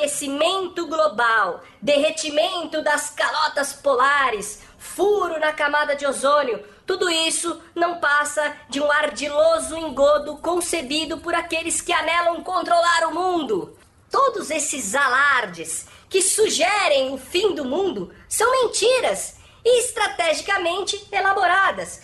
aquecimento global, derretimento das calotas polares, furo na camada de ozônio, tudo isso não passa de um ardiloso engodo concebido por aqueles que anelam controlar o mundo. Todos esses alardes que sugerem o fim do mundo são mentiras e estrategicamente elaboradas.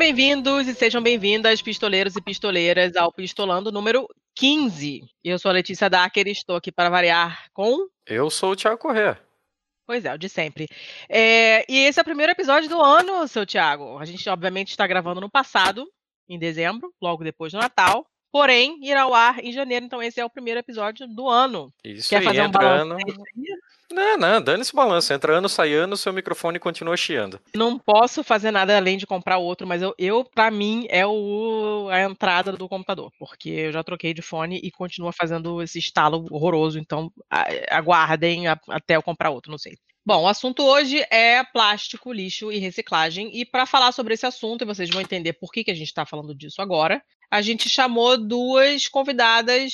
Bem-vindos e sejam bem-vindas, pistoleiros e pistoleiras, ao Pistolando número 15. Eu sou a Letícia Dacker e estou aqui para variar com. Eu sou o Thiago Corrêa. Pois é, o de sempre. É, e esse é o primeiro episódio do ano, seu Thiago. A gente, obviamente, está gravando no passado, em dezembro, logo depois do Natal. Porém, irá ao ar em janeiro, então esse é o primeiro episódio do ano. Isso Quer aí, fazer um balanço? Não, não, dane-se o balanço. Entra ano, sai ano, seu microfone continua chiando. Não posso fazer nada além de comprar outro, mas eu, eu para mim, é o, a entrada do computador, porque eu já troquei de fone e continua fazendo esse estalo horroroso, então aguardem até eu comprar outro, não sei. Bom, o assunto hoje é plástico, lixo e reciclagem. E para falar sobre esse assunto, e vocês vão entender por que, que a gente está falando disso agora, a gente chamou duas convidadas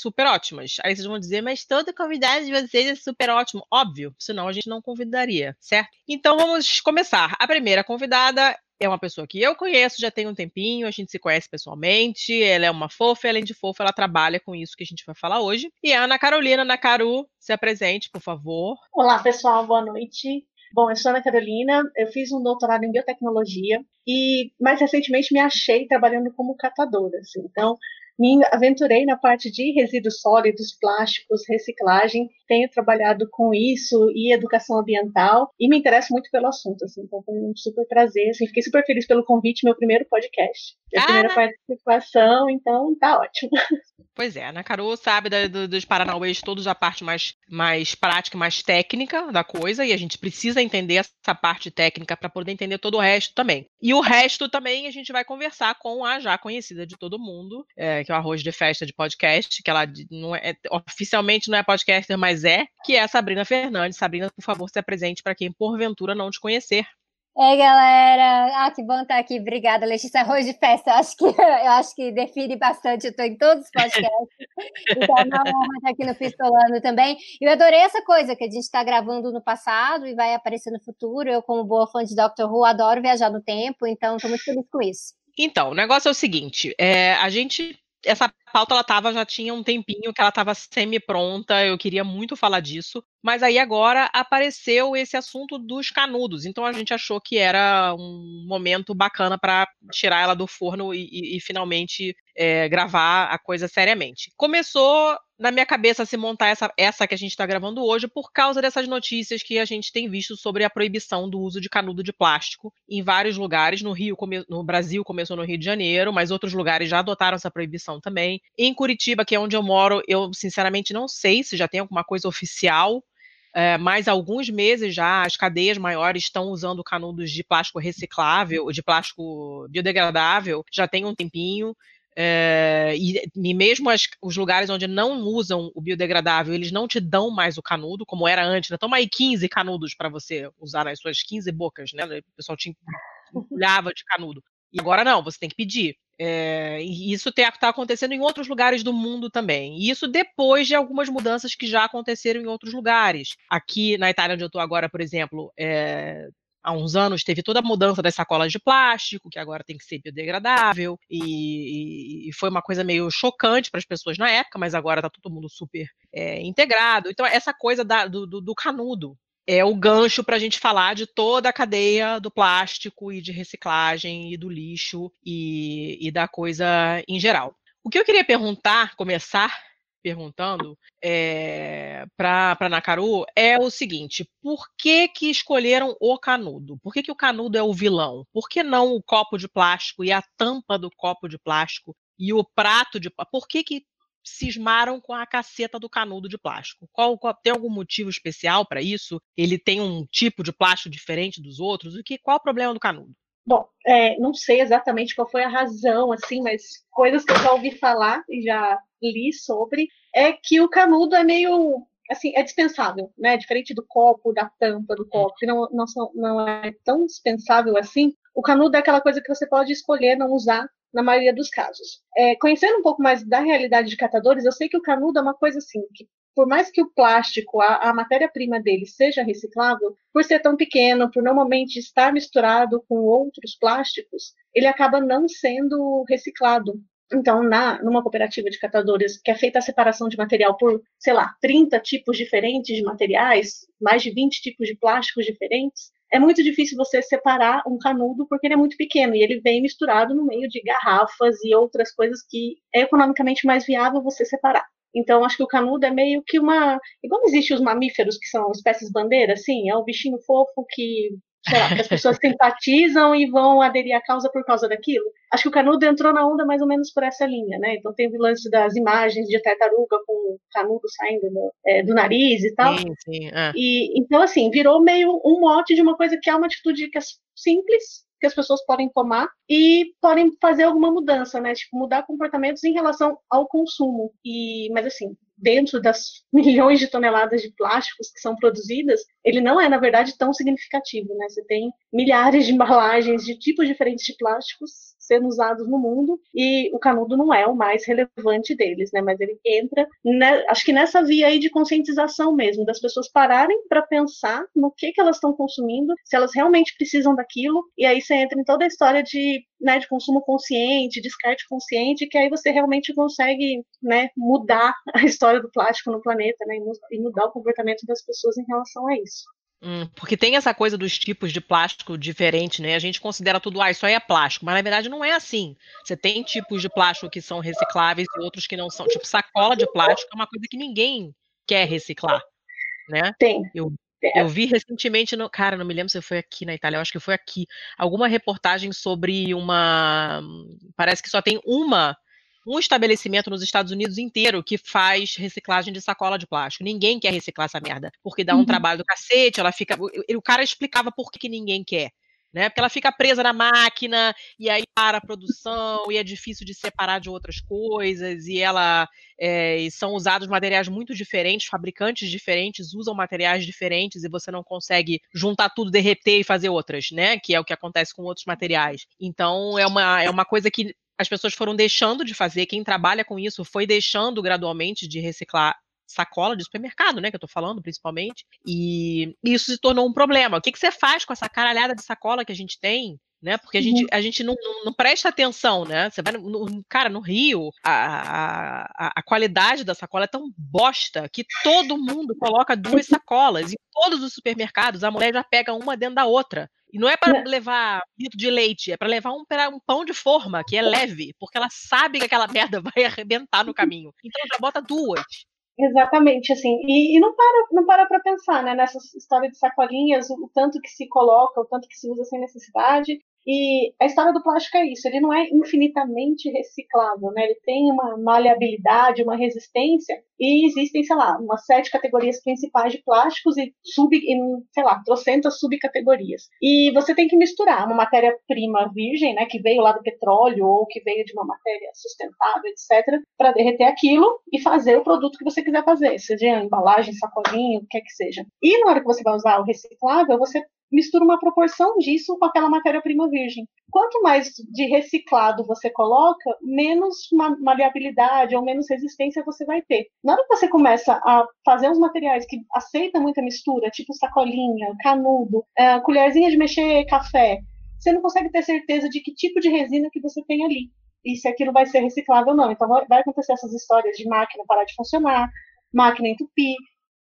super ótimas. Aí vocês vão dizer, mas toda convidada de vocês é super ótimo. Óbvio, senão a gente não convidaria, certo? Então vamos começar. A primeira convidada é uma pessoa que eu conheço já tem um tempinho, a gente se conhece pessoalmente, ela é uma fofa, além de fofa, ela trabalha com isso que a gente vai falar hoje. E a Ana Carolina, Ana Caru, se apresente, por favor. Olá, pessoal, boa noite. Bom, eu sou Ana Carolina, eu fiz um doutorado em biotecnologia e mais recentemente me achei trabalhando como catadora. Assim. Então, me aventurei na parte de resíduos sólidos, plásticos, reciclagem. Tenho trabalhado com isso e educação ambiental e me interesso muito pelo assunto. Assim, então foi um super prazer. Assim, fiquei super feliz pelo convite, meu primeiro podcast. Minha ah. primeira participação, então tá ótimo. Pois é, a Ana Caru sabe da, do, dos Paranauês todos a parte mais, mais prática, mais técnica da coisa, e a gente precisa entender essa parte técnica para poder entender todo o resto também. E o resto também a gente vai conversar com a já conhecida de todo mundo, é, que é o Arroz de Festa de Podcast, que ela não é, oficialmente não é podcaster, mas é, que é a Sabrina Fernandes. Sabrina, por favor, se apresente para quem porventura não te conhecer. Ei, galera! Ah, que bom estar aqui. Obrigada, Letícia. Arroz de festa, eu acho que, eu acho que define bastante. Eu estou em todos os podcasts. então, é uma honra estar aqui no Pistolando também. Eu adorei essa coisa que a gente está gravando no passado e vai aparecer no futuro. Eu, como boa fã de Doctor Who, adoro viajar no tempo, então estou muito feliz com isso. Então, o negócio é o seguinte: é, a gente essa pauta ela tava, já tinha um tempinho que ela estava semi-pronta, eu queria muito falar disso, mas aí agora apareceu esse assunto dos canudos, então a gente achou que era um momento bacana para tirar ela do forno e, e, e finalmente é, gravar a coisa seriamente. Começou na minha cabeça se montar essa, essa que a gente está gravando hoje por causa dessas notícias que a gente tem visto sobre a proibição do uso de canudo de plástico em vários lugares. No Rio, no Brasil começou no Rio de Janeiro, mas outros lugares já adotaram essa proibição também. Em Curitiba, que é onde eu moro, eu sinceramente não sei se já tem alguma coisa oficial é, mas alguns meses já as cadeias maiores estão usando canudos de plástico reciclável, de plástico biodegradável, já tem um tempinho. É, e, mesmo as, os lugares onde não usam o biodegradável, eles não te dão mais o canudo, como era antes, né? Toma aí 15 canudos para você usar nas suas 15 bocas, né? O pessoal te empulhava de canudo. E agora não, você tem que pedir. É, e isso está acontecendo em outros lugares do mundo também. E isso depois de algumas mudanças que já aconteceram em outros lugares. Aqui na Itália, onde eu estou agora, por exemplo, é, há uns anos teve toda a mudança das sacolas de plástico, que agora tem que ser biodegradável, e, e foi uma coisa meio chocante para as pessoas na época, mas agora está todo mundo super é, integrado. Então, essa coisa da, do, do, do canudo é o gancho para a gente falar de toda a cadeia do plástico e de reciclagem e do lixo e, e da coisa em geral. O que eu queria perguntar, começar, perguntando é, para Nakaru é o seguinte: por que que escolheram o canudo? Por que, que o canudo é o vilão? Por que não o copo de plástico e a tampa do copo de plástico e o prato de Por que que cismaram com a caceta do canudo de plástico? Qual, qual tem algum motivo especial para isso? Ele tem um tipo de plástico diferente dos outros? O que? Qual o problema do canudo? Bom, é, não sei exatamente qual foi a razão, assim, mas coisas que eu já ouvi falar e já li sobre é que o canudo é meio assim, é dispensável, né? Diferente do copo, da tampa do copo, que não, não, não é tão dispensável assim. O canudo é aquela coisa que você pode escolher não usar na maioria dos casos. É, conhecendo um pouco mais da realidade de catadores, eu sei que o canudo é uma coisa assim, que por mais que o plástico, a, a matéria-prima dele seja reciclável, por ser tão pequeno, por normalmente estar misturado com outros plásticos, ele acaba não sendo reciclado. Então, na, numa cooperativa de catadores que é feita a separação de material por, sei lá, 30 tipos diferentes de materiais, mais de 20 tipos de plásticos diferentes, é muito difícil você separar um canudo porque ele é muito pequeno e ele vem misturado no meio de garrafas e outras coisas que é economicamente mais viável você separar. Então, acho que o canudo é meio que uma. Igual existe os mamíferos, que são espécies bandeira, assim, é um bichinho fofo que lá, que as pessoas simpatizam e vão aderir à causa por causa daquilo. Acho que o Canudo entrou na onda mais ou menos por essa linha, né? Então tem o lance das imagens de tartaruga com o canudo saindo do, é, do nariz e tal. Sim, sim. É. E, então, assim, virou meio um mote de uma coisa que é uma atitude que é simples, que as pessoas podem tomar e podem fazer alguma mudança, né? Tipo, mudar comportamentos em relação ao consumo. E, mas assim, dentro das milhões de toneladas de plásticos que são produzidas, ele não é, na verdade, tão significativo, né? Você tem milhares de embalagens de tipos diferentes de plásticos sendo usados no mundo e o canudo não é o mais relevante deles, né? Mas ele entra, né, acho que nessa via aí de conscientização mesmo, das pessoas pararem para pensar no que que elas estão consumindo, se elas realmente precisam daquilo, e aí você entra em toda a história de, né, de consumo consciente, descarte consciente, que aí você realmente consegue, né, mudar a história do plástico no planeta, né, e mudar o comportamento das pessoas em relação a isso. Hum, porque tem essa coisa dos tipos de plástico diferente, né? A gente considera tudo, ah, isso aí é plástico, mas na verdade não é assim. Você tem tipos de plástico que são recicláveis e outros que não são. Tipo, sacola de plástico é uma coisa que ninguém quer reciclar, né? Tem. Eu, eu vi recentemente, no, cara, não me lembro se foi aqui na Itália, eu acho que foi aqui, alguma reportagem sobre uma. Parece que só tem uma um estabelecimento nos Estados Unidos inteiro que faz reciclagem de sacola de plástico. Ninguém quer reciclar essa merda, porque dá um uhum. trabalho do cacete, ela fica. O, cara explicava por que, que ninguém quer. Né? Porque ela fica presa na máquina e aí para a produção e é difícil de separar de outras coisas e ela é, e são usados materiais muito diferentes, fabricantes diferentes usam materiais diferentes e você não consegue juntar tudo, derreter e fazer outras, né? Que é o que acontece com outros materiais. Então é uma, é uma coisa que as pessoas foram deixando de fazer, quem trabalha com isso foi deixando gradualmente de reciclar sacola de supermercado, né, que eu tô falando principalmente, e isso se tornou um problema. O que, que você faz com essa caralhada de sacola que a gente tem, né? Porque a gente, uhum. a gente não, não, não, presta atenção, né? Você vai no, no cara no Rio, a, a, a, qualidade da sacola é tão bosta que todo mundo coloca duas sacolas. Em todos os supermercados, a mulher já pega uma dentro da outra. E não é para levar litro de leite, é para levar um, um, pão de forma, que é leve, porque ela sabe que aquela merda vai arrebentar no caminho. Então já bota duas. Exatamente, assim, e, e, não para não para para pensar, né, nessa história de sacolinhas, o, o, tanto que se coloca, o tanto que se usa sem necessidade, e a história do plástico é isso, ele não é infinitamente reciclável, né? Ele tem uma maleabilidade, uma resistência, e existem, sei lá, umas sete categorias principais de plásticos e sub, sei lá, trocentas subcategorias. E você tem que misturar uma matéria-prima virgem, né, que veio lá do petróleo ou que veio de uma matéria sustentável, etc, para derreter aquilo e fazer o produto que você quiser fazer, seja embalagem, sacolinho, o que quer que seja. E na hora que você vai usar o reciclável, você mistura uma proporção disso com aquela matéria-prima virgem. Quanto mais de reciclado você coloca, menos maleabilidade ou menos resistência você vai ter. Na hora que você começa a fazer uns materiais que aceitam muita mistura, tipo sacolinha, canudo, é, colherzinha de mexer café, você não consegue ter certeza de que tipo de resina que você tem ali e se aquilo vai ser reciclável ou não. Então vai acontecer essas histórias de máquina parar de funcionar, máquina entupir,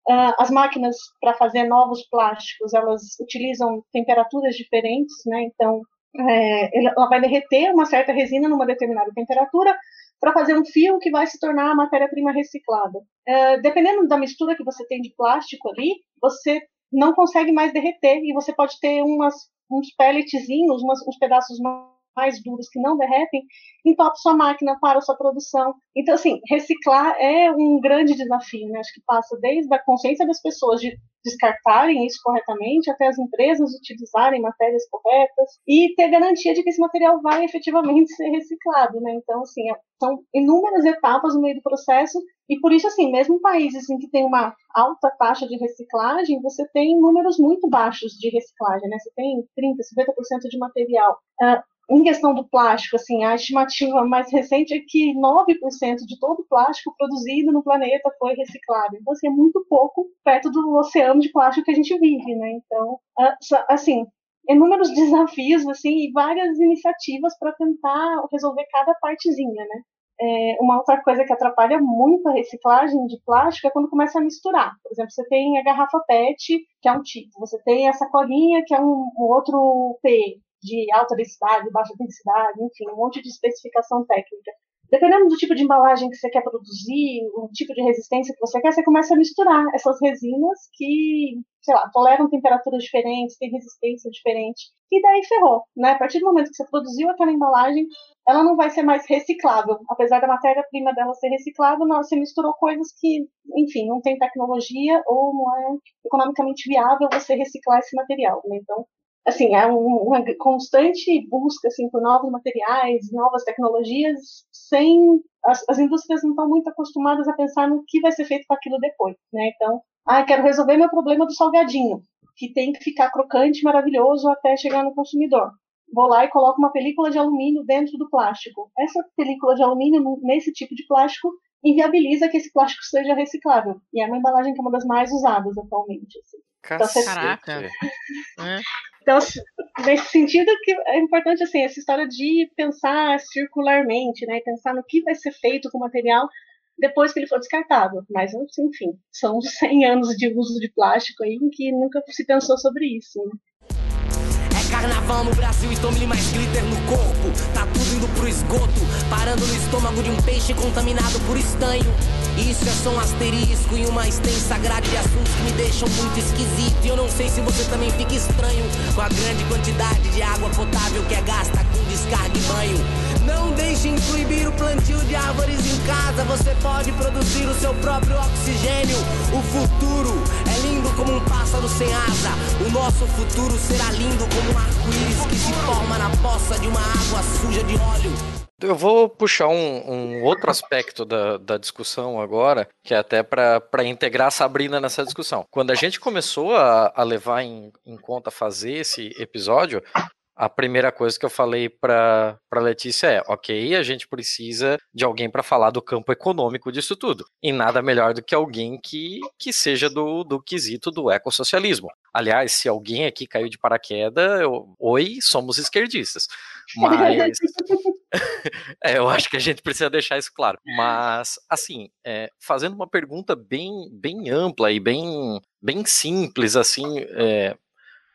Uh, as máquinas para fazer novos plásticos, elas utilizam temperaturas diferentes, né? Então, é, ela vai derreter uma certa resina numa determinada temperatura, para fazer um fio que vai se tornar a matéria-prima reciclada. É, dependendo da mistura que você tem de plástico ali, você não consegue mais derreter e você pode ter umas, uns pelletzinhos, umas, uns pedaços mais duros que não derretem, entope sua máquina para sua produção. Então, assim, reciclar é um grande desafio, né? Acho que passa desde a consciência das pessoas de descartarem isso corretamente, até as empresas utilizarem matérias corretas e ter garantia de que esse material vai efetivamente ser reciclado, né? Então, assim, é, são inúmeras etapas no meio do processo e por isso, assim, mesmo em países em que tem uma alta taxa de reciclagem, você tem números muito baixos de reciclagem, né? Você tem 30, 50% de material. Uh, em questão do plástico, assim, a estimativa mais recente é que 9% de todo o plástico produzido no planeta foi reciclado. Então, assim, é muito pouco perto do oceano de plástico que a gente vive, né? Então, assim, inúmeros desafios, assim, e várias iniciativas para tentar resolver cada partezinha, né? É, uma outra coisa que atrapalha muito a reciclagem de plástico é quando começa a misturar. Por exemplo, você tem a garrafa PET, que é um tipo, você tem a sacolinha, que é um, um outro P, de alta densidade, baixa densidade, enfim, um monte de especificação técnica. Dependendo do tipo de embalagem que você quer produzir, o tipo de resistência que você quer, você começa a misturar essas resinas que, sei lá, toleram temperaturas diferentes, têm resistência diferente. E daí ferrou, né? A partir do momento que você produziu aquela embalagem, ela não vai ser mais reciclável. Apesar da matéria-prima dela ser reciclável, você misturou coisas que, enfim, não tem tecnologia ou não é economicamente viável você reciclar esse material. Né? Então, assim, é uma constante busca assim, por novos materiais, novas tecnologias, sem as, as, indústrias não estão muito acostumadas a pensar no que vai ser feito com aquilo depois, né? Então, ah, quero resolver meu problema do salgadinho, que tem que ficar crocante, maravilhoso até chegar no consumidor. Vou lá e coloco uma película de alumínio dentro do plástico. Essa película de alumínio, nesse tipo de plástico, inviabiliza que esse plástico seja reciclável. E é uma embalagem que é uma das mais usadas atualmente. Assim. Caraca! Então, é. Então, nesse sentido que é importante assim essa história de pensar circularmente, né, pensar no que vai ser feito com o material depois que ele for descartado. Mas, enfim, são 100 anos de uso de plástico aí em que nunca se pensou sobre isso. Né? Carnaval no Brasil e tome mais glitter no corpo. Tá tudo indo pro esgoto, parando no estômago de um peixe contaminado por estanho. Isso é só um asterisco e uma extensa grade de assuntos que me deixam muito esquisito. E eu não sei se você também fica estranho com a grande quantidade de água potável que é gasta com descarga e banho. Não deixe proibir o plantio de árvores em casa. Você pode produzir o seu próprio oxigênio. O futuro é lindo como um pássaro sem asa. O nosso futuro será lindo como um arco-íris forma na poça de uma água suja de óleo. Eu vou puxar um, um outro aspecto da, da, discussão agora, que é até para integrar a Sabrina nessa discussão. Quando a gente começou a, a levar em, em conta fazer esse episódio, a primeira coisa que eu falei para Letícia é: ok, a gente precisa de alguém para falar do campo econômico disso tudo. E nada melhor do que alguém que, que seja do, do quesito do ecossocialismo. Aliás, se alguém aqui caiu de paraquedas, eu, oi, somos esquerdistas. Mas. é, eu acho que a gente precisa deixar isso claro. Mas, assim, é, fazendo uma pergunta bem, bem ampla e bem, bem simples, assim, é,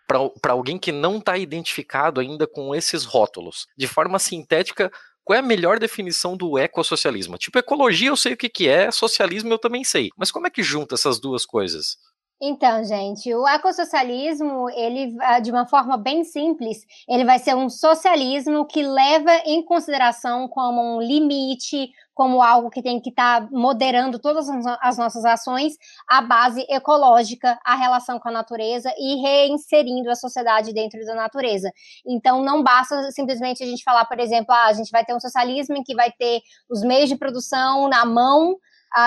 para alguém que não está identificado ainda com esses rótulos. De forma sintética, qual é a melhor definição do ecossocialismo? Tipo, ecologia eu sei o que, que é, socialismo eu também sei. Mas como é que junta essas duas coisas? Então, gente, o ecossocialismo, ele, ah, de uma forma bem simples, ele vai ser um socialismo que leva em consideração como um limite, como algo que tem que estar tá moderando todas as nossas ações, a base ecológica, a relação com a natureza e reinserindo a sociedade dentro da natureza. Então, não basta simplesmente a gente falar, por exemplo, ah, a gente vai ter um socialismo em que vai ter os meios de produção na mão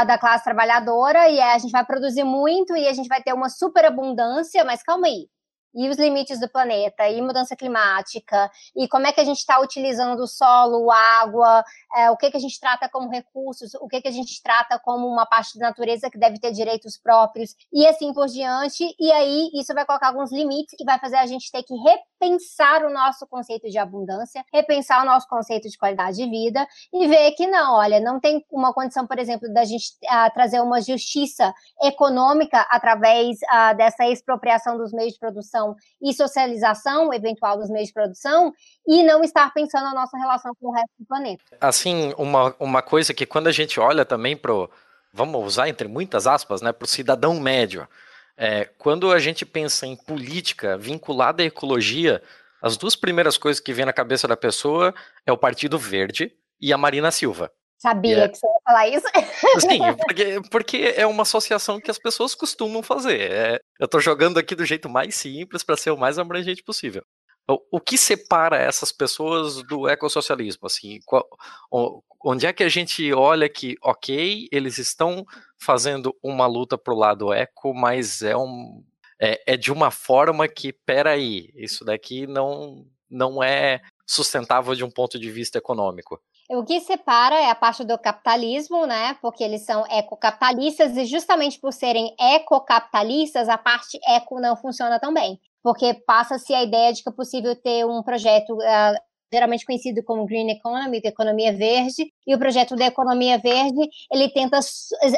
da classe trabalhadora e a gente vai produzir muito e a gente vai ter uma superabundância, mas calma aí. E os limites do planeta, e mudança climática, e como é que a gente está utilizando o solo, água, é, o que, que a gente trata como recursos, o que, que a gente trata como uma parte da natureza que deve ter direitos próprios, e assim por diante. E aí isso vai colocar alguns limites e vai fazer a gente ter que repensar o nosso conceito de abundância, repensar o nosso conceito de qualidade de vida e ver que não, olha, não tem uma condição, por exemplo, da gente uh, trazer uma justiça econômica através uh, dessa expropriação dos meios de produção e socialização eventual dos meios de produção e não estar pensando na nossa relação com o resto do planeta. Assim, uma, uma coisa que quando a gente olha também pro, vamos usar entre muitas aspas, né, para o cidadão médio, é, quando a gente pensa em política vinculada à ecologia, as duas primeiras coisas que vem na cabeça da pessoa é o Partido Verde e a Marina Silva. Sabia que você ia falar isso. Sim, porque, porque, é uma associação que as pessoas costumam fazer. É, eu estou jogando aqui do jeito mais simples para ser o mais abrangente possível. O, que separa essas pessoas do ecossocialismo? Assim, qual, onde é que a gente olha que, ok, eles estão fazendo uma luta para o lado eco, mas é, um, é, é de uma forma que, peraí, isso daqui não, não é sustentável de um ponto de vista econômico. O que separa é a parte do capitalismo, né? Porque eles são ecocapitalistas e justamente por serem ecocapitalistas, a parte eco não funciona tão bem. Porque passa-se a ideia de que é possível ter um projeto uh, geralmente conhecido como Green Economy, de economia verde, e o projeto da economia verde, ele tenta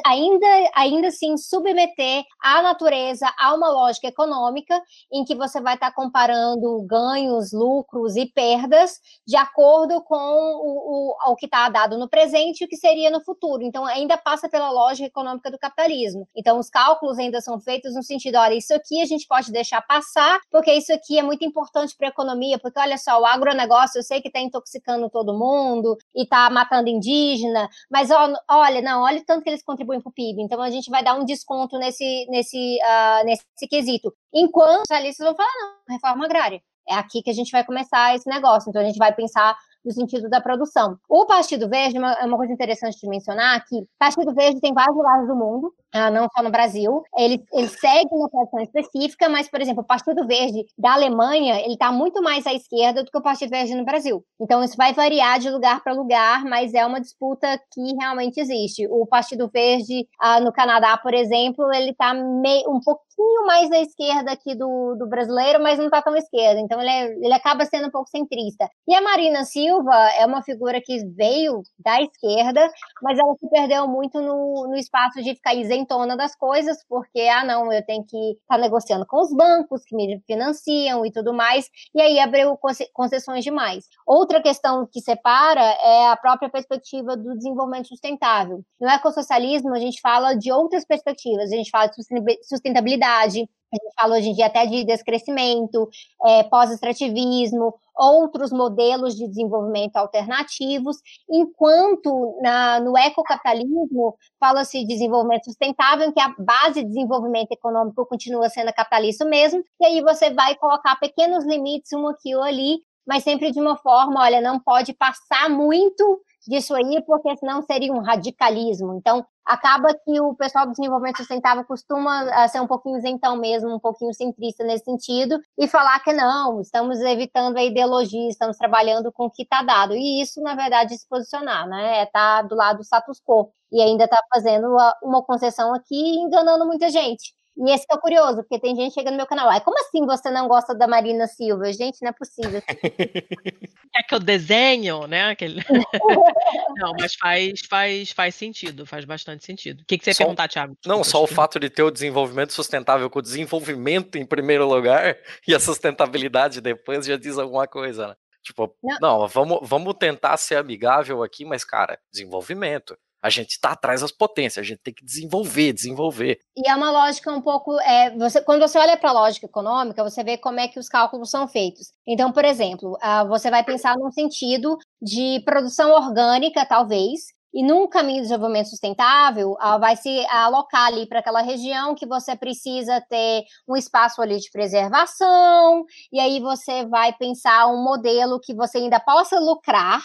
ainda, ainda assim submeter a natureza a uma lógica econômica em que você vai estar comparando ganhos, lucros e perdas de acordo com o, o, o que está dado no presente e o que seria no futuro. Então, ainda passa pela lógica econômica do capitalismo. Então, os cálculos ainda são feitos no sentido, olha, isso aqui a gente pode deixar passar, porque isso aqui é muito importante para a economia, porque olha só, o agronegócio, eu sei que está intoxicando todo mundo e está matando indígena, mas ó, olha, não, olha o tanto que eles contribuem para o PIB, então a gente vai dar um desconto nesse, nesse, uh, nesse quesito. Enquanto os socialistas vão falar, não, reforma agrária. É aqui que a gente vai começar esse negócio. Então a gente vai pensar no sentido da produção. O Partido Verde, uma, é uma coisa interessante de mencionar que o Partido Verde tem vários lugares do mundo, ah, não só no Brasil. Ele, ele segue uma posição específica, mas, por exemplo, o Partido Verde da Alemanha, ele está muito mais à esquerda do que o Partido Verde no Brasil. Então, isso vai variar de lugar para lugar, mas é uma disputa que realmente existe. O Partido Verde ah, no Canadá, por exemplo, ele está um pouquinho mais à esquerda aqui do, do brasileiro, mas não está tão à esquerda. Então, ele, é, ele acaba sendo um pouco centrista. E a Marina Silva, Silva é uma figura que veio da esquerda, mas ela se perdeu muito no, no espaço de ficar isentona das coisas, porque, ah, não, eu tenho que estar tá negociando com os bancos que me financiam e tudo mais, e aí abriu concessões demais. Outra questão que separa é a própria perspectiva do desenvolvimento sustentável. No ecossocialismo, a gente fala de outras perspectivas, a gente fala de sustentabilidade, a gente fala hoje em dia até de descrescimento, é, pós-extrativismo, outros modelos de desenvolvimento alternativos, enquanto na, no ecocapitalismo fala-se de desenvolvimento sustentável, em que a base de desenvolvimento econômico continua sendo capitalista mesmo, e aí você vai colocar pequenos limites, um aqui ou ali, mas sempre de uma forma, olha, não pode passar muito disso aí, porque senão seria um radicalismo. Então, acaba que o pessoal do desenvolvimento sustentável costuma uh, ser um pouquinho isentão mesmo, um pouquinho centrista nesse sentido, e falar que não, estamos evitando a ideologia, estamos trabalhando com o que está dado. E isso, na verdade, é se posicionar, né? É estar tá do lado do status quo. E ainda está fazendo uma concessão aqui, enganando muita gente. E esse é o curioso, porque tem gente chegando no meu canal. Ah, como assim você não gosta da Marina Silva? Gente, não é possível. É que eu desenho, né? Aquele... não, mas faz, faz, faz sentido, faz bastante sentido. O que, que você ia perguntar, Thiago? Não, só o fato de ter o desenvolvimento sustentável com o desenvolvimento em primeiro lugar e a sustentabilidade depois já diz alguma coisa, né? Tipo, não, não vamos, vamos tentar ser amigável aqui, mas, cara, desenvolvimento. A gente está atrás das potências, a gente tem que desenvolver, desenvolver. E é uma lógica um pouco. É, você, quando você olha para a lógica econômica, você vê como é que os cálculos são feitos. Então, por exemplo, uh, você vai pensar num sentido de produção orgânica, talvez, e num caminho de desenvolvimento sustentável, uh, vai se alocar ali para aquela região que você precisa ter um espaço ali de preservação, e aí você vai pensar um modelo que você ainda possa lucrar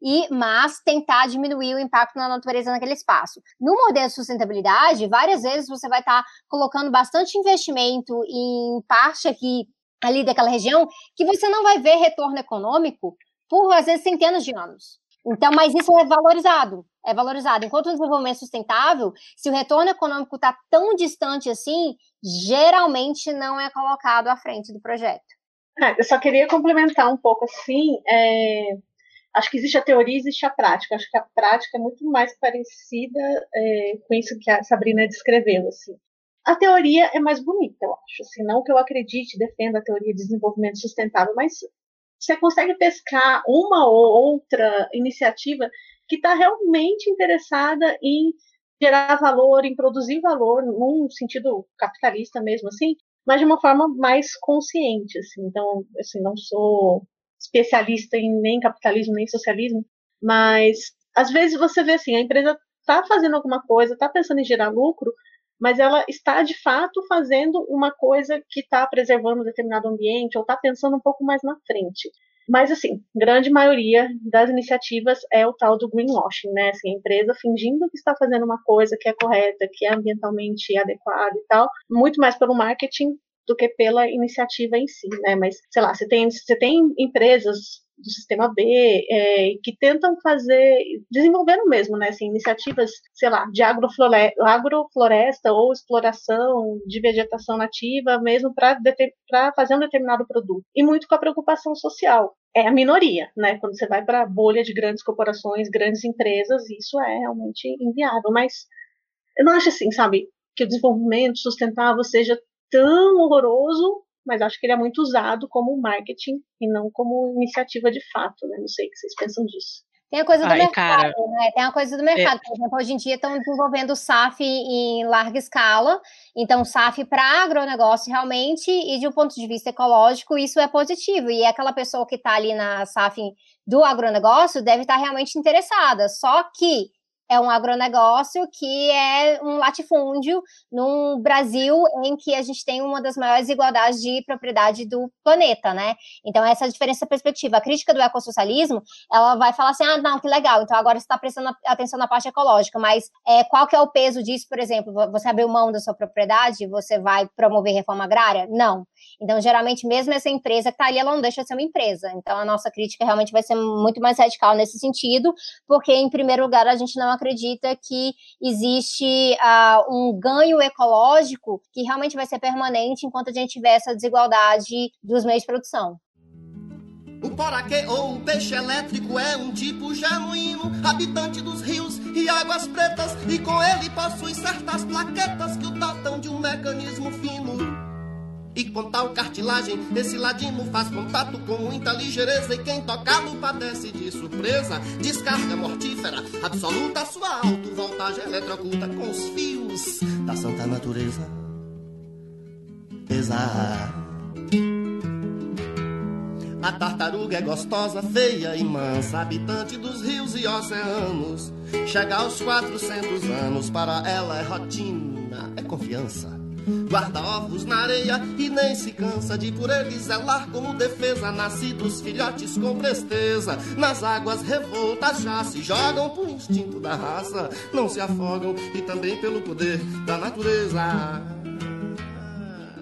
e mas tentar diminuir o impacto na natureza naquele espaço. No modelo de sustentabilidade, várias vezes você vai estar tá colocando bastante investimento em parte aqui ali daquela região que você não vai ver retorno econômico por às vezes centenas de anos. Então, mas isso é valorizado, é valorizado. Enquanto o desenvolvimento sustentável, se o retorno econômico está tão distante assim, geralmente não é colocado à frente do projeto. É, eu só queria complementar um pouco assim. É acho que existe a teoria e existe a prática. Acho que a prática é muito mais parecida é, com isso que a Sabrina descreveu. Assim. a teoria é mais bonita, eu acho. Assim, não que eu acredite, defenda a teoria de desenvolvimento sustentável, mas você consegue pescar uma ou outra iniciativa que está realmente interessada em gerar valor, em produzir valor, num sentido capitalista mesmo, assim, mas de uma forma mais consciente, assim. Então, assim, não sou especialista em nem capitalismo nem socialismo, mas às vezes você vê assim, a empresa está fazendo alguma coisa, está pensando em gerar lucro, mas ela está de fato fazendo uma coisa que está preservando um determinado ambiente ou está pensando um pouco mais na frente. Mas, assim, grande maioria das iniciativas é o tal do greenwashing, né? Assim, a empresa fingindo que está fazendo uma coisa que é correta, que é ambientalmente adequada e tal, muito mais pelo marketing do que pela iniciativa em si, né? Mas, sei lá, você tem, você tem empresas do sistema B, é, que tentam fazer, desenvolvendo mesmo, né, assim, iniciativas, sei lá, de agrofloresta ou exploração de vegetação nativa, mesmo para fazer um determinado produto. E muito com a preocupação social. É a minoria, né? Quando você vai para a bolha de grandes corporações, grandes empresas, isso é realmente inviável. Mas eu não acho assim, sabe, que o desenvolvimento sustentável seja tão horroroso mas acho que ele é muito usado como marketing e não como iniciativa de fato, né? Não sei o que vocês pensam disso. Tem a coisa do Ai, mercado, cara, né? Tem a coisa do mercado. É... Por exemplo, hoje em dia estão desenvolvendo o SAF em larga escala. Então, SAF para agronegócio realmente, e de um ponto de vista ecológico, isso é positivo. E aquela pessoa que está ali na SAF do agronegócio deve estar tá realmente interessada. Só que é um agronegócio que é um latifúndio num Brasil em que a gente tem uma das maiores igualdades de propriedade do planeta, né? Então, essa é a diferença perspectiva. A crítica do ecossocialismo, ela vai falar assim, ah, não, que legal, então agora você está prestando atenção na parte ecológica, mas é, qual que é o peso disso, por exemplo? Você abriu mão da sua propriedade, você vai promover reforma agrária? Não. Então, geralmente, mesmo essa empresa que está ali, ela não deixa de ser uma empresa. Então, a nossa crítica realmente vai ser muito mais radical nesse sentido, porque, em primeiro lugar, a gente não acredita que existe uh, um ganho ecológico que realmente vai ser permanente enquanto a gente tiver essa desigualdade dos meios de produção. O poraquê ou o peixe elétrico é um tipo genuíno, habitante dos rios e águas pretas, e com ele possui certas plaquetas que o dotam de um mecanismo fino. E com tal cartilagem, esse ladino faz contato com muita ligeireza. E quem tocá-lo padece de surpresa. Descarga mortífera, absoluta, sua alto-voltagem eletrocuta com os fios da santa natureza. Exato. A tartaruga é gostosa, feia e mansa, habitante dos rios e oceanos. Chega aos 400 anos, para ela é rotina, é confiança. Guarda ovos na areia e nem se cansa de por eles zelar como defesa. Nascidos filhotes com presteza, nas águas revoltas já se jogam por instinto da raça. Não se afogam e também pelo poder da natureza.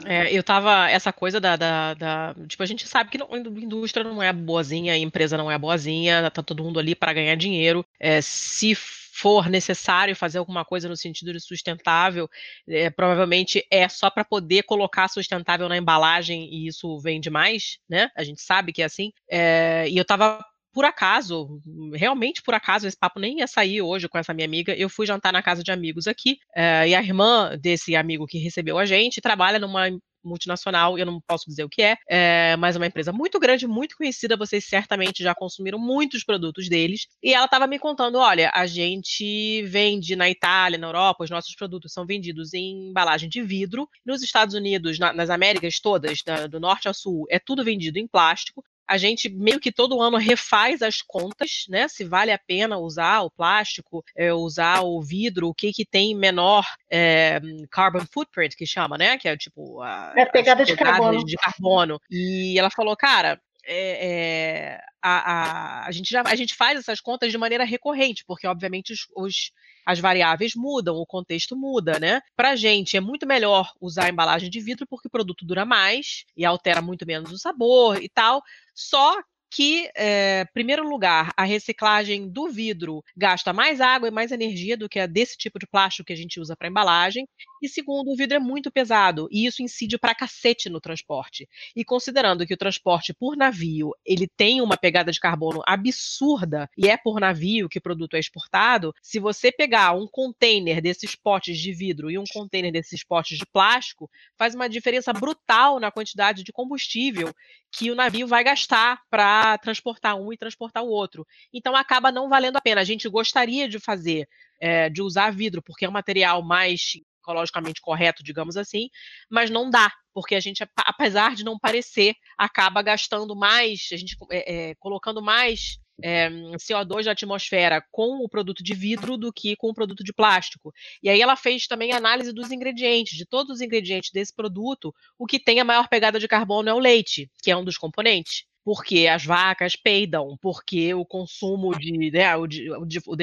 É, eu tava. Essa coisa da, da, da, Tipo, a gente sabe que a indústria não é boazinha, a empresa não é boazinha, tá todo mundo ali para ganhar dinheiro. É, se for necessário fazer alguma coisa no sentido de sustentável, é, provavelmente é só para poder colocar sustentável na embalagem e isso vende mais, né? A gente sabe que é assim. É, e eu estava por acaso, realmente por acaso, esse papo nem ia sair hoje com essa minha amiga. Eu fui jantar na casa de amigos aqui, é, e a irmã desse amigo que recebeu a gente trabalha numa multinacional, eu não posso dizer o que é, é, mas é uma empresa muito grande, muito conhecida, vocês certamente já consumiram muitos produtos deles, e ela estava me contando, olha, a gente vende na Itália, na Europa, os nossos produtos são vendidos em embalagem de vidro, nos Estados Unidos, na, nas Américas todas, da, do norte ao sul, é tudo vendido em plástico, a gente meio que todo ano refaz as contas, né? Se vale a pena usar o plástico, é, usar o vidro, o que que tem menor é, carbon footprint, que chama, né? Que é tipo a, é pegada de carbono. de carbono. E ela falou, cara, é, é, a, a, a, gente já, a gente faz essas contas de maneira recorrente, porque obviamente os, os as variáveis mudam, o contexto muda, né? Para gente é muito melhor usar a embalagem de vidro porque o produto dura mais e altera muito menos o sabor e tal. Só que, é, primeiro lugar, a reciclagem do vidro gasta mais água e mais energia do que a desse tipo de plástico que a gente usa para embalagem. E segundo, o vidro é muito pesado e isso incide pra cacete no transporte. E considerando que o transporte por navio ele tem uma pegada de carbono absurda e é por navio que o produto é exportado, se você pegar um container desses potes de vidro e um container desses potes de plástico, faz uma diferença brutal na quantidade de combustível que o navio vai gastar para transportar um e transportar o outro. Então acaba não valendo a pena. A gente gostaria de fazer, é, de usar vidro, porque é um material mais ecologicamente correto, digamos assim, mas não dá, porque a gente, apesar de não parecer, acaba gastando mais, a gente é, é, colocando mais é, CO2 na atmosfera com o produto de vidro do que com o produto de plástico. E aí ela fez também análise dos ingredientes, de todos os ingredientes desse produto, o que tem a maior pegada de carbono é o leite, que é um dos componentes porque as vacas peidam, porque o consumo de, né, o, de, o, de, o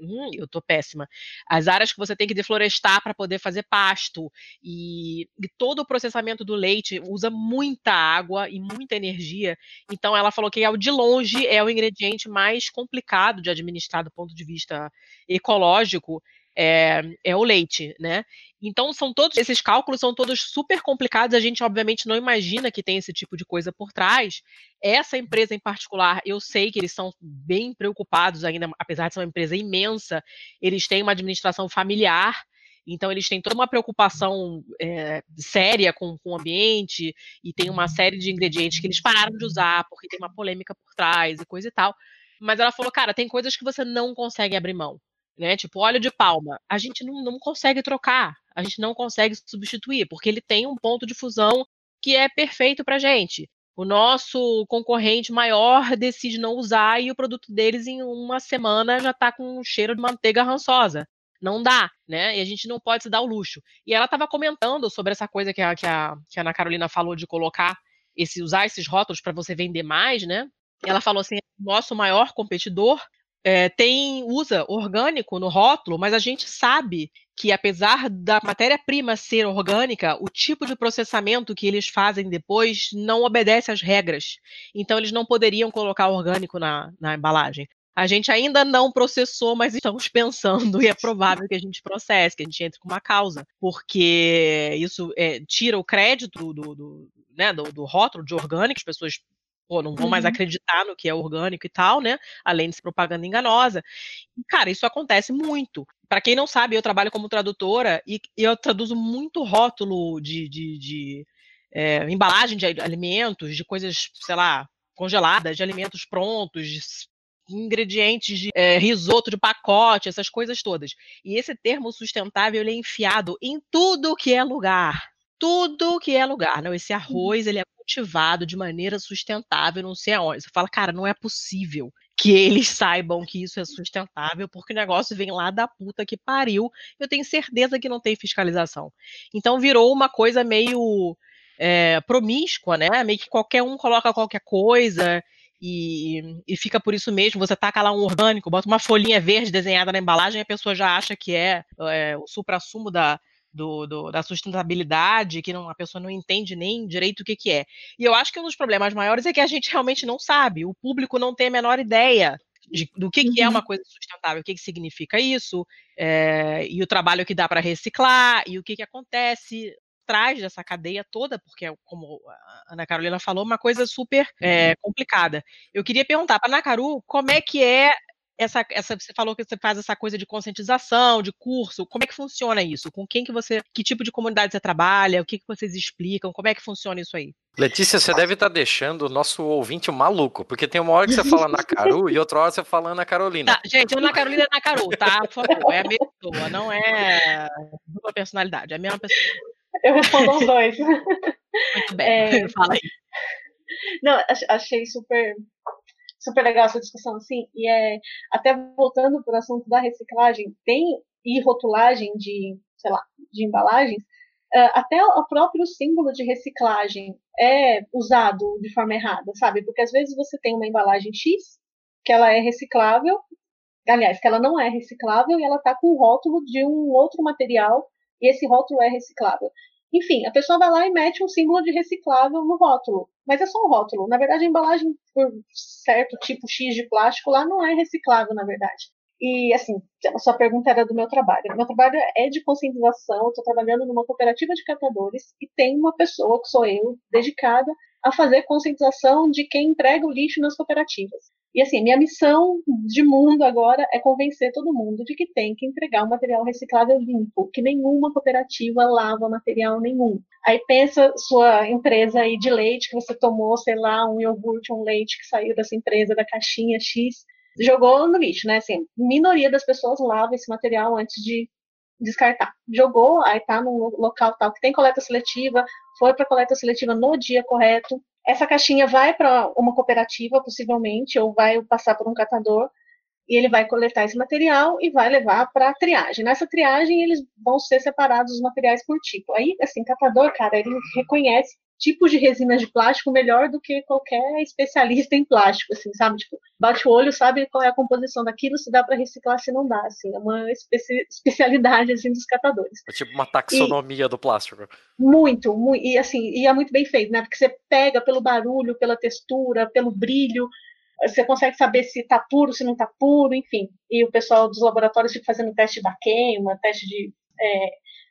hum, eu tô péssima, as áreas que você tem que deflorestar para poder fazer pasto e, e, todo o processamento do leite usa muita água e muita energia, então ela falou que é de longe é o ingrediente mais complicado de administrar do ponto de vista ecológico, é, é, o leite, né? Então são todos esses cálculos são todos super complicados. A gente obviamente não imagina que tem esse tipo de coisa por trás. Essa empresa em particular, eu sei que eles são bem preocupados ainda, apesar de ser uma empresa imensa. Eles têm uma administração familiar. Então, eles têm toda uma preocupação é, séria com, com, o ambiente e tem uma série de ingredientes que eles pararam de usar porque tem uma polêmica por trás e coisa e tal. Mas ela falou, cara, tem coisas que você não consegue abrir mão né? Tipo, óleo de palma. A gente não, não consegue trocar, a gente não consegue substituir, porque ele tem um ponto de fusão que é perfeito para gente. O nosso concorrente maior decide não usar e o produto deles em uma semana já está com um cheiro de manteiga rançosa. Não dá, né? E a gente não pode se dar o luxo. E ela estava comentando sobre essa coisa que a, que a, que a Ana Carolina falou de colocar esse, usar esses rótulos para você vender mais, né? Ela falou assim: nosso maior competidor é, tem usa orgânico no rótulo, mas a gente sabe que apesar da matéria-prima ser orgânica, o tipo de processamento que eles fazem depois não obedece às regras. Então eles não poderiam colocar orgânico na, na embalagem. A gente ainda não processou, mas estamos pensando e é provável que a gente processe, que a gente entre com uma causa, porque isso é, tira o crédito do, do, né, do, do rótulo de orgânico, as pessoas pô, não vão uhum. mais acreditar no que é orgânico e tal, né? Além de ser propaganda enganosa. E, cara, isso acontece muito. Para quem não sabe, eu trabalho como tradutora e eu traduzo muito rótulo de, de, de é, embalagem de alimentos, de coisas, sei lá, congeladas, de alimentos prontos, de ingredientes de é, risoto de pacote, essas coisas todas. E esse termo sustentável ele é enfiado em tudo que é lugar. Tudo que é lugar. Não, esse uhum. arroz ele é cultivado de maneira sustentável, não sei aonde. Você fala, cara, não é possível que eles saibam que isso é sustentável, porque o negócio vem lá da puta que pariu. Eu tenho certeza que não tem fiscalização. Então virou uma coisa meio é, promíscua, né? Meio que qualquer um coloca qualquer coisa. E, e, fica por isso mesmo. Você taca lá um orgânico, bota uma folhinha verde desenhada na embalagem a pessoa já acha que é, é o supra-sumo da, do, do, da sustentabilidade, que não, a pessoa não entende nem direito o que, que é. E eu acho que um dos problemas maiores é que a gente realmente não sabe, o público não tem a menor ideia de, do que, que é uma uhum. coisa sustentável, o que, que significa isso, é, e o trabalho que dá para reciclar, e o que, que acontece atrás dessa cadeia toda, porque, é, como a Ana Carolina falou, uma coisa super é, complicada. Eu queria perguntar para a Ana Caru como é que é essa, essa, você falou que você faz essa coisa de conscientização, de curso. Como é que funciona isso? Com quem que você, que tipo de comunidade você trabalha? O que, que vocês explicam? Como é que funciona isso aí? Letícia, você deve estar deixando o nosso ouvinte maluco, porque tem uma hora que você fala na Caru e outra hora você fala na Carolina. Tá, gente, Ana Carolina é na Caru, tá? Por favor, é a mesma pessoa, não é dupla personalidade, é a mesma pessoa. Eu respondo os dois. Muito bem, é... fala aí. Não, achei super super legal essa discussão, assim, e é, até voltando para o assunto da reciclagem, tem, e rotulagem de, sei lá, de embalagens, uh, até o próprio símbolo de reciclagem é usado de forma errada, sabe? Porque às vezes você tem uma embalagem X, que ela é reciclável, aliás, que ela não é reciclável e ela está com o rótulo de um outro material e esse rótulo é reciclável. Enfim, a pessoa vai lá e mete um símbolo de reciclável no rótulo. Mas é só um rótulo. Na verdade, a embalagem por certo tipo X de plástico lá não é reciclável, na verdade. E, assim, a sua pergunta era do meu trabalho. Meu trabalho é de conscientização, estou trabalhando numa cooperativa de catadores e tem uma pessoa, que sou eu, dedicada a fazer conscientização de quem entrega o lixo nas cooperativas. E assim, minha missão de mundo agora é convencer todo mundo de que tem que entregar um material reciclável limpo, que nenhuma cooperativa lava material nenhum. Aí pensa sua empresa aí de leite que você tomou, sei lá, um iogurte, um leite que saiu dessa empresa da caixinha X, jogou no lixo, né? Assim, minoria das pessoas lava esse material antes de descartar. Jogou, aí tá no local tal que tem coleta seletiva, foi para coleta seletiva no dia correto, essa caixinha vai para uma cooperativa, possivelmente, ou vai passar por um catador, e ele vai coletar esse material e vai levar para a triagem. Nessa triagem, eles vão ser separados os materiais por tipo. Aí, assim, catador, cara, ele reconhece tipos de resinas de plástico melhor do que qualquer especialista em plástico, assim, sabe? Tipo, bate o olho, sabe qual é a composição daquilo, se dá para reciclar, se não dá, assim, é uma especi especialidade, assim, dos catadores. É tipo uma taxonomia e, do plástico. Muito, muito, e assim, e é muito bem feito, né? Porque você pega pelo barulho, pela textura, pelo brilho, você consegue saber se está puro, se não está puro, enfim. E o pessoal dos laboratórios fica fazendo teste da queima, teste de é,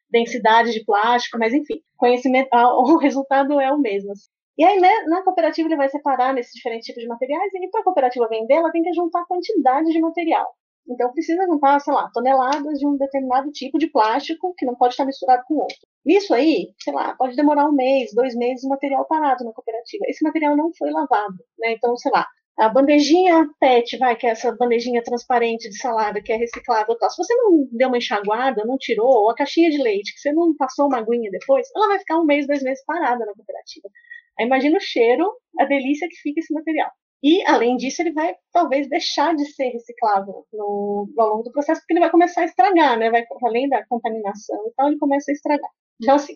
densidade de plástico, mas enfim, conhecimento, o resultado é o mesmo. Assim. E aí, né, na cooperativa, ele vai separar nesses diferentes tipos de materiais, e para a cooperativa vender, ela tem que juntar quantidade de material. Então, precisa juntar, sei lá, toneladas de um determinado tipo de plástico que não pode estar misturado com outro. Nisso aí, sei lá, pode demorar um mês, dois meses o material parado na cooperativa. Esse material não foi lavado, né? Então, sei lá, a bandejinha PET, vai, que é essa bandejinha transparente de salada que é reciclável, se você não deu uma enxaguada, não tirou, ou a caixinha de leite, que você não passou uma aguinha depois, ela vai ficar um mês, dois meses parada na cooperativa. Aí imagina o cheiro, a delícia que fica esse material. E, além disso, ele vai talvez deixar de ser reciclável no, ao longo do processo, porque ele vai começar a estragar, né? Vai, além da contaminação e tal, ele começa a estragar. Então, assim,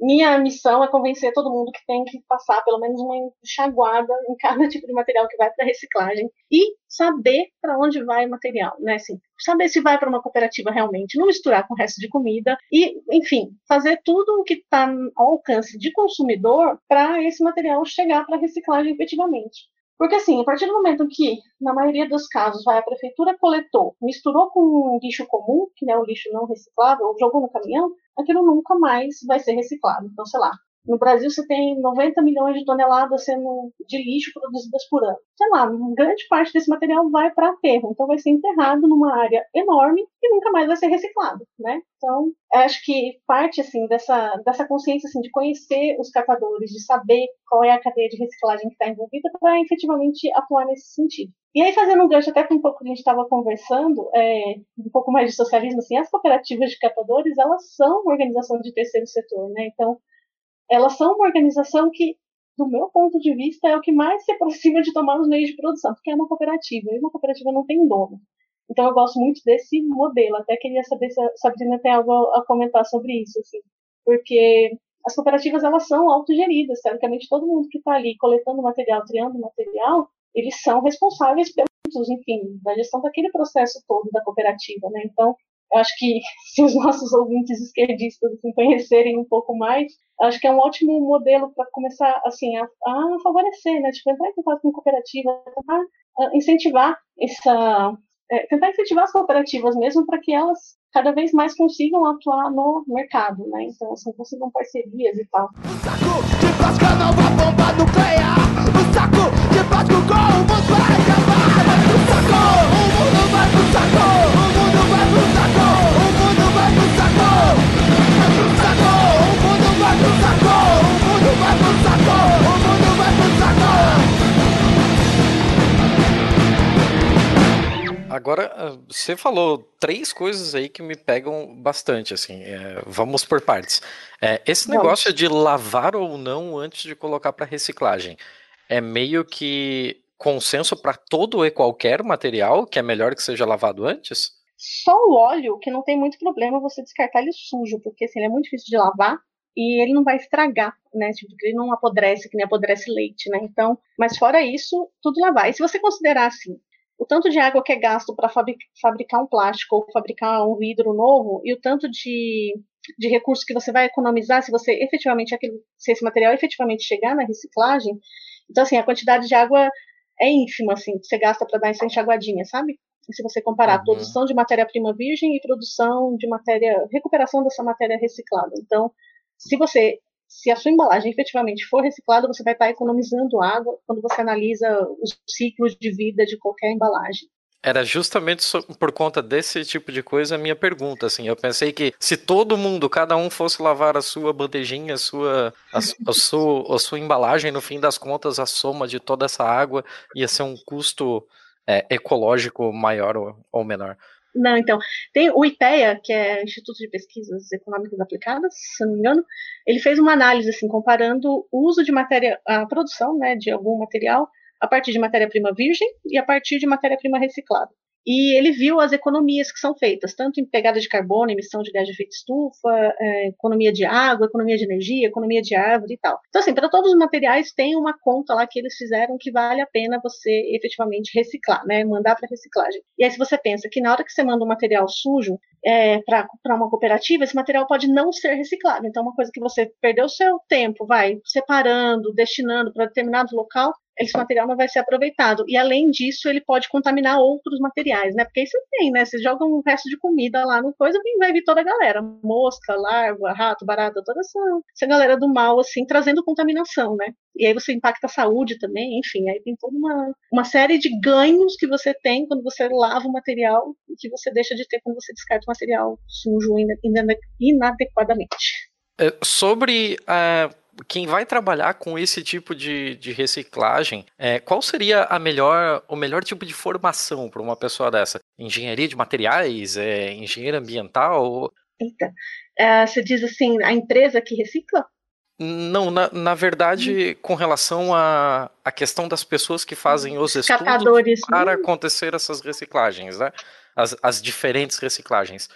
minha missão é convencer todo mundo que tem que passar pelo menos uma enxaguada em cada tipo de material que vai para reciclagem e saber para onde vai o material, né? Assim, saber se vai para uma cooperativa realmente, não misturar com o resto de comida e, enfim, fazer tudo o que está ao alcance de consumidor para esse material chegar para reciclagem efetivamente. Porque, assim, a partir do momento que, na maioria dos casos, vai a prefeitura coletou, misturou com um lixo comum, que é o lixo não reciclável, jogou no caminhão, aquilo nunca mais vai ser reciclado. Então, sei lá, no Brasil, você tem 90 milhões de toneladas sendo de lixo produzidas por ano. Sei lá, grande parte desse material vai para aterro, então vai ser enterrado numa área enorme e nunca mais vai ser reciclado, né? Então, acho que parte assim dessa dessa consciência assim de conhecer os catadores, de saber qual é a cadeia de reciclagem que está envolvida para efetivamente atuar nesse sentido. E aí, fazendo um gancho até com um pouco que a gente estava conversando, é, um pouco mais de socialismo, assim, as cooperativas de catadores, elas são organizações de terceiro setor, né? Então, elas são uma organização que, do meu ponto de vista, é o que mais se aproxima de tomar os meios de produção, porque é uma cooperativa, e uma cooperativa não tem dono. Então eu gosto muito desse modelo. Até queria saber se a Sabrina tem algo a comentar sobre isso, assim, porque as cooperativas elas são autogeridas. Teoricamente, todo mundo que está ali coletando material, triando material, eles são responsáveis pelos, enfim, da gestão daquele processo todo da cooperativa, né? Então acho que se os nossos ouvintes esquerdistas assim, conhecerem um pouco mais, acho que é um ótimo modelo para começar assim a, a, favorecer, né? Tipo, entrar em contato com cooperativa, tentar uh, incentivar essa, é, tentar incentivar as cooperativas mesmo para que elas cada vez mais consigam atuar no mercado, né? Então, assim, consigam parcerias e tal. O saco de não vai. O saco de o vai. O saco, o mundo vai. Agora, ah, você falou três coisas aí que me pegam bastante, assim. É, vamos por partes. É, esse negócio de lavar ou não antes de colocar para reciclagem é meio que consenso para todo e qualquer material que é melhor que seja lavado antes? Só o óleo, que não tem muito problema você descartar ele sujo, porque assim, ele é muito difícil de lavar e ele não vai estragar, né? Tipo, ele não apodrece, que nem apodrece leite, né? Então, mas fora isso, tudo lavar. E se você considerar assim, o tanto de água que é gasto para fabricar um plástico ou fabricar um vidro novo e o tanto de de recurso que você vai economizar se você efetivamente aquilo, se esse material efetivamente chegar na reciclagem. Então, assim, a quantidade de água é ínfima, assim, que você gasta para dar essa enxaguadinha, sabe? se você comparar uhum. produção de matéria-prima virgem e produção de matéria, recuperação dessa matéria reciclada. Então, se você, se a sua embalagem efetivamente for reciclada, você vai estar economizando água quando você analisa os ciclos de vida de qualquer embalagem. Era justamente por conta desse tipo de coisa a minha pergunta, assim, eu pensei que se todo mundo, cada um fosse lavar a sua bandejinha, a sua, a, a, sua, a sua embalagem, no fim das contas, a soma de toda essa água ia ser um custo é, ecológico maior ou, ou menor. Não, então, tem o IPEA, que é Instituto de Pesquisas Econômicas Aplicadas, se não me engano, ele fez uma análise, assim, comparando o uso de matéria, a produção, né, de algum material a partir de matéria-prima virgem e a partir de matéria-prima reciclada. E ele viu as economias que são feitas, tanto em pegada de carbono, emissão de gás de efeito estufa, é, economia de água, economia de energia, economia de árvore e tal. Então, assim, para todos os materiais tem uma conta lá que eles fizeram que vale a pena você efetivamente reciclar, né? Mandar para reciclagem. E aí, se você pensa que na hora que você manda um material sujo é, para uma cooperativa, esse material pode não ser reciclado. Então, uma coisa que você perdeu seu tempo, vai separando, destinando para determinado local, esse material não vai ser aproveitado. E além disso, ele pode contaminar outros materiais, né? Porque você tem, né? Você joga um resto de comida lá no coisa e vai vir toda a galera. Mosca, larva, rato, barata, toda essa, essa galera do mal, assim, trazendo contaminação, né? E aí você impacta a saúde também, enfim, aí tem toda uma, uma série de ganhos que você tem quando você lava o material e que você deixa de ter quando você descarta o material sujo inadequadamente. É, sobre uh, quem vai trabalhar com esse tipo de, de reciclagem, é, qual seria a melhor, o melhor tipo de formação para uma pessoa dessa? Engenharia de materiais? É, engenheiro ambiental? Eita. É, você diz assim, a empresa que recicla? Não, na, na verdade, hum. com relação à a, a, questão das pessoas que fazem os estudos para hum. acontecer essas reciclagens, né? As, as diferentes reciclagens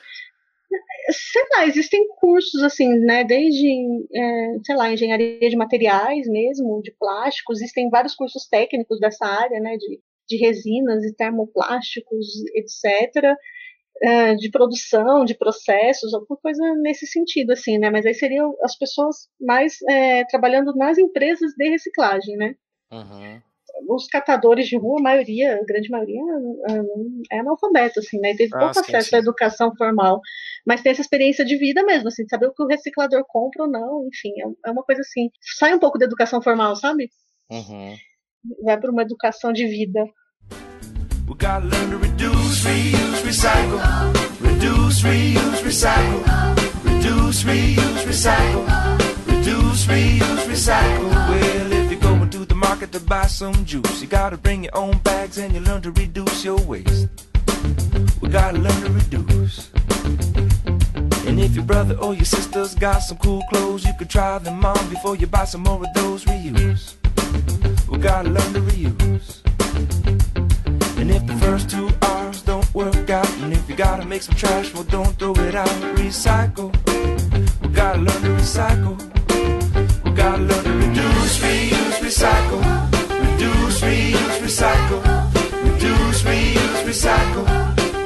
sei lá, existem cursos assim, né, desde, é, sei lá, engenharia de materiais mesmo, de plásticos, existem vários cursos técnicos dessa área, né, de, de resinas e termoplásticos, etc., é, de produção, de processos, alguma coisa nesse sentido, assim, né, mas aí seriam as pessoas mais é, trabalhando nas empresas de reciclagem, né. Uhum os catadores de rua, a maioria, a grande maioria, é analfabeto, assim, né? E teve ah, pouco sim, acesso sim. à educação formal. Mas tem essa experiência de vida mesmo, assim, saber o que o reciclador compra ou não, enfim, é, é uma coisa assim. Sai um pouco da educação formal, sabe? Uhum. Vai para uma educação de vida. We gotta learn to reduce, reuse, recycle. Reduce, reuse, recycle. Reduce, reuse, recycle. Reduce, reuse, recycle. Well, market to buy some juice. You gotta bring your own bags and you learn to reduce your waste. We gotta learn to reduce. And if your brother or your sister's got some cool clothes, you could try them on before you buy some more of those reuse. We gotta learn to reuse. And if the first two R's don't work out, and if you gotta make some trash, well, don't throw it out. Recycle. We gotta learn to recycle. We gotta learn to reduce, reuse, recycle. Reduce, reuse, recycle. Reduce, reuse, recycle.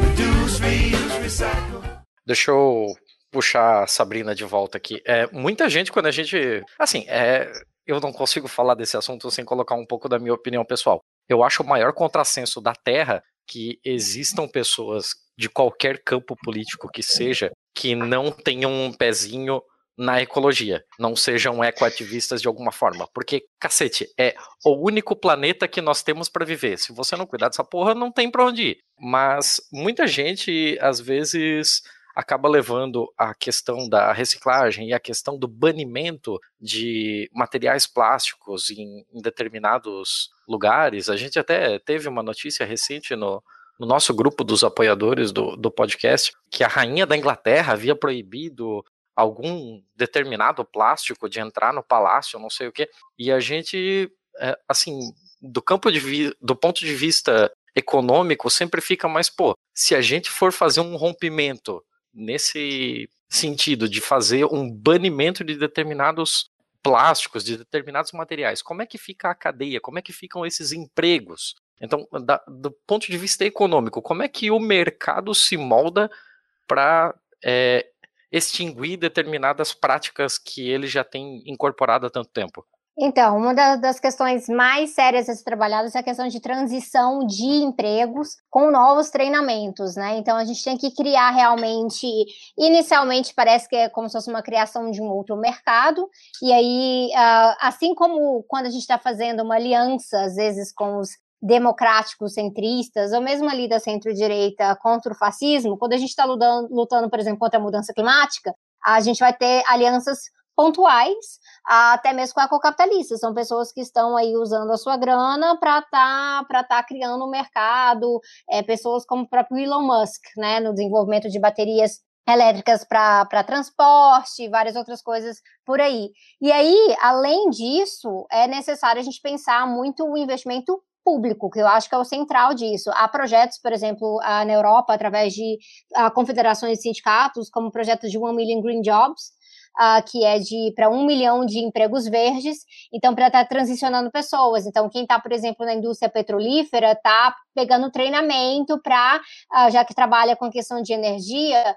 Reduce, reuse, recycle. Deixa eu puxar a Sabrina de volta aqui. É, muita gente, quando a gente. Assim, é, eu não consigo falar desse assunto sem colocar um pouco da minha opinião pessoal. Eu acho o maior contrassenso da Terra que existam pessoas de qualquer campo político que seja que não tenham um pezinho na ecologia, não sejam ecoativistas de alguma forma, porque cacete, é o único planeta que nós temos para viver. Se você não cuidar dessa porra, não tem para onde ir. Mas muita gente às vezes acaba levando a questão da reciclagem e a questão do banimento de materiais plásticos em, em determinados lugares. A gente até teve uma notícia recente no, no nosso grupo dos apoiadores do, do podcast que a rainha da Inglaterra havia proibido algum determinado plástico de entrar no palácio, não sei o que. E a gente, é, assim, do campo de do ponto de vista econômico, sempre fica mais, pô, se a gente for fazer um rompimento nesse sentido de fazer um banimento de determinados plásticos, de determinados materiais, como é que fica a cadeia? Como é que ficam esses empregos? Então, da, do ponto de vista econômico, como é que o mercado se molda para é, extinguir determinadas práticas que ele já tem incorporado há tanto tempo? Então, uma das questões mais sérias a ser trabalhadas é a questão de transição de empregos com novos treinamentos, né? Então, a gente tem que criar realmente, inicialmente parece que é como se fosse uma criação de um outro mercado, e aí, ah, assim como quando a gente está fazendo uma aliança, às vezes, com os democráticos centristas, ou mesmo ali da centro-direita contra o fascismo, quando a gente está lutando, lutando, por exemplo, contra a mudança climática, a gente vai ter alianças pontuais, até mesmo com ecocapitalistas. São pessoas que estão aí usando a sua grana para estar tá, tá criando um mercado, é, pessoas como o próprio Elon Musk, né, no desenvolvimento de baterias elétricas para transporte, várias outras coisas por aí. E aí, além disso, é necessário a gente pensar muito o investimento público, que eu acho que é o central disso. Há projetos, por exemplo, na Europa, através de confederações de sindicatos, como o projeto de One Million Green Jobs, uh, que é de para um milhão de empregos verdes, então para estar tá transicionando pessoas. Então, quem está, por exemplo, na indústria petrolífera, está pegando treinamento para, uh, já que trabalha com questão de energia,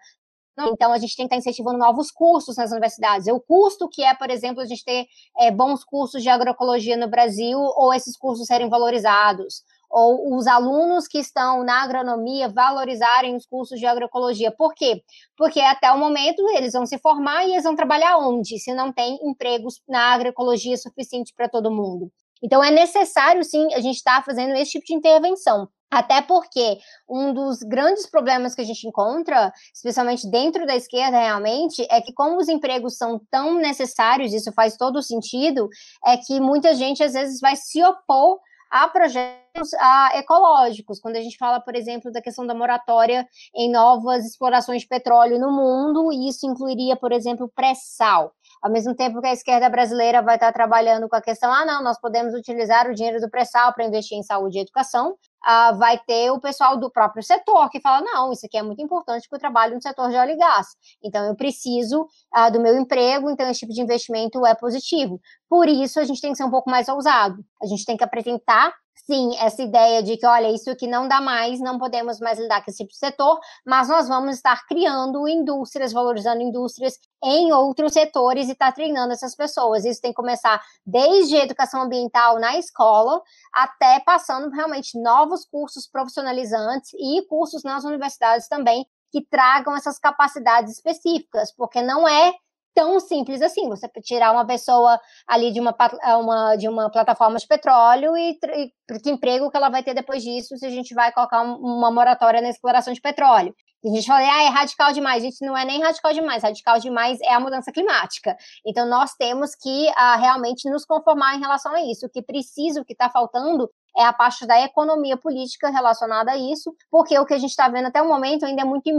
então, a gente tem que estar incentivando novos cursos nas universidades. O custo que é, por exemplo, a gente ter é, bons cursos de agroecologia no Brasil ou esses cursos serem valorizados ou os alunos que estão na agronomia valorizarem os cursos de agroecologia. Por quê? Porque até o momento eles vão se formar e eles vão trabalhar onde? Se não tem empregos na agroecologia suficiente para todo mundo. Então é necessário sim a gente estar tá fazendo esse tipo de intervenção. Até porque um dos grandes problemas que a gente encontra, especialmente dentro da esquerda realmente, é que como os empregos são tão necessários, isso faz todo sentido, é que muita gente às vezes vai se opor a projetos a, ecológicos. Quando a gente fala, por exemplo, da questão da moratória em novas explorações de petróleo no mundo, isso incluiria, por exemplo, pré-sal. Ao mesmo tempo que a esquerda brasileira vai estar trabalhando com a questão, ah, não, nós podemos utilizar o dinheiro do pré-sal para investir em saúde e educação, ah, vai ter o pessoal do próprio setor que fala, não, isso aqui é muito importante porque eu trabalho no setor de óleo e gás, então eu preciso ah, do meu emprego, então esse tipo de investimento é positivo. Por isso, a gente tem que ser um pouco mais ousado, a gente tem que apresentar sim, essa ideia de que, olha, isso aqui não dá mais, não podemos mais lidar com esse tipo de setor, mas nós vamos estar criando indústrias, valorizando indústrias em outros setores e estar tá treinando essas pessoas. Isso tem que começar desde a educação ambiental na escola até passando realmente novos cursos profissionalizantes e cursos nas universidades também que tragam essas capacidades específicas, porque não é tão simples assim. Você tirar uma pessoa ali de uma, uma de uma plataforma de petróleo e, e que emprego que ela vai ter depois disso se a gente vai colocar um, uma moratória na exploração de petróleo. E a gente fala, ah, é radical demais. A gente não é nem radical demais. Radical demais é a mudança climática. Então, nós temos que uh, realmente nos conformar em relação a isso. O que precisa, o que está faltando é a parte da economia política relacionada a isso, porque o que a gente está vendo até o momento ainda é muito em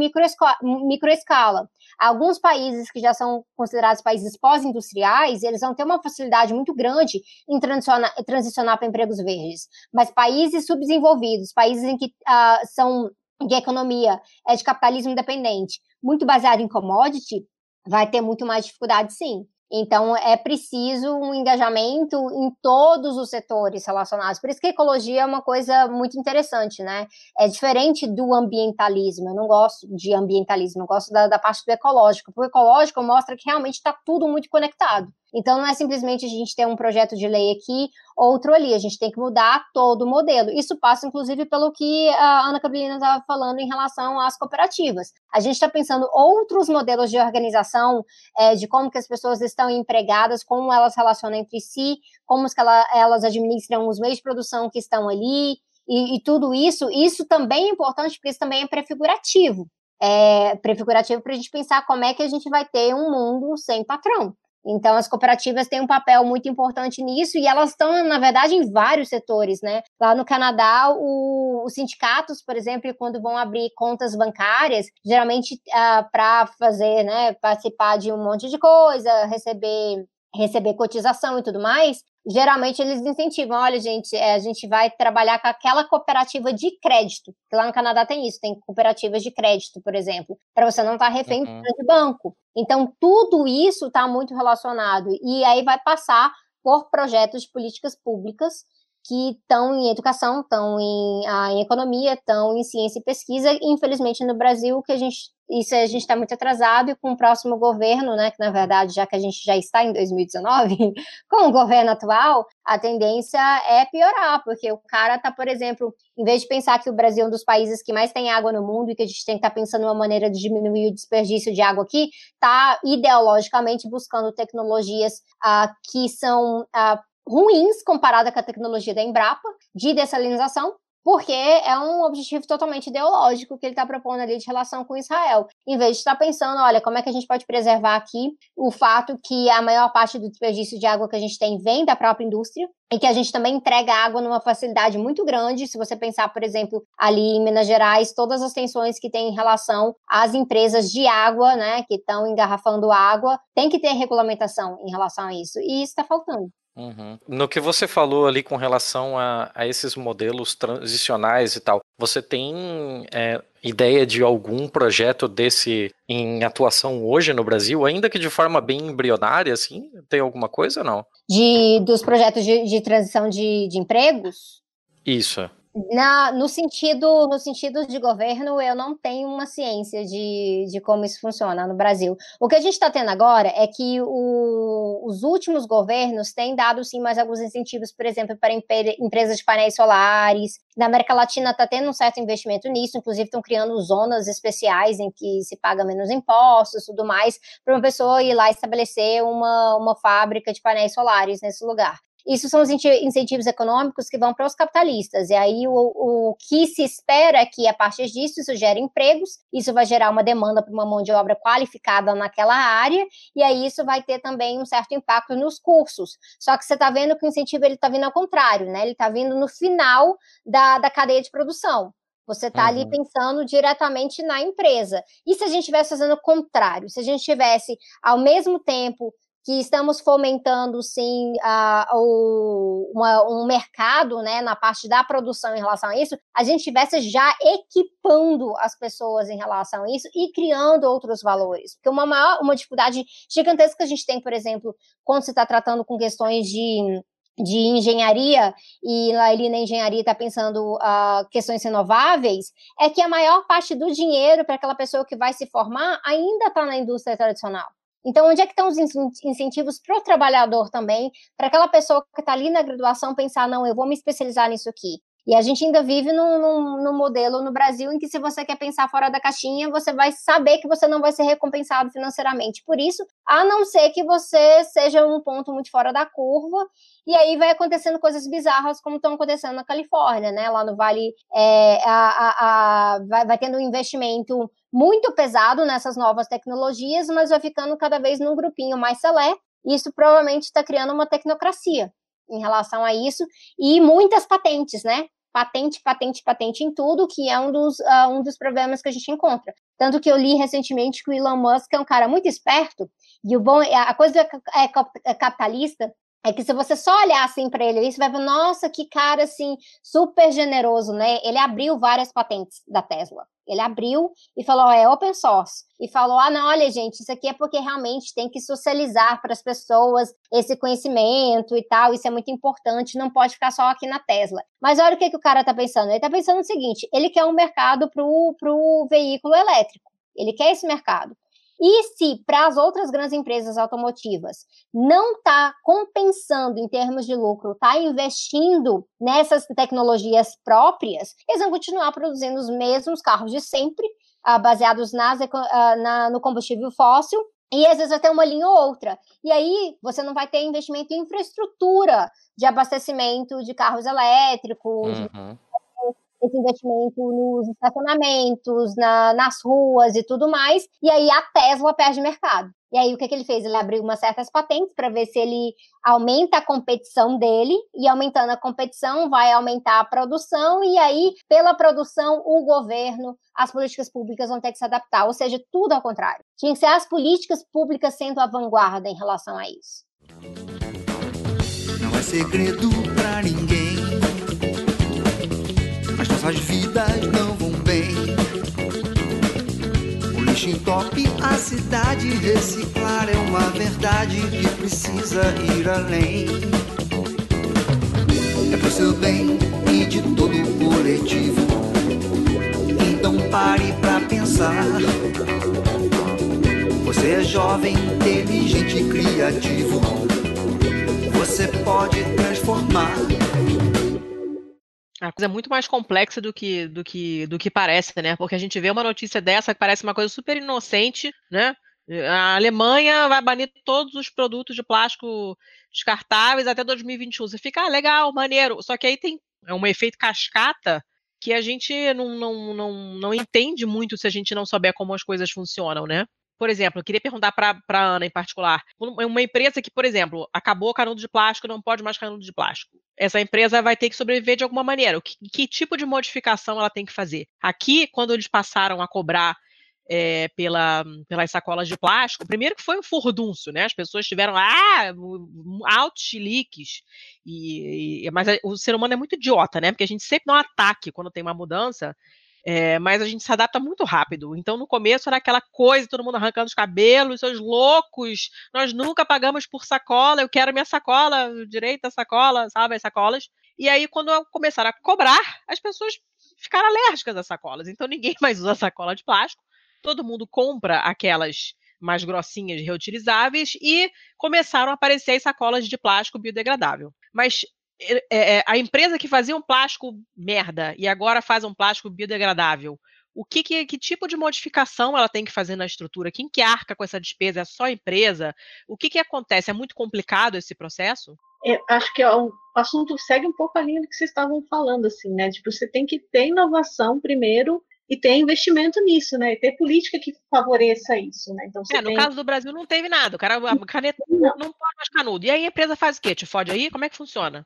microescala. Alguns países que já são considerados países pós-industriais, eles vão ter uma facilidade muito grande em transicionar, transicionar para empregos verdes. Mas países subdesenvolvidos, países em que uh, são de economia é de capitalismo independente, muito baseado em commodity, vai ter muito mais dificuldade, sim. Então, é preciso um engajamento em todos os setores relacionados. Por isso que a ecologia é uma coisa muito interessante, né? É diferente do ambientalismo. Eu não gosto de ambientalismo, eu gosto da, da parte do ecológico. O ecológico mostra que realmente está tudo muito conectado. Então, não é simplesmente a gente ter um projeto de lei aqui, outro ali. A gente tem que mudar todo o modelo. Isso passa, inclusive, pelo que a Ana Carolina estava falando em relação às cooperativas. A gente está pensando outros modelos de organização, é, de como que as pessoas estão empregadas, como elas relacionam entre si, como que ela, elas administram os meios de produção que estão ali, e, e tudo isso. Isso também é importante, porque isso também é prefigurativo. É prefigurativo para a gente pensar como é que a gente vai ter um mundo sem patrão. Então, as cooperativas têm um papel muito importante nisso e elas estão, na verdade, em vários setores, né? Lá no Canadá, o, os sindicatos, por exemplo, quando vão abrir contas bancárias, geralmente ah, para fazer, né, participar de um monte de coisa, receber receber cotização e tudo mais, geralmente eles incentivam, olha, gente, é, a gente vai trabalhar com aquela cooperativa de crédito, que lá no Canadá tem isso, tem cooperativas de crédito, por exemplo, para você não estar tá refém uhum. de banco. Então, tudo isso está muito relacionado, e aí vai passar por projetos de políticas públicas que estão em educação, estão em, ah, em economia, estão em ciência e pesquisa. Infelizmente, no Brasil, que a gente isso a gente está muito atrasado e com o próximo governo, né, que na verdade, já que a gente já está em 2019, com o governo atual, a tendência é piorar, porque o cara está, por exemplo, em vez de pensar que o Brasil é um dos países que mais tem água no mundo e que a gente tem que estar tá pensando uma maneira de diminuir o desperdício de água aqui, está ideologicamente buscando tecnologias ah, que são ah, ruins comparada com a tecnologia da Embrapa de dessalinização, porque é um objetivo totalmente ideológico que ele está propondo ali de relação com Israel, em vez de estar pensando, olha, como é que a gente pode preservar aqui o fato que a maior parte do desperdício de água que a gente tem vem da própria indústria, e que a gente também entrega água numa facilidade muito grande. Se você pensar, por exemplo, ali em Minas Gerais, todas as tensões que tem em relação às empresas de água, né, que estão engarrafando água, tem que ter regulamentação em relação a isso, e isso está faltando. Uhum. No que você falou ali com relação a, a esses modelos transicionais e tal, você tem é, ideia de algum projeto desse em atuação hoje no Brasil, ainda que de forma bem embrionária, assim? Tem alguma coisa ou não? De, dos projetos de, de transição de, de empregos? Isso. Na, no, sentido, no sentido de governo, eu não tenho uma ciência de, de como isso funciona no Brasil. O que a gente está tendo agora é que o, os últimos governos têm dado, sim, mais alguns incentivos, por exemplo, para empresas de painéis solares. Na América Latina está tendo um certo investimento nisso, inclusive estão criando zonas especiais em que se paga menos impostos tudo mais, para uma pessoa ir lá estabelecer uma, uma fábrica de painéis solares nesse lugar. Isso são os incentivos econômicos que vão para os capitalistas. E aí o, o que se espera é que, a partir disso, isso gera empregos, isso vai gerar uma demanda para uma mão de obra qualificada naquela área, e aí isso vai ter também um certo impacto nos cursos. Só que você está vendo que o incentivo está vindo ao contrário, né? Ele está vindo no final da, da cadeia de produção. Você está uhum. ali pensando diretamente na empresa. E se a gente estivesse fazendo o contrário? Se a gente tivesse, ao mesmo tempo, que estamos fomentando sim uh, o, uma, um mercado né, na parte da produção em relação a isso, a gente estivesse já equipando as pessoas em relação a isso e criando outros valores. Porque uma, maior, uma dificuldade gigantesca que a gente tem, por exemplo, quando se está tratando com questões de de engenharia, e lá ali na engenharia está pensando uh, questões renováveis, é que a maior parte do dinheiro para aquela pessoa que vai se formar ainda está na indústria tradicional. Então, onde é que estão os incentivos para o trabalhador também, para aquela pessoa que está ali na graduação pensar, não, eu vou me especializar nisso aqui. E a gente ainda vive num, num, num, modelo no Brasil em que, se você quer pensar fora da caixinha, você vai saber que você não vai ser recompensado financeiramente por isso, a não ser que você seja um ponto muito fora da curva. E aí vai acontecendo coisas bizarras, como estão acontecendo na Califórnia, né? Lá no Vale, é, a, a, a, vai, vai tendo um investimento muito pesado nessas novas tecnologias, mas vai ficando cada vez num grupinho mais seleto. Isso provavelmente está criando uma tecnocracia em relação a isso e muitas patentes, né? Patente, patente, patente em tudo, que é um dos, uh, um dos problemas que a gente encontra. Tanto que eu li recentemente que o Elon Musk é um cara muito esperto, e o bom, a coisa é, é capitalista é que se você só olhar assim para ele, você vai ver, nossa, que cara assim, super generoso, né? Ele abriu várias patentes da Tesla. Ele abriu e falou, é open source. E falou, ah, não, olha, gente, isso aqui é porque realmente tem que socializar para as pessoas esse conhecimento e tal, isso é muito importante, não pode ficar só aqui na Tesla. Mas olha o que, que o cara está pensando. Ele está pensando o seguinte, ele quer um mercado para o veículo elétrico. Ele quer esse mercado. E se para as outras grandes empresas automotivas não está compensando em termos de lucro, está investindo nessas tecnologias próprias, eles vão continuar produzindo os mesmos carros de sempre, uh, baseados nas, uh, na, no combustível fóssil, e às vezes ter uma linha ou outra. E aí você não vai ter investimento em infraestrutura de abastecimento de carros elétricos, uhum esse investimento nos estacionamentos, na, nas ruas e tudo mais, e aí a Tesla perde mercado. E aí o que, que ele fez? Ele abriu umas certas patentes para ver se ele aumenta a competição dele, e aumentando a competição vai aumentar a produção, e aí, pela produção, o governo, as políticas públicas vão ter que se adaptar, ou seja, tudo ao contrário. Tinha que ser as políticas públicas sendo a vanguarda em relação a isso. Não é segredo para ninguém nossas vidas não vão bem. O lixo entope a cidade, reciclar é uma verdade que precisa ir além. é pro seu bem e de todo o coletivo. Então pare pra pensar. Você é jovem, inteligente e criativo. Você pode transformar. A coisa é muito mais complexa do que, do que, do que parece, né? Porque a gente vê uma notícia dessa que parece uma coisa super inocente, né? A Alemanha vai banir todos os produtos de plástico descartáveis até 2021. Você fica, ah, legal, maneiro. Só que aí tem é um efeito cascata que a gente não, não, não, não entende muito se a gente não souber como as coisas funcionam, né? Por exemplo, eu queria perguntar para a Ana em particular. Uma empresa que, por exemplo, acabou o canudo de plástico, não pode mais canudo de plástico. Essa empresa vai ter que sobreviver de alguma maneira. Que, que tipo de modificação ela tem que fazer? Aqui, quando eles passaram a cobrar é, pela, pelas sacolas de plástico, primeiro que foi um furdúncio, né? As pessoas tiveram ah, altos leaks, e, e, mas o ser humano é muito idiota, né? Porque a gente sempre dá um ataque quando tem uma mudança, é, mas a gente se adapta muito rápido. Então, no começo era aquela coisa, todo mundo arrancando os cabelos, seus loucos, nós nunca pagamos por sacola, eu quero minha sacola, direito à sacola, sabe, as sacolas. E aí, quando começaram a cobrar, as pessoas ficaram alérgicas às sacolas. Então, ninguém mais usa sacola de plástico todo mundo compra aquelas mais grossinhas reutilizáveis e começaram a aparecer as sacolas de plástico biodegradável. Mas é, é, a empresa que fazia um plástico merda e agora faz um plástico biodegradável, o que, que, que, tipo de modificação ela tem que fazer na estrutura? Quem que arca com essa despesa? É só a empresa? O que, que acontece? É muito complicado esse processo? Eu acho que o assunto segue um pouco a linha do que vocês estavam falando, assim, né? Tipo, você tem que ter inovação primeiro e ter investimento nisso, né? E ter política que favoreça isso, né? Então, é, no tem... caso do Brasil não teve nada. O cara, a caneta não, não pode mais canudo. E aí a empresa faz o quê? Te fode aí? Como é que funciona?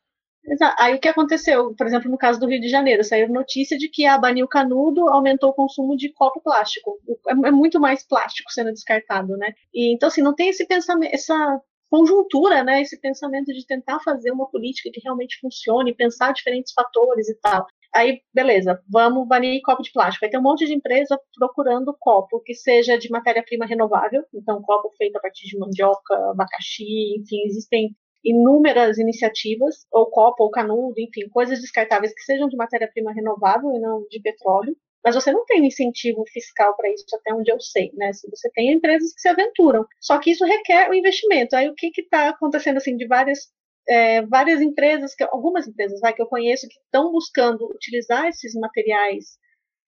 Aí o que aconteceu, por exemplo, no caso do Rio de Janeiro, saiu notícia de que a Banil Canudo aumentou o consumo de copo plástico. É, é muito mais plástico sendo descartado, né? E, então, assim, não tem esse pensamento, essa conjuntura, né? Esse pensamento de tentar fazer uma política que realmente funcione, pensar diferentes fatores e tal. Aí, beleza, vamos banir copo de plástico. Aí tem um monte de empresa procurando copo que seja de matéria-prima renovável, então copo feito a partir de mandioca, abacaxi, enfim, existem inúmeras iniciativas, ou copo, ou canudo, enfim, coisas descartáveis que sejam de matéria-prima renovável e não de petróleo. Mas você não tem incentivo fiscal para isso, até onde eu sei, né? Se você tem empresas que se aventuram. Só que isso requer o investimento. Aí o que está acontecendo assim de várias é, várias empresas, que, algumas empresas vai, que eu conheço que estão buscando utilizar esses materiais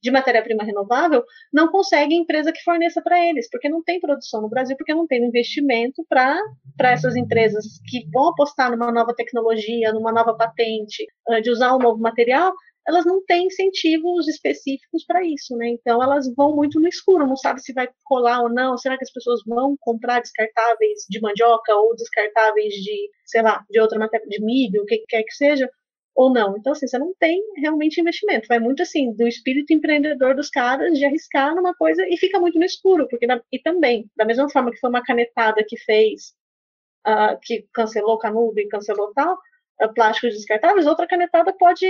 de matéria-prima renovável, não conseguem empresa que forneça para eles, porque não tem produção no Brasil, porque não tem investimento para essas empresas que vão apostar numa nova tecnologia, numa nova patente, de usar um novo material, elas não têm incentivos específicos para isso, né? Então elas vão muito no escuro, não sabe se vai colar ou não. Será que as pessoas vão comprar descartáveis de mandioca ou descartáveis de, sei lá, de outra matéria, de milho, o que quer que seja, ou não? Então assim, você não tem realmente investimento. Vai muito assim do espírito empreendedor dos caras de arriscar numa coisa e fica muito no escuro, porque e também da mesma forma que foi uma canetada que fez uh, que cancelou canudo e cancelou tal uh, plásticos descartáveis, outra canetada pode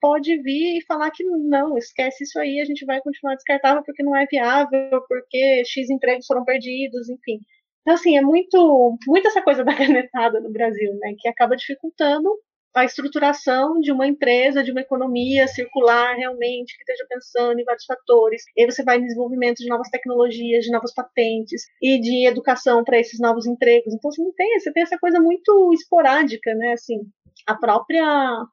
pode vir e falar que não, esquece isso aí, a gente vai continuar descartável porque não é viável, porque X empregos foram perdidos, enfim. Então, assim, é muito, muito essa coisa da canetada no Brasil, né, que acaba dificultando a estruturação de uma empresa, de uma economia circular realmente, que esteja pensando em vários fatores. E aí você vai em desenvolvimento de novas tecnologias, de novas patentes e de educação para esses novos empregos. Então você não tem, você tem essa coisa muito esporádica, né? Assim, a própria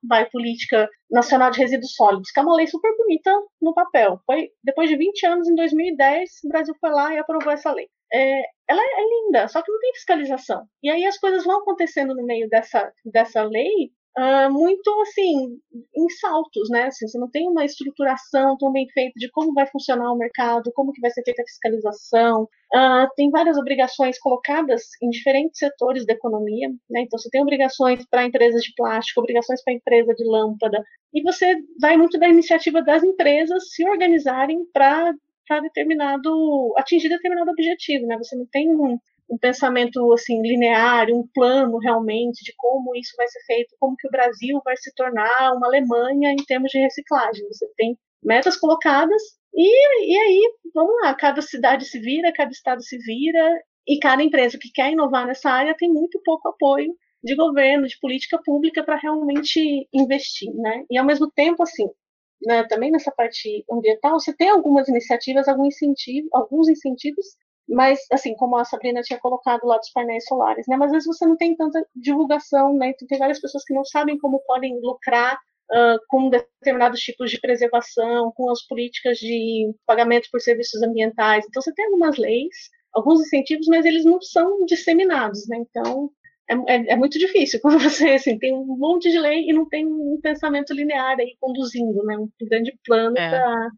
vai, política nacional de resíduos sólidos, que é uma lei super bonita no papel. Foi depois de 20 anos, em 2010, o Brasil foi lá e aprovou essa lei. É, ela é linda, só que não tem fiscalização. E aí as coisas vão acontecendo no meio dessa, dessa lei uh, muito assim em saltos, né? Assim, você não tem uma estruturação tão bem feita de como vai funcionar o mercado, como que vai ser feita a fiscalização. Uh, tem várias obrigações colocadas em diferentes setores da economia, né? Então você tem obrigações para empresas de plástico, obrigações para empresa de lâmpada, e você vai muito da iniciativa das empresas se organizarem para para determinado atingir determinado objetivo, né? Você não tem um, um pensamento assim linear, um plano realmente de como isso vai ser feito, como que o Brasil vai se tornar uma Alemanha em termos de reciclagem. Você tem metas colocadas e, e aí, vamos lá, cada cidade se vira, cada estado se vira e cada empresa que quer inovar nessa área tem muito pouco apoio de governo, de política pública para realmente investir, né? E ao mesmo tempo, assim, né, também nessa parte ambiental, você tem algumas iniciativas, algum incentivo, alguns incentivos, mas assim, como a Sabrina tinha colocado lá dos painéis solares, né? Mas às vezes você não tem tanta divulgação, né? Então, tem várias pessoas que não sabem como podem lucrar Uh, com determinados tipos de preservação, com as políticas de pagamento por serviços ambientais. Então, você tem algumas leis, alguns incentivos, mas eles não são disseminados, né? Então, é, é, é, muito difícil quando você assim, tem um monte de lei e não tem um pensamento linear aí conduzindo, né? Um grande plano é. para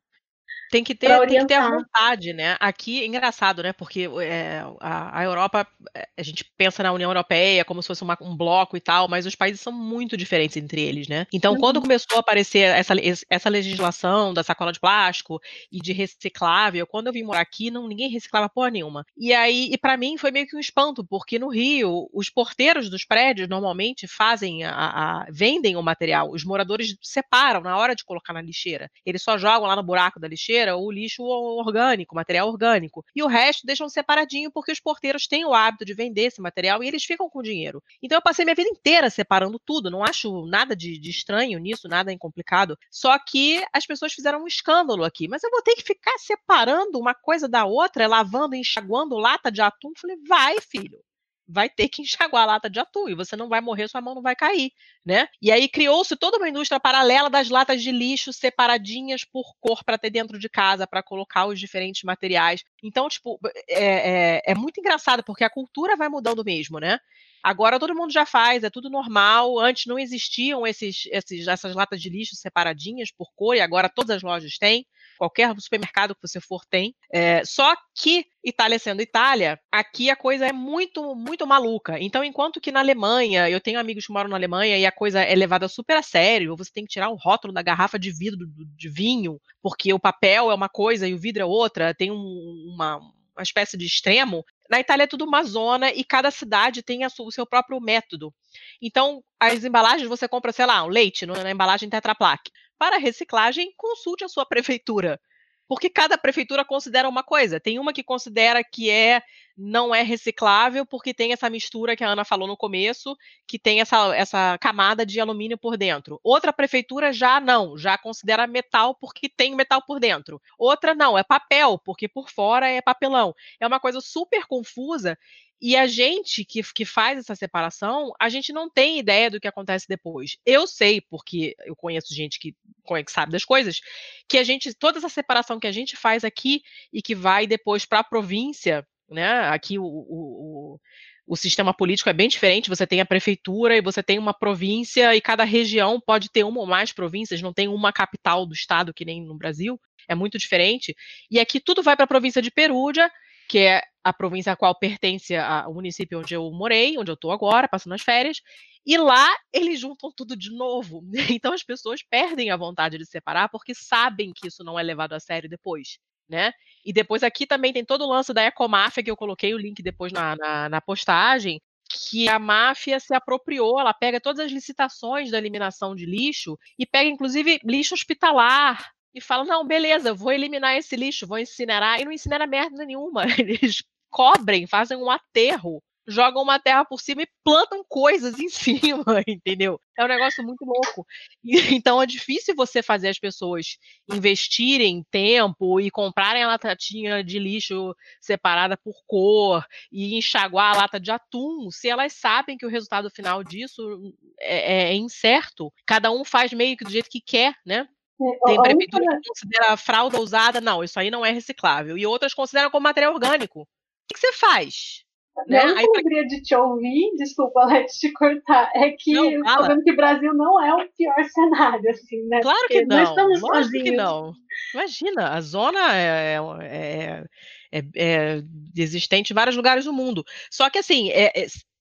tem que ter, tem que ter a vontade, né? Aqui é engraçado, né? Porque é, a, a, Europa, é, a gente pensa na União Europeia como se fosse uma, um bloco e tal, mas os países são muito diferentes entre eles, né? Então, uhum. quando começou a aparecer essa, essa legislação da sacola de plástico e de reciclável, quando eu vim morar aqui, não, ninguém reciclava porra nenhuma. E aí, e para mim foi meio que um espanto, porque no Rio, os porteiros dos prédios normalmente fazem a, a vendem o material, os moradores separam na hora de colocar na lixeira. Eles só jogam lá no buraco da lixeira o lixo orgânico, material orgânico. E o resto deixam separadinho porque os porteiros têm o hábito de vender esse material e eles ficam com dinheiro. Então eu passei minha vida inteira separando tudo, não acho nada de, de estranho nisso, nada incomplicado. Só que as pessoas fizeram um escândalo aqui. Mas eu vou ter que ficar separando uma coisa da outra, lavando, enxaguando lata de atum. Falei, vai, filho vai ter que enxaguar a lata de atum e você não vai morrer, sua mão não vai cair, né? E aí criou-se toda uma indústria paralela das latas de lixo separadinhas por cor para ter dentro de casa, para colocar os diferentes materiais. Então, tipo, é, é, é muito engraçado porque a cultura vai mudando mesmo, né? Agora todo mundo já faz, é tudo normal. Antes não existiam esses, esses, essas latas de lixo separadinhas por cor, e agora todas as lojas têm qualquer supermercado que você for tem. É, só que Itália sendo Itália, aqui a coisa é muito, muito maluca. Então, enquanto que na Alemanha, eu tenho amigos que moram na Alemanha e a coisa é levada super a sério, você tem que tirar o rótulo da garrafa de vidro de vinho, porque o papel é uma coisa e o vidro é outra, tem um, uma, uma espécie de extremo. Na Itália é tudo uma zona e cada cidade tem a, o seu próprio método. Então, as embalagens você compra, sei lá, um leite na embalagem Tetra Pak. Para reciclagem, consulte a sua prefeitura. Porque cada prefeitura considera uma coisa. Tem uma que considera que é não é reciclável porque tem essa mistura que a Ana falou no começo, que tem essa, essa camada de alumínio por dentro. Outra prefeitura já não, já considera metal porque tem metal por dentro. Outra não, é papel, porque por fora é papelão. É uma coisa super confusa e a gente que, que faz essa separação, a gente não tem ideia do que acontece depois. Eu sei, porque eu conheço gente que, que sabe das coisas, que a gente, toda essa separação que a gente faz aqui e que vai depois para a província, né? Aqui o, o, o sistema político é bem diferente. Você tem a prefeitura e você tem uma província, e cada região pode ter uma ou mais províncias, não tem uma capital do estado que nem no Brasil. É muito diferente. E aqui tudo vai para a província de Perúdia, que é a província a qual pertence ao município onde eu morei, onde eu estou agora, passando as férias, e lá eles juntam tudo de novo. Então as pessoas perdem a vontade de separar porque sabem que isso não é levado a sério depois. Né? E depois aqui também tem todo o lance da ecomáfia, que eu coloquei o link depois na, na, na postagem, que a máfia se apropriou, ela pega todas as licitações da eliminação de lixo e pega inclusive lixo hospitalar, e fala: não, beleza, vou eliminar esse lixo, vou incinerar, e não incinera merda nenhuma. Eles cobrem, fazem um aterro, jogam uma terra por cima e plantam coisas em cima, entendeu? É um negócio muito louco. Então é difícil você fazer as pessoas investirem tempo e comprarem a latatinha de lixo separada por cor e enxaguar a lata de atum, se elas sabem que o resultado final disso é, é incerto. Cada um faz meio que do jeito que quer, né? É, Tem prefeitura que considera fralda usada, não, isso aí não é reciclável. E outras consideram como material orgânico. O que, você faz? Né? A alegria de te ouvir, desculpa, Alex, te cortar, é que não, vendo que o Brasil não é o pior cenário, assim, né? Claro Porque que não, nós estamos sozinhos. que não. Imagina, a zona é, é, é, é, existente em vários lugares do mundo. Só que, assim,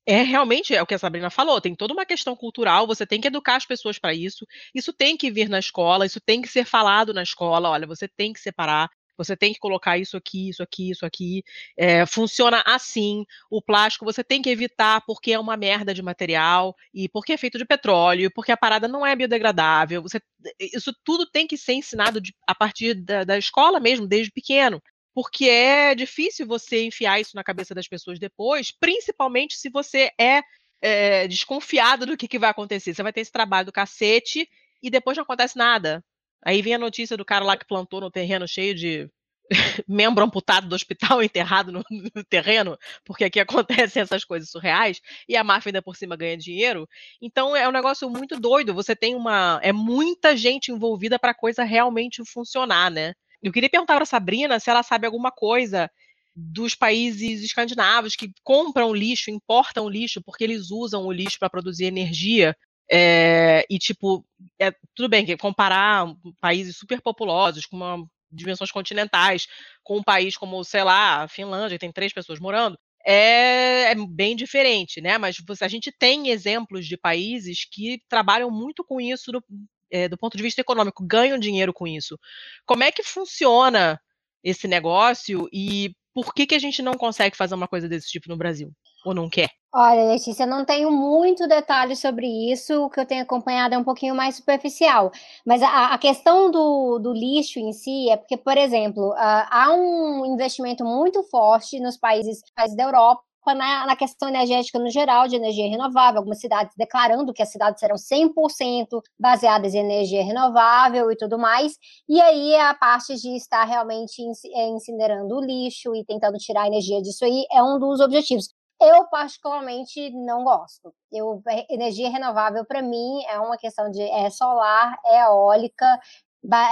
é, realmente é o que a Sabrina falou, tem toda uma questão cultural, você tem que educar as pessoas para isso. Isso tem que vir na escola, isso tem que ser falado na escola. Olha, você tem que separar, você tem que colocar isso aqui, isso aqui, isso aqui. É, funciona assim. O plástico você tem que evitar porque é uma merda de material e porque é feito de petróleo, porque a parada não é biodegradável. Você, isso tudo tem que ser ensinado de, a partir da, da escola mesmo, desde pequeno porque é difícil você enfiar isso na cabeça das pessoas depois, principalmente se você é, é, desconfiado do que, que vai acontecer. Você vai ter esse trabalho do cacete e depois não acontece nada. Aí vem a notícia do cara lá que plantou no terreno cheio de membro amputado do hospital enterrado no, no, terreno, porque aqui acontecem essas coisas surreais, e a máfia ainda por cima ganha dinheiro. Então é um negócio muito doido. Você tem uma. É muita gente envolvida para a coisa realmente funcionar, né? Eu queria perguntar para Sabrina se ela sabe alguma coisa dos países escandinavos que compram lixo, importam lixo, porque eles usam o lixo para produzir energia. É, e, tipo, é, tudo bem que comparar países super populosos, com uma dimensões continentais, com um país como, sei lá, a Finlândia, que tem três pessoas morando, é, é, bem diferente, né? Mas você, a gente tem exemplos de países que trabalham muito com isso do, é, do ponto de vista econômico, ganham dinheiro com isso. Como é que funciona esse negócio e por que, que a gente não consegue fazer uma coisa desse tipo no Brasil? Ou não quer? Olha, Letícia, eu não tenho muito detalhe sobre isso, o que eu tenho acompanhado é um pouquinho mais superficial. Mas a, a questão do, do, lixo em si é porque, por exemplo, uh, há um investimento muito forte nos países, países da Europa na, na, questão energética no geral, de energia renovável, algumas cidades declarando que as cidades serão 100% baseadas em energia renovável e tudo mais, e aí a parte de estar realmente é, incinerando o lixo e tentando tirar a energia disso aí é um dos objetivos. Eu, particularmente, não gosto. Eu, é, energia renovável, para mim, é uma questão de é solar, é eólica,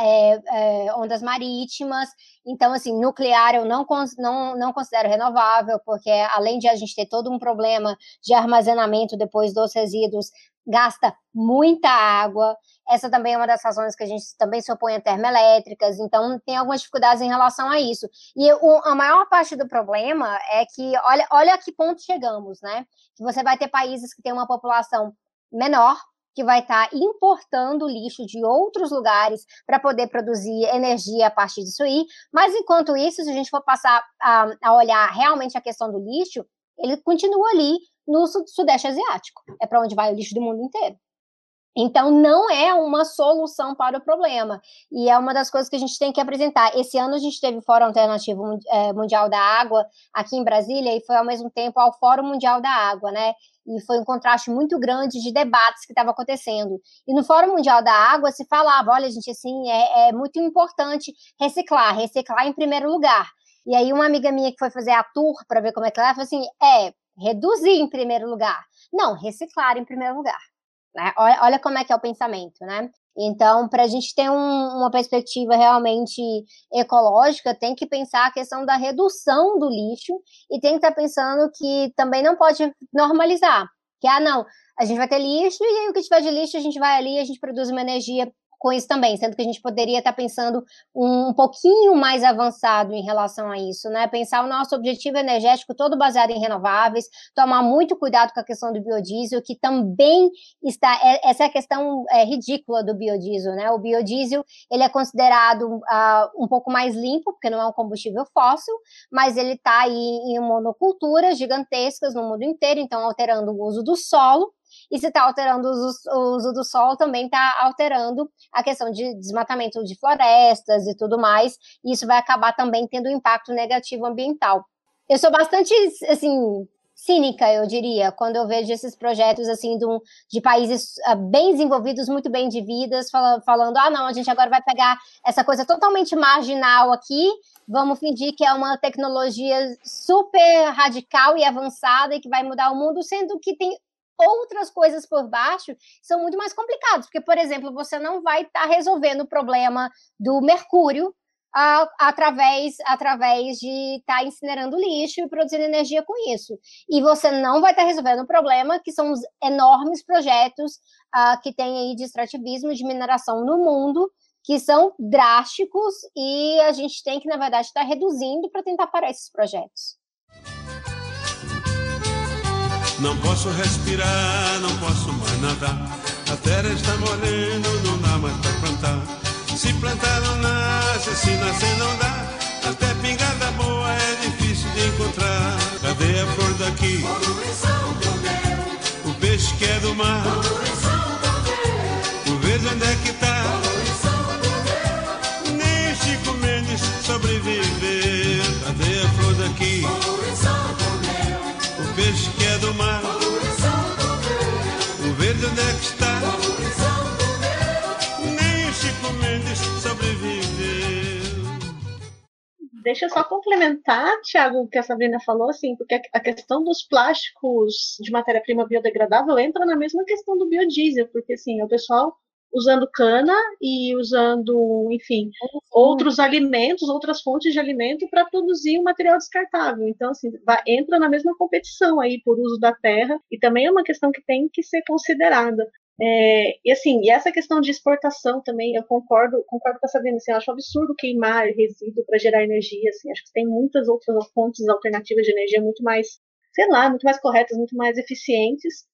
é, é, ondas marítimas. Então, assim, nuclear eu não, não, não considero renovável, porque além de a gente ter todo um problema de armazenamento depois dos resíduos, gasta muita água. Essa também é uma das razões que a gente também se opõe a termoelétricas, então tem algumas dificuldades em relação a isso. E o, a maior parte do problema é que, olha, olha a que ponto chegamos, né? Que você vai ter países que têm uma população menor, que vai estar tá importando lixo de outros lugares para poder produzir energia a partir disso aí. Mas enquanto isso, se a gente for passar a, a olhar realmente a questão do lixo, ele continua ali no Sudeste Asiático. É para onde vai o lixo do mundo inteiro. Então, não é uma solução para o problema. E é uma das coisas que a gente tem que apresentar. Esse ano a gente teve o Fórum Alternativo é, Mundial da Água aqui em Brasília e foi ao mesmo tempo ao Fórum Mundial da Água, né? E foi um contraste muito grande de debates que estava acontecendo. E no Fórum Mundial da Água se falava: olha, gente, assim, é, é muito importante reciclar, reciclar em primeiro lugar. E aí, uma amiga minha que foi fazer a tour para ver como é que ela falou assim: é, reduzir em primeiro lugar. Não, reciclar em primeiro lugar. Né? Olha, olha como é que é o pensamento, né? Então, para a gente ter um, uma perspectiva realmente ecológica, tem que pensar a questão da redução do lixo e tem que estar tá pensando que também não pode normalizar. Que, ah, não, a gente vai ter lixo e aí o que tiver de lixo a gente vai ali, a gente produz uma energia com isso também, sendo que a gente poderia estar pensando um pouquinho mais avançado em relação a isso, né? Pensar o nosso objetivo energético todo baseado em renováveis, tomar muito cuidado com a questão do biodiesel, que também está é, essa é a questão é, ridícula do biodiesel, né? O biodiesel ele é considerado uh, um pouco mais limpo, porque não é um combustível fóssil, mas ele está aí em monoculturas gigantescas no mundo inteiro, então alterando o uso do solo e se está alterando o uso do solo, também está alterando a questão de desmatamento de florestas e tudo mais, e isso vai acabar também tendo um impacto negativo ambiental. Eu sou bastante, assim, cínica, eu diria, quando eu vejo esses projetos assim de, um, de países uh, bem desenvolvidos, muito bem de vidas, falando, ah, não, a gente agora vai pegar essa coisa totalmente marginal aqui, vamos fingir que é uma tecnologia super radical e avançada e que vai mudar o mundo, sendo que tem outras coisas por baixo são muito mais complicadas, porque, por exemplo, você não vai estar tá resolvendo o problema do mercúrio uh, através, através de estar tá incinerando lixo e produzindo energia com isso. E você não vai estar tá resolvendo o problema que são os enormes projetos uh, que tem aí de extrativismo de mineração no mundo, que são drásticos e a gente tem que, na verdade, estar reduzindo para tentar parar esses projetos. Não posso respirar, não posso mais nadar. A terra está morrendo, não dá mais pra plantar. Se plantar não nasce, se nascer não dá. Até pingada boa é difícil de encontrar. Cadê a flor daqui? O peixe que é do mar. O verde onde é que tá? Deixa eu só complementar, Tiago, o que a Sabrina falou, assim, porque a questão dos plásticos de matéria-prima biodegradável entra na mesma questão do biodiesel, porque assim, o pessoal usando cana e usando, enfim, outros alimentos, outras fontes de alimento para produzir um material descartável. Então, assim, vai, entra na mesma competição aí por uso da terra e também é uma questão que tem que ser considerada. É, e assim, e essa questão de exportação também, eu concordo, concordo com a Sabrina, assim, eu acho absurdo queimar resíduo para gerar energia, assim, acho que tem muitas outras fontes alternativas de energia muito mais, sei lá, muito mais corretas, muito mais eficientes,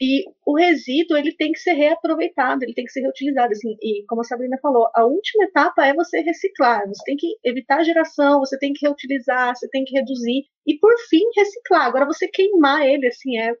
e o resíduo ele tem que ser reaproveitado, ele tem que ser reutilizado. Assim, e como a Sabrina falou, a última etapa é você reciclar. Você tem que evitar a geração, você tem que reutilizar, você tem que reduzir e por fim reciclar. Agora você queimar ele assim é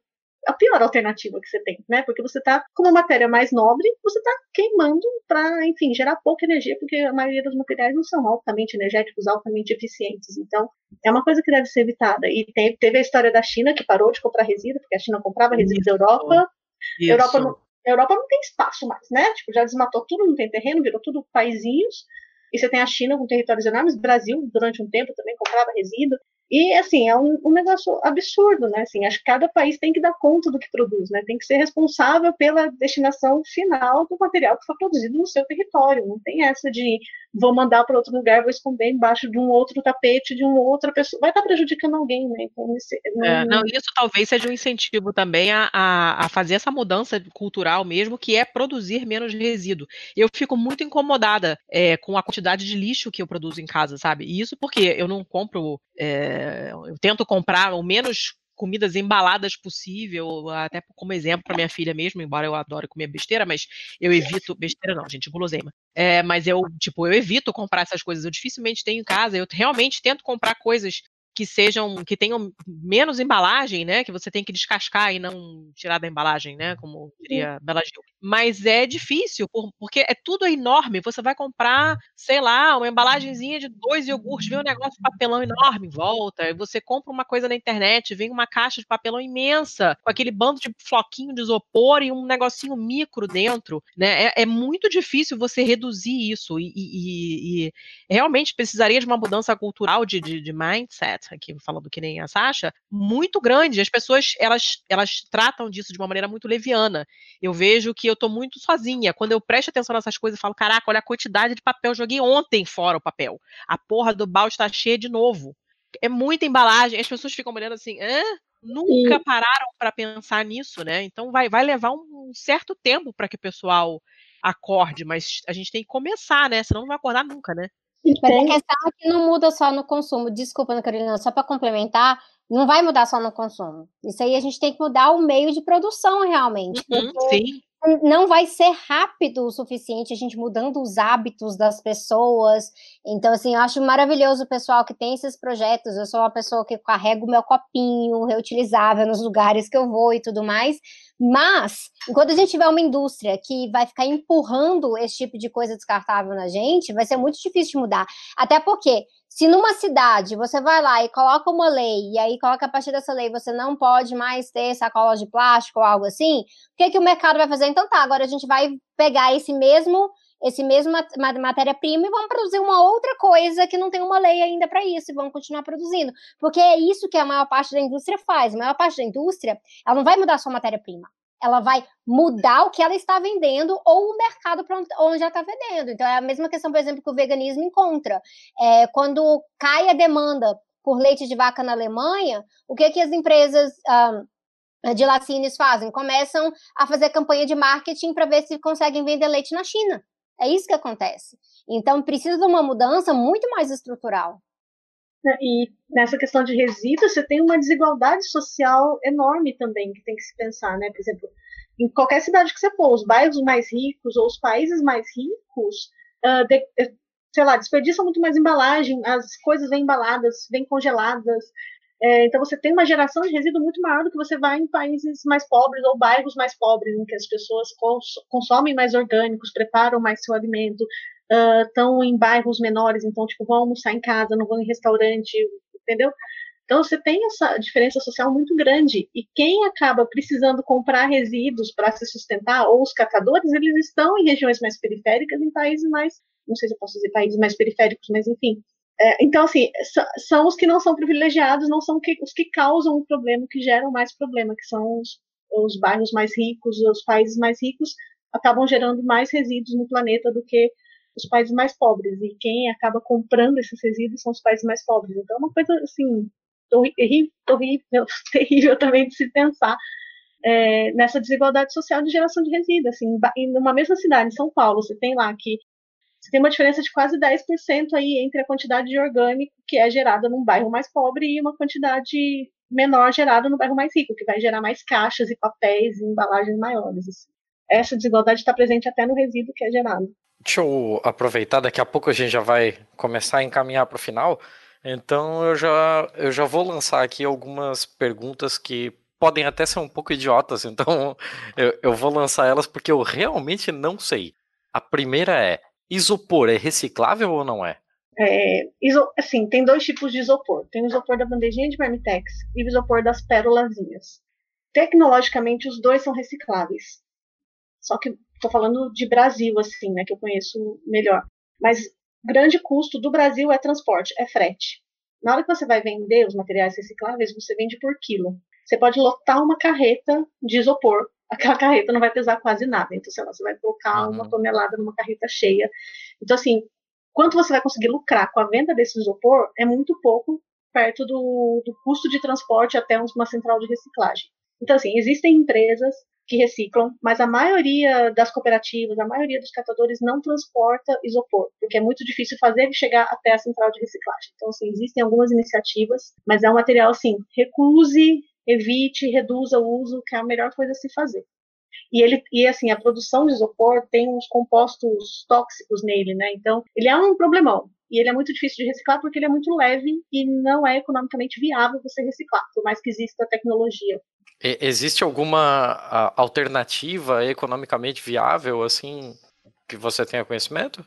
a pior alternativa que você tem, né? Porque você está com uma matéria mais nobre, você está queimando para, enfim, gerar pouca energia, porque a maioria dos materiais não são altamente energéticos, altamente eficientes. Então, é uma coisa que deve ser evitada. E tem, teve a história da China, que parou de comprar resíduo, porque a China comprava resíduos da Europa. Isso. Europa não, Europa não tem espaço mais, né? Tipo, já desmatou tudo, não tem terreno, virou tudo paizinhos. E você tem a China com territórios enormes, Brasil, durante um tempo, também comprava resíduo. E, assim, é um, um, negócio absurdo, né? Assim, acho que cada país tem que dar conta do que produz, né? Tem que ser responsável pela destinação final do material que foi produzido no seu território. Não tem essa de vou mandar para outro lugar, vou esconder embaixo de um outro tapete de uma outra pessoa. Vai estar prejudicando alguém, né? Então, esse, não... É, não, isso talvez seja um incentivo também a, a, a, fazer essa mudança cultural mesmo, que é produzir menos resíduo. Eu fico muito incomodada é, com a quantidade de lixo que eu produzo em casa, sabe? E isso porque eu não compro. É, eu tento comprar o menos comidas embaladas possível, até como exemplo para minha filha mesmo, embora eu adore comer besteira, mas eu evito besteira não, gente, guloseima. É, mas eu, tipo, eu evito comprar essas coisas, eu dificilmente tenho em casa, eu realmente tento comprar coisas que sejam, que tenham menos embalagem, né? Que você tem que descascar e não tirar da embalagem, né? Como diria Bela Gil. Mas é difícil, porque é tudo enorme. Você vai comprar, sei lá, uma embalagenzinha de dois iogurtes, vem um negócio de papelão enorme em volta. Você compra uma coisa na internet, vem uma caixa de papelão imensa, com aquele bando de floquinho de isopor e um negocinho micro dentro, né? É, é muito difícil você reduzir isso. E, e, e, realmente precisaria de uma mudança cultural de, de, de mindset aqui falando que nem a Sasha, muito grande. As pessoas, elas, elas tratam disso de uma maneira muito leviana. Eu vejo que eu tô muito sozinha. Quando eu presto atenção nessas coisas, eu falo, caraca, olha a quantidade de papel. Eu joguei ontem fora o papel. A porra do balde está cheia de novo. É muita embalagem. As pessoas ficam olhando assim, hã? Nunca pararam para pensar nisso, né? Então vai, vai levar um certo tempo para que o pessoal acorde, mas a gente tem que começar, né? Senão não vai acordar nunca, né? Mas a questão é que não muda só no consumo. Desculpa, Carolina, só para complementar, não vai mudar só no consumo. Isso aí a gente tem que mudar o meio de produção realmente. Uhum, sim não vai ser rápido o suficiente a gente mudando os hábitos das pessoas. Então, assim, eu acho maravilhoso o pessoal que tem esses projetos. Eu sou uma pessoa que carrego meu copinho reutilizável nos lugares que eu vou e tudo mais. Mas, enquanto a gente tiver uma indústria que vai ficar empurrando esse tipo de coisa descartável na gente, vai ser muito difícil de mudar. Até porque se numa cidade você vai lá e coloca uma lei, e aí coloca a partir dessa lei você não pode mais ter sacolas de plástico ou algo assim, o que, que o mercado vai fazer? Então tá, agora a gente vai pegar esse mesmo esse mesmo matéria-prima e vamos produzir uma outra coisa que não tem uma lei ainda para isso e vamos continuar produzindo. Porque é isso que a maior parte da indústria faz. A maior parte da indústria, ela não vai mudar só matéria-prima ela vai mudar o que ela está vendendo ou o mercado onde ela está vendendo. Então, é a mesma questão, por exemplo, que o veganismo encontra. É, quando cai a demanda por leite de vaca na Alemanha, o que, que as empresas um, de laticínios fazem? Começam a fazer campanha de marketing para ver se conseguem vender leite na China. É isso que acontece. Então, precisa de uma mudança muito mais estrutural. Né, e nessa questão de resíduos, você tem uma desigualdade social enorme também que tem que se pensar, né? Por exemplo, em qualquer cidade que você for, os bairros mais ricos ou os países mais ricos, uh, de, eh, sei lá, desperdiçam muito mais embalagem, as coisas vêm embaladas, vêm congeladas. É, então você tem uma geração de resíduo muito maior do que você vai em países mais pobres ou bairros mais pobres, em que as pessoas cons consomem mais orgânicos, preparam mais seu alimento, estão uh, em bairros menores, então, tipo, vão almoçar em casa, não vão em restaurante, entendeu? Então, você tem essa diferença social muito grande. E quem acaba precisando comprar resíduos para se sustentar, ou os catadores, eles estão em regiões mais periféricas, em países mais, não sei se eu posso dizer países mais periféricos, mas enfim, É, então, assim, são os que não são privilegiados, não são que, os que causam o problema, que geram mais problema, que são os, os bairros mais ricos, os países mais ricos acabam gerando mais resíduos no planeta do que os países mais pobres. E quem acaba comprando esses resíduos são os países mais pobres. Então, é uma coisa, assim, horrível, horrível terrível também de se pensar é, nessa desigualdade social de geração de resíduos. Assim, em uma mesma cidade, em São Paulo, você tem lá que você tem uma diferença de quase 10% aí entre a quantidade de orgânico que é gerada num bairro mais pobre e uma quantidade menor gerada no bairro mais rico, que vai gerar mais caixas e papéis e embalagens maiores. Assim. Essa desigualdade está presente até no resíduo que é gerado. Deixa eu aproveitar, daqui a pouco a gente já vai começar a encaminhar para o final. Então eu já, eu já vou lançar aqui algumas perguntas que podem até ser um pouco idiotas, então eu, eu vou lançar elas porque eu realmente não sei. A primeira é: isopor é reciclável ou não é? É, iso, assim, tem dois tipos de isopor. Tem o isopor da bandejinha de marmitex e o isopor das pérolazinhas. Tecnologicamente, os dois são recicláveis. Só que estou falando de Brasil, assim, né, que eu conheço melhor. Mas grande custo do Brasil é transporte, é frete. Na hora que você vai vender os materiais recicláveis, você vende por quilo. Você pode lotar uma carreta de isopor. Aquela carreta não vai pesar quase nada. Então, sei lá, você vai colocar uhum. uma tonelada numa carreta cheia. Então, assim, quanto você vai conseguir lucrar com a venda desse isopor é muito pouco perto do, do custo de transporte até uma central de reciclagem. Então, assim, existem empresas que reciclam, mas a maioria das cooperativas, a maioria dos catadores não transporta isopor, porque é muito difícil fazer ele chegar até a central de reciclagem. Então, assim, existem algumas iniciativas, mas é um material assim, recuse, evite, reduza o uso, que é a melhor coisa a se fazer. E ele e assim, a produção de isopor tem uns compostos tóxicos nele, né? Então, ele é um problemão. E ele é muito difícil de reciclar porque ele é muito leve e não é economicamente viável você reciclar, por mais que exista tecnologia. Existe alguma alternativa economicamente viável, assim, que você tenha conhecimento?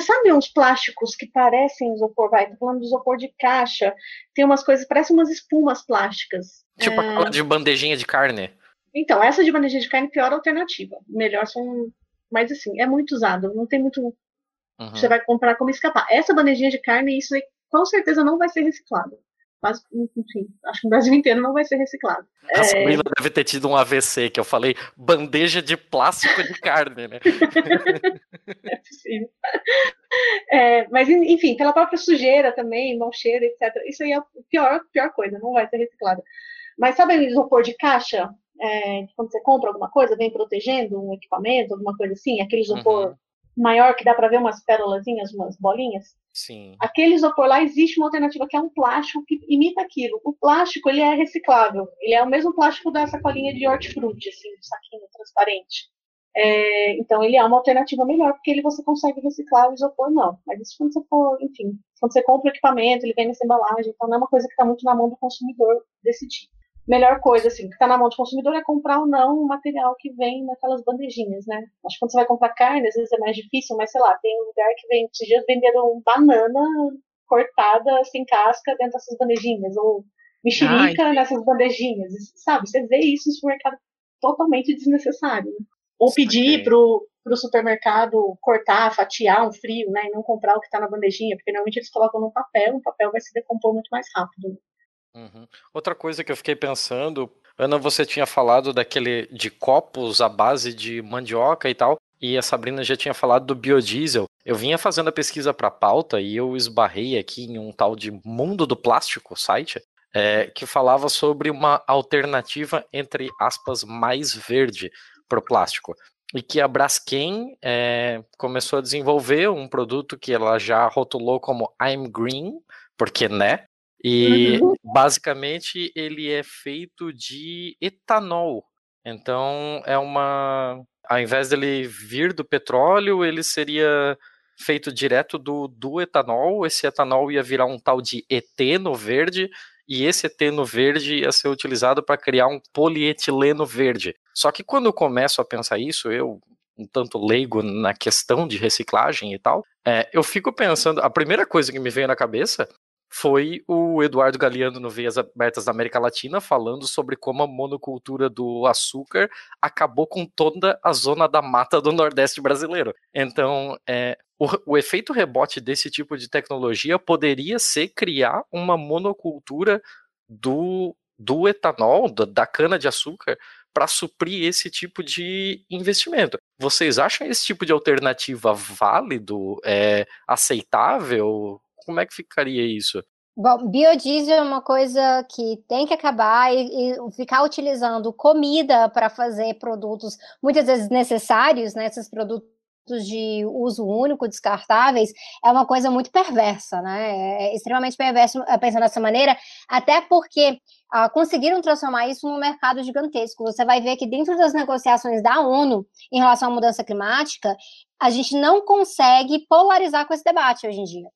Sabe uns plásticos que parecem isopor? Vai, tô falando de isopor de caixa. Tem umas coisas, parecem umas espumas plásticas. Tipo é... aquela de bandejinha de carne. Então, essa de bandejinha de carne é pior alternativa. Melhor são. Mas assim, é muito usado. Não tem muito. Uhum. Você vai comprar como escapar. Essa bandejinha de carne, isso aí, com certeza não vai ser reciclado. Mas, enfim, acho que no Brasil inteiro não vai ser reciclado. A é... Sabrina deve ter tido um AVC, que eu falei bandeja de plástico de carne, né? é possível. É, mas, enfim, pela própria sujeira também, mau cheiro, etc. Isso aí é a pior, pior coisa, não vai ser reciclado. Mas sabe o isopor de caixa? É, quando você compra alguma coisa, vem protegendo um equipamento, alguma coisa assim, aquele isopor uhum. Maior que dá para ver umas pérolazinhas, umas bolinhas? Sim. Aquele isopor lá existe uma alternativa que é um plástico que imita aquilo. O plástico ele é reciclável. Ele é o mesmo plástico da sacolinha de hortifruti, assim, um saquinho transparente. É, então ele é uma alternativa melhor porque ele você consegue reciclar o isopor não. Mas isso quando você for, enfim, quando você compra o equipamento, ele vem nessa embalagem, então não é uma coisa que está muito na mão do consumidor decidir melhor coisa, assim, que está na mão do consumidor é comprar ou não o material que vem naquelas bandejinhas, né? Acho que quando você vai comprar carne, às vezes é mais difícil, mas sei lá, tem um lugar que vem, esses dias venderam banana cortada sem casca dentro dessas bandejinhas, ou mexerica Ai. nessas bandejinhas, sabe? Você vê isso no supermercado totalmente desnecessário. Né? Ou pedir pro, pro supermercado cortar, fatiar um frio, né? E não comprar o que está na bandejinha, porque normalmente eles colocam no papel, o papel vai se decompor muito mais rápido. Uhum. Outra coisa que eu fiquei pensando, Ana, você tinha falado daquele de copos à base de mandioca e tal, e a Sabrina já tinha falado do biodiesel. Eu vinha fazendo a pesquisa para pauta e eu esbarrei aqui em um tal de Mundo do Plástico site, é, que falava sobre uma alternativa, entre aspas, mais verde para o plástico. E que a Braskem é, começou a desenvolver um produto que ela já rotulou como I'm Green, porque né? E uhum. basicamente ele é feito de etanol. Então é uma. Ao invés dele vir do petróleo, ele seria feito direto do, do etanol. Esse etanol ia virar um tal de eteno verde, e esse eteno verde ia ser utilizado para criar um polietileno verde. Só que quando eu começo a pensar isso, eu, um tanto leigo na questão de reciclagem e tal, é, eu fico pensando, a primeira coisa que me veio na cabeça foi o Eduardo Galeano no Veias Abertas da América Latina falando sobre como a monocultura do açúcar acabou com toda a zona da mata do Nordeste brasileiro. Então, é, o, o efeito rebote desse tipo de tecnologia poderia ser criar uma monocultura do, do etanol, da, da cana-de-açúcar, para suprir esse tipo de investimento. Vocês acham esse tipo de alternativa válido, é, aceitável? Como é que ficaria isso? Bom, biodiesel é uma coisa que tem que acabar e, e ficar utilizando comida para fazer produtos muitas vezes necessários, né? Esses produtos de uso único, descartáveis, é uma coisa muito perversa, né? É extremamente perverso é, pensar dessa maneira, até porque ah, conseguiram transformar isso num mercado gigantesco. Você vai ver que dentro das negociações da ONU em relação à mudança climática, a gente não consegue polarizar com esse debate hoje em dia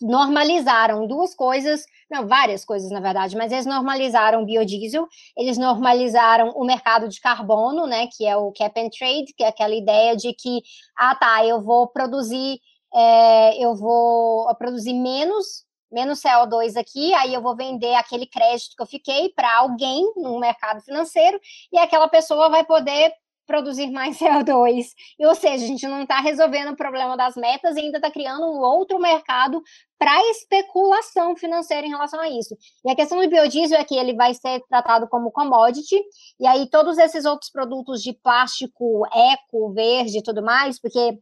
normalizaram duas coisas, não, várias coisas na verdade, mas eles normalizaram o biodiesel, eles normalizaram o mercado de carbono, né, que é o cap and trade, que é aquela ideia de que, ah tá, eu vou produzir, é, eu vou produzir menos, menos CO2 aqui, aí eu vou vender aquele crédito que eu fiquei para alguém no mercado financeiro, e aquela pessoa vai poder produzir mais CO2. E, ou seja, a gente não está resolvendo o problema das metas e ainda está criando um outro mercado para especulação financeira em relação a isso. E a questão do biodiesel é que ele vai ser tratado como commodity, e aí todos esses outros produtos de plástico eco, verde e tudo mais, porque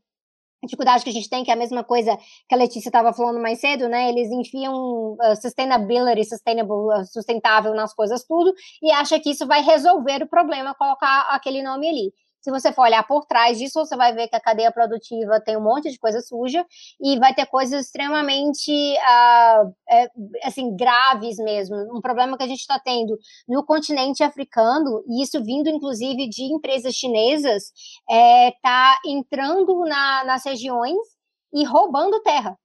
dificuldade que a gente tem, que é a mesma coisa que a Letícia estava falando mais cedo, né? Eles enfiam uh, sustainability, sustainable, uh, sustentável nas coisas tudo, e acha que isso vai resolver o problema, colocar aquele nome ali. Se você for olhar por trás disso, você vai ver que a cadeia produtiva tem um monte de coisa suja e vai ter coisas extremamente uh, é, assim graves mesmo. Um problema que a gente está tendo no continente africano e isso vindo inclusive de empresas chinesas está é, tá entrando na, nas regiões e roubando terra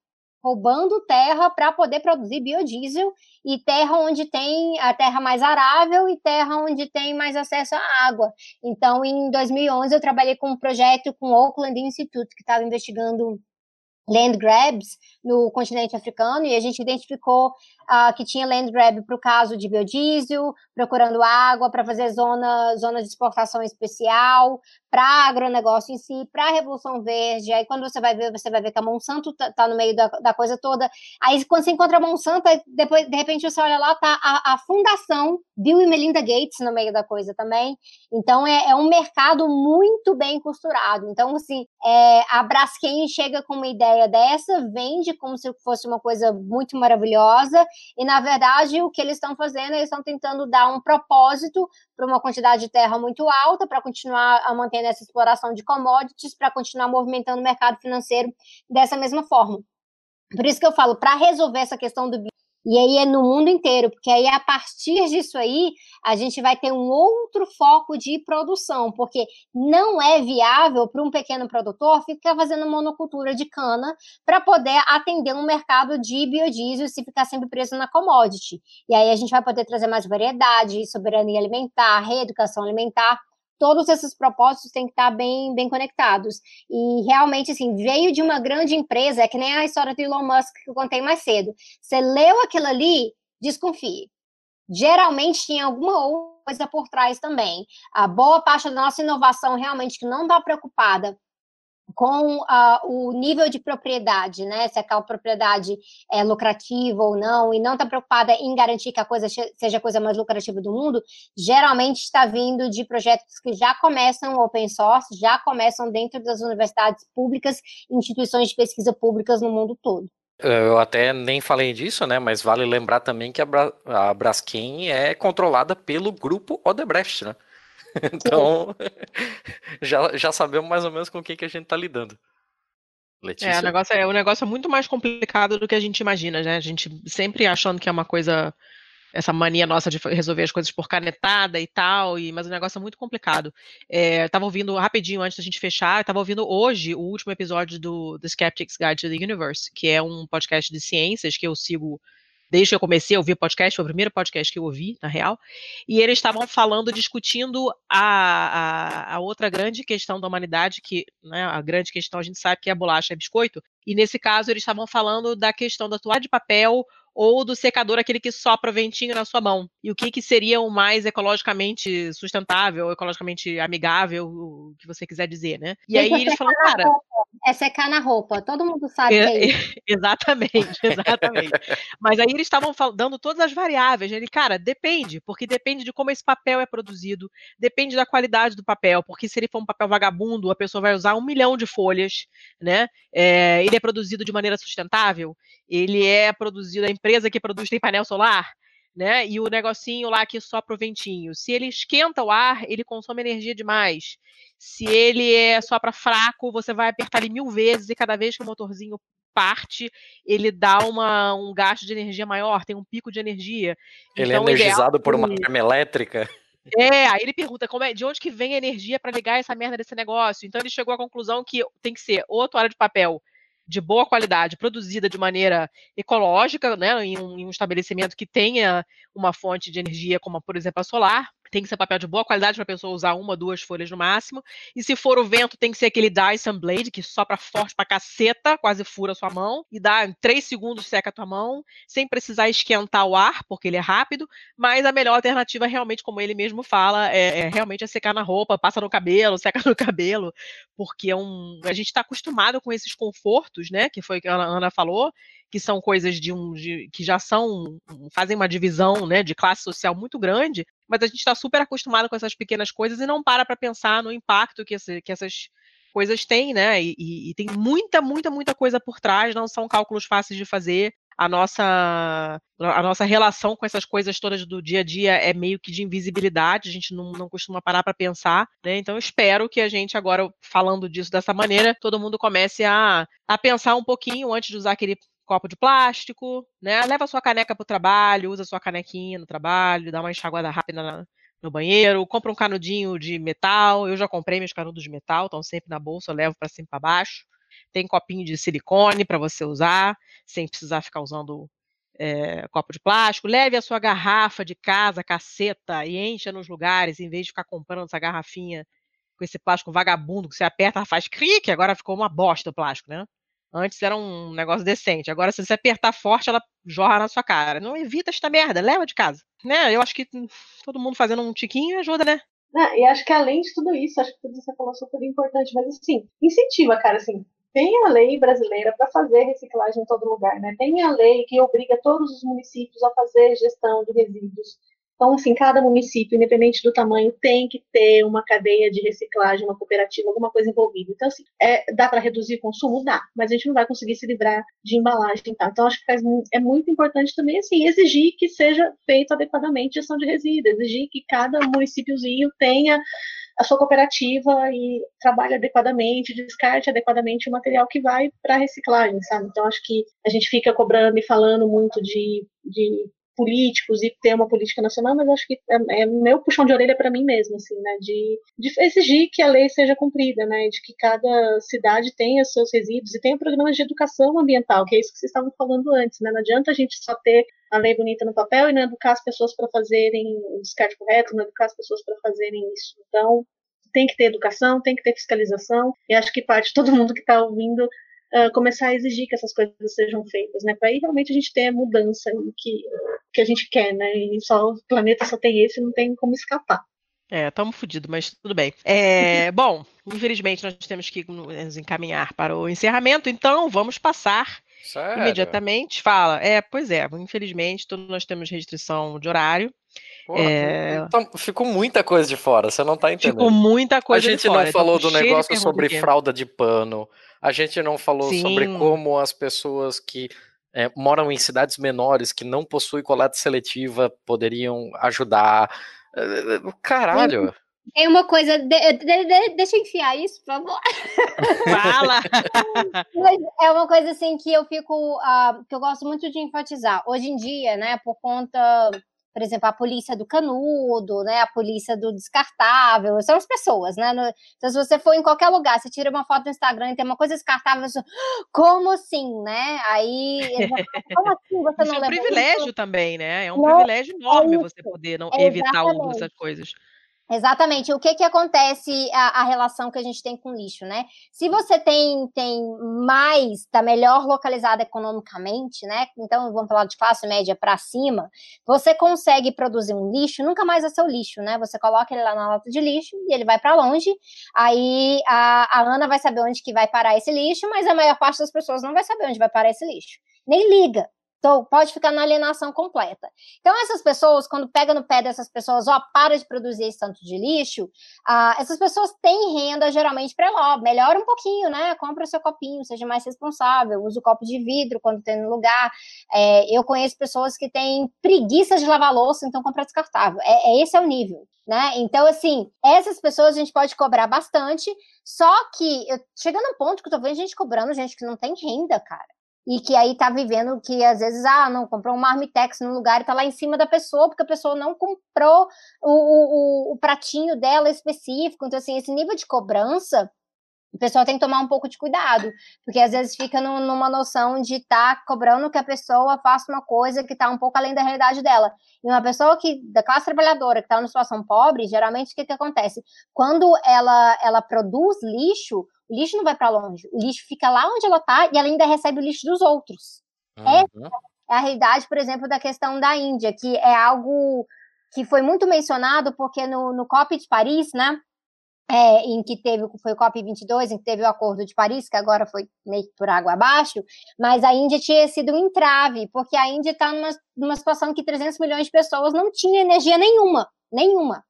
roubando terra para poder produzir biodiesel e terra onde tem a terra mais arável e terra onde tem mais acesso à água. Então, em 2011 eu trabalhei com um projeto com o Oakland Institute que estava investigando land grabs no continente africano e a gente identificou uh, que tinha land grab para o caso de biodiesel, procurando água para fazer zona, zona de exportação especial, para agronegócio em si, para a Revolução Verde. Aí quando você vai ver, você vai ver que a Monsanto tá, tá no meio da, da, coisa toda. Aí quando você encontra a Monsanto, depois de repente você olha lá, tá a, a fundação Bill e Melinda Gates no meio da coisa também. Então é, é um mercado muito bem costurado. Então assim, é, a Braskem chega com uma ideia dessa, vende como se fosse uma coisa muito maravilhosa e na verdade o que eles estão fazendo, eles estão tentando dar um propósito para uma quantidade de terra muito alta, para continuar a manter essa exploração de commodities, para continuar movimentando o mercado financeiro dessa mesma forma. Por isso que eu falo, para resolver essa questão do e aí é no mundo inteiro, porque aí a partir disso aí a gente vai ter um outro foco de produção, porque não é viável para um pequeno produtor ficar fazendo monocultura de cana para poder atender um mercado de biodiesel se ficar sempre preso na commodity. E aí a gente vai poder trazer mais variedade, soberania alimentar, reeducação alimentar todos esses propósitos têm que estar bem, bem conectados. E realmente, assim, veio de uma grande empresa, é que nem a história do Elon Musk que eu contei mais cedo. Você leu aquilo ali, desconfie. Geralmente tinha alguma coisa por trás também. A boa parte da nossa inovação realmente que não está preocupada com uh, o nível de propriedade, né? Se aquela propriedade é lucrativa ou não, e não está preocupada em garantir que a coisa seja a coisa mais lucrativa do mundo, geralmente está vindo de projetos que já começam open source, já começam dentro das universidades públicas, instituições de pesquisa públicas no mundo todo. Eu até nem falei disso, né? Mas vale lembrar também que a, Bra a Braskem é controlada pelo grupo Odebrecht, né? Então, já, já sabemos mais ou menos com o que, a gente está lidando. Letícia? É, o negócio é, o negócio é muito mais complicado do que a gente imagina, né? A gente sempre achando que é uma coisa, essa mania nossa de resolver as coisas por canetada e tal, e, mas o negócio é muito complicado. É, tava ouvindo rapidinho antes da gente fechar, estava ouvindo hoje o último episódio do The Skeptic's Guide to the Universe, que é um podcast de ciências que eu sigo desde que eu comecei a ouvir podcast, foi o primeiro podcast que eu ouvi, na real, e eles estavam falando, discutindo a, a, a, outra grande questão da humanidade, que né, a grande questão a gente sabe que é bolacha e biscoito, e nesse caso eles estavam falando da questão da toalha de papel ou do secador, aquele que sopra ventinho na sua mão. E o que, que seria o mais ecologicamente sustentável, ecologicamente amigável, o que você quiser dizer, né? E aí eles falam, cara. É secar na roupa, todo mundo sabe é, que é isso. Exatamente, exatamente. Mas aí eles estavam dando todas as variáveis. Ele, cara, depende, porque depende de como esse papel é produzido, depende da qualidade do papel, porque se ele for um papel vagabundo, a pessoa vai usar um milhão de folhas, né? É, ele é produzido de maneira sustentável, ele é produzido, a empresa que produz tem painel solar, né? E o negocinho lá que sopra o ventinho. Se ele esquenta o ar, ele consome energia demais. Se ele é só para fraco, você vai apertar ele mil vezes e cada vez que o motorzinho parte, ele dá uma, um gasto de energia maior, tem um pico de energia. Ele é então, é energizado por uma arma elétrica. É, aí ele pergunta como é, de onde que vem a energia para ligar essa merda desse negócio. Então ele chegou à conclusão que tem que ser ou toalha de papel de boa qualidade, produzida de maneira ecológica, né, em um, em um estabelecimento que tenha uma fonte de energia, como por exemplo a solar, tem que ser papel de boa qualidade para a pessoa usar uma, duas folhas no máximo. E se for o vento, tem que ser aquele Dyson Blade, que sopra forte pra caceta, quase fura a sua mão, e dá em 3 segundos seca a tua mão, sem precisar esquentar o ar, porque ele é rápido. Mas a melhor alternativa, realmente, como ele mesmo fala, é, é realmente é secar na roupa, passa no cabelo, seca no cabelo, porque é um, a gente está acostumado com esses confortos, né? Que foi que a Ana falou, que são coisas de um de, que já são fazem uma divisão né, de classe social muito grande, mas a gente está super acostumado com essas pequenas coisas e não para para pensar no impacto que, esse, que essas coisas têm, né? E, e, e, tem muita, muita, muita coisa por trás, não são cálculos fáceis de fazer. A nossa, a nossa relação com essas coisas todas do dia a dia é meio que de invisibilidade, a gente não, não costuma parar para pensar, né? Então espero que a gente agora, falando disso dessa maneira, todo mundo comece a, a pensar um pouquinho antes de usar aquele copo de plástico, né? Leva sua caneca para o trabalho, usa sua canequinha no trabalho, dá uma enxaguada rápida na, no banheiro, compra um canudinho de metal. Eu já comprei meus canudos de metal, estão sempre na bolsa, eu levo para cima e para baixo. Tem copinho de silicone para você usar, sem precisar ficar usando é, copo de plástico. Leve a sua garrafa de casa, caceta, e encha nos lugares, em vez de ficar comprando essa garrafinha com esse plástico vagabundo que você aperta, faz clique, agora ficou uma bosta o plástico, né? Antes era um negócio decente. Agora, se você apertar forte, ela jorra na sua cara. Não evita esta merda, leva de casa. Né? Eu acho que todo mundo fazendo um tiquinho ajuda, né? Ah, e acho que além de tudo isso, acho que tudo isso você falou super importante, mas assim, incentiva, cara, assim, tem a lei brasileira para fazer reciclagem em todo lugar, né? Tem a lei que obriga todos os municípios a fazer gestão de resíduos. Então, assim, cada município, independente do tamanho, tem que ter uma cadeia de reciclagem, uma cooperativa, alguma coisa envolvida. Então, assim, é, dá para reduzir o consumo? Dá, mas a gente não vai conseguir se livrar de embalagem. Então, acho que faz, é muito importante também, assim, exigir que seja feito adequadamente a gestão de resíduos, exigir que cada municípiozinho tenha a sua cooperativa e trabalhe adequadamente, descarte adequadamente o material que vai para reciclagem, sabe? Então, acho que a gente fica cobrando e falando muito de, de políticos e ter uma política nacional, mas acho que é, é meu puxão de orelha para mim mesmo, assim, né, de, de, exigir que a lei seja cumprida, né, de que cada cidade tenha seus resíduos e tenha programas de educação ambiental, que é isso que vocês estavam falando antes, né, não adianta a gente só ter a lei bonita no papel e não educar as pessoas para fazerem o descarte correto, não educar as pessoas para fazerem isso. Então, tem que ter educação, tem que ter fiscalização, e acho que parte de todo mundo que está ouvindo uh, começar a exigir que essas coisas sejam feitas, né? Para aí realmente a gente ter a mudança que, que a gente quer, né? E só o planeta só tem esse, não tem como escapar. É, estamos fodidos, mas tudo bem. É, bom, infelizmente nós temos que nos encaminhar para o encerramento, então vamos passar Sério? imediatamente. Fala, é, pois é, infelizmente todos nós temos restrição de horário. Porra, é... então, ficou muita coisa de fora, você não está entendendo. Ficou muita coisa de fora. A gente não falou do negócio sobre fralda de pano, a gente não falou Sim. sobre como as pessoas que é, moram em cidades menores, que não possuem coleta seletiva, poderiam ajudar. É, caralho. Tem uma coisa. De, de, de, deixa eu enfiar isso, por favor. Fala! é uma coisa assim que eu fico. Uh, que eu gosto muito de enfatizar. Hoje em dia, né, por conta por exemplo, a polícia do canudo, né, a polícia do descartável, são as pessoas, né? No, então, se você for em qualquer lugar, você tira uma foto no Instagram e tem uma coisa descartável, você, como assim, né? Aí, como assim você não isso é um privilégio isso? também, né? É um não, privilégio enorme é você poder não é evitar o uso dessas coisas. Exatamente. O que que acontece a, a, relação que a gente tem com lixo, né? Se você tem, tem mais, está melhor localizado economicamente, né? Então, vamos falar de classe média para cima, você consegue produzir um lixo, nunca mais é seu lixo, né? Você coloca ele lá na lata de lixo e ele vai para longe. Aí a, a Ana vai saber onde que vai parar esse lixo, mas a maior parte das pessoas não vai saber onde vai parar esse lixo. Nem liga. Então, pode ficar na alienação completa. Então, essas pessoas, quando pega no pé dessas pessoas, ó, para de produzir esse tanto de lixo, ah, essas pessoas têm renda geralmente para lá, melhora um pouquinho, né? Compra o seu copinho, seja mais responsável, use o copo de vidro quando tem no lugar. É, eu conheço pessoas que têm preguiça de lavar louça, então compra descartável. É, é esse é o nível, né? Então, assim, essas pessoas a gente pode cobrar bastante, só que eu, chega num ponto que eu tô vendo gente cobrando gente que não tem renda, cara e que aí tá vivendo que às vezes, ah, não, comprou um marmitex no lugar e tá lá em cima da pessoa, porque a pessoa não comprou o, o, o pratinho dela específico. Então, assim, esse nível de cobrança, o pessoal tem que tomar um pouco de cuidado, porque às vezes fica no, numa noção de estar tá cobrando que a pessoa faça uma coisa que está um pouco além da realidade dela. E uma pessoa que da classe trabalhadora que está numa situação pobre, geralmente o que, que acontece? Quando ela, ela produz lixo, o lixo não vai para longe. O lixo fica lá onde ela está e ela ainda recebe o lixo dos outros. Uhum. Essa é a realidade, por exemplo, da questão da Índia, que é algo que foi muito mencionado, porque no, no COP de Paris, né, é, em que teve, foi o COP22, em que teve o Acordo de Paris, que agora foi meio por água abaixo, mas a Índia tinha sido um entrave, porque a Índia está numa, numa situação que 300 milhões de pessoas não tinham energia nenhuma, nenhuma.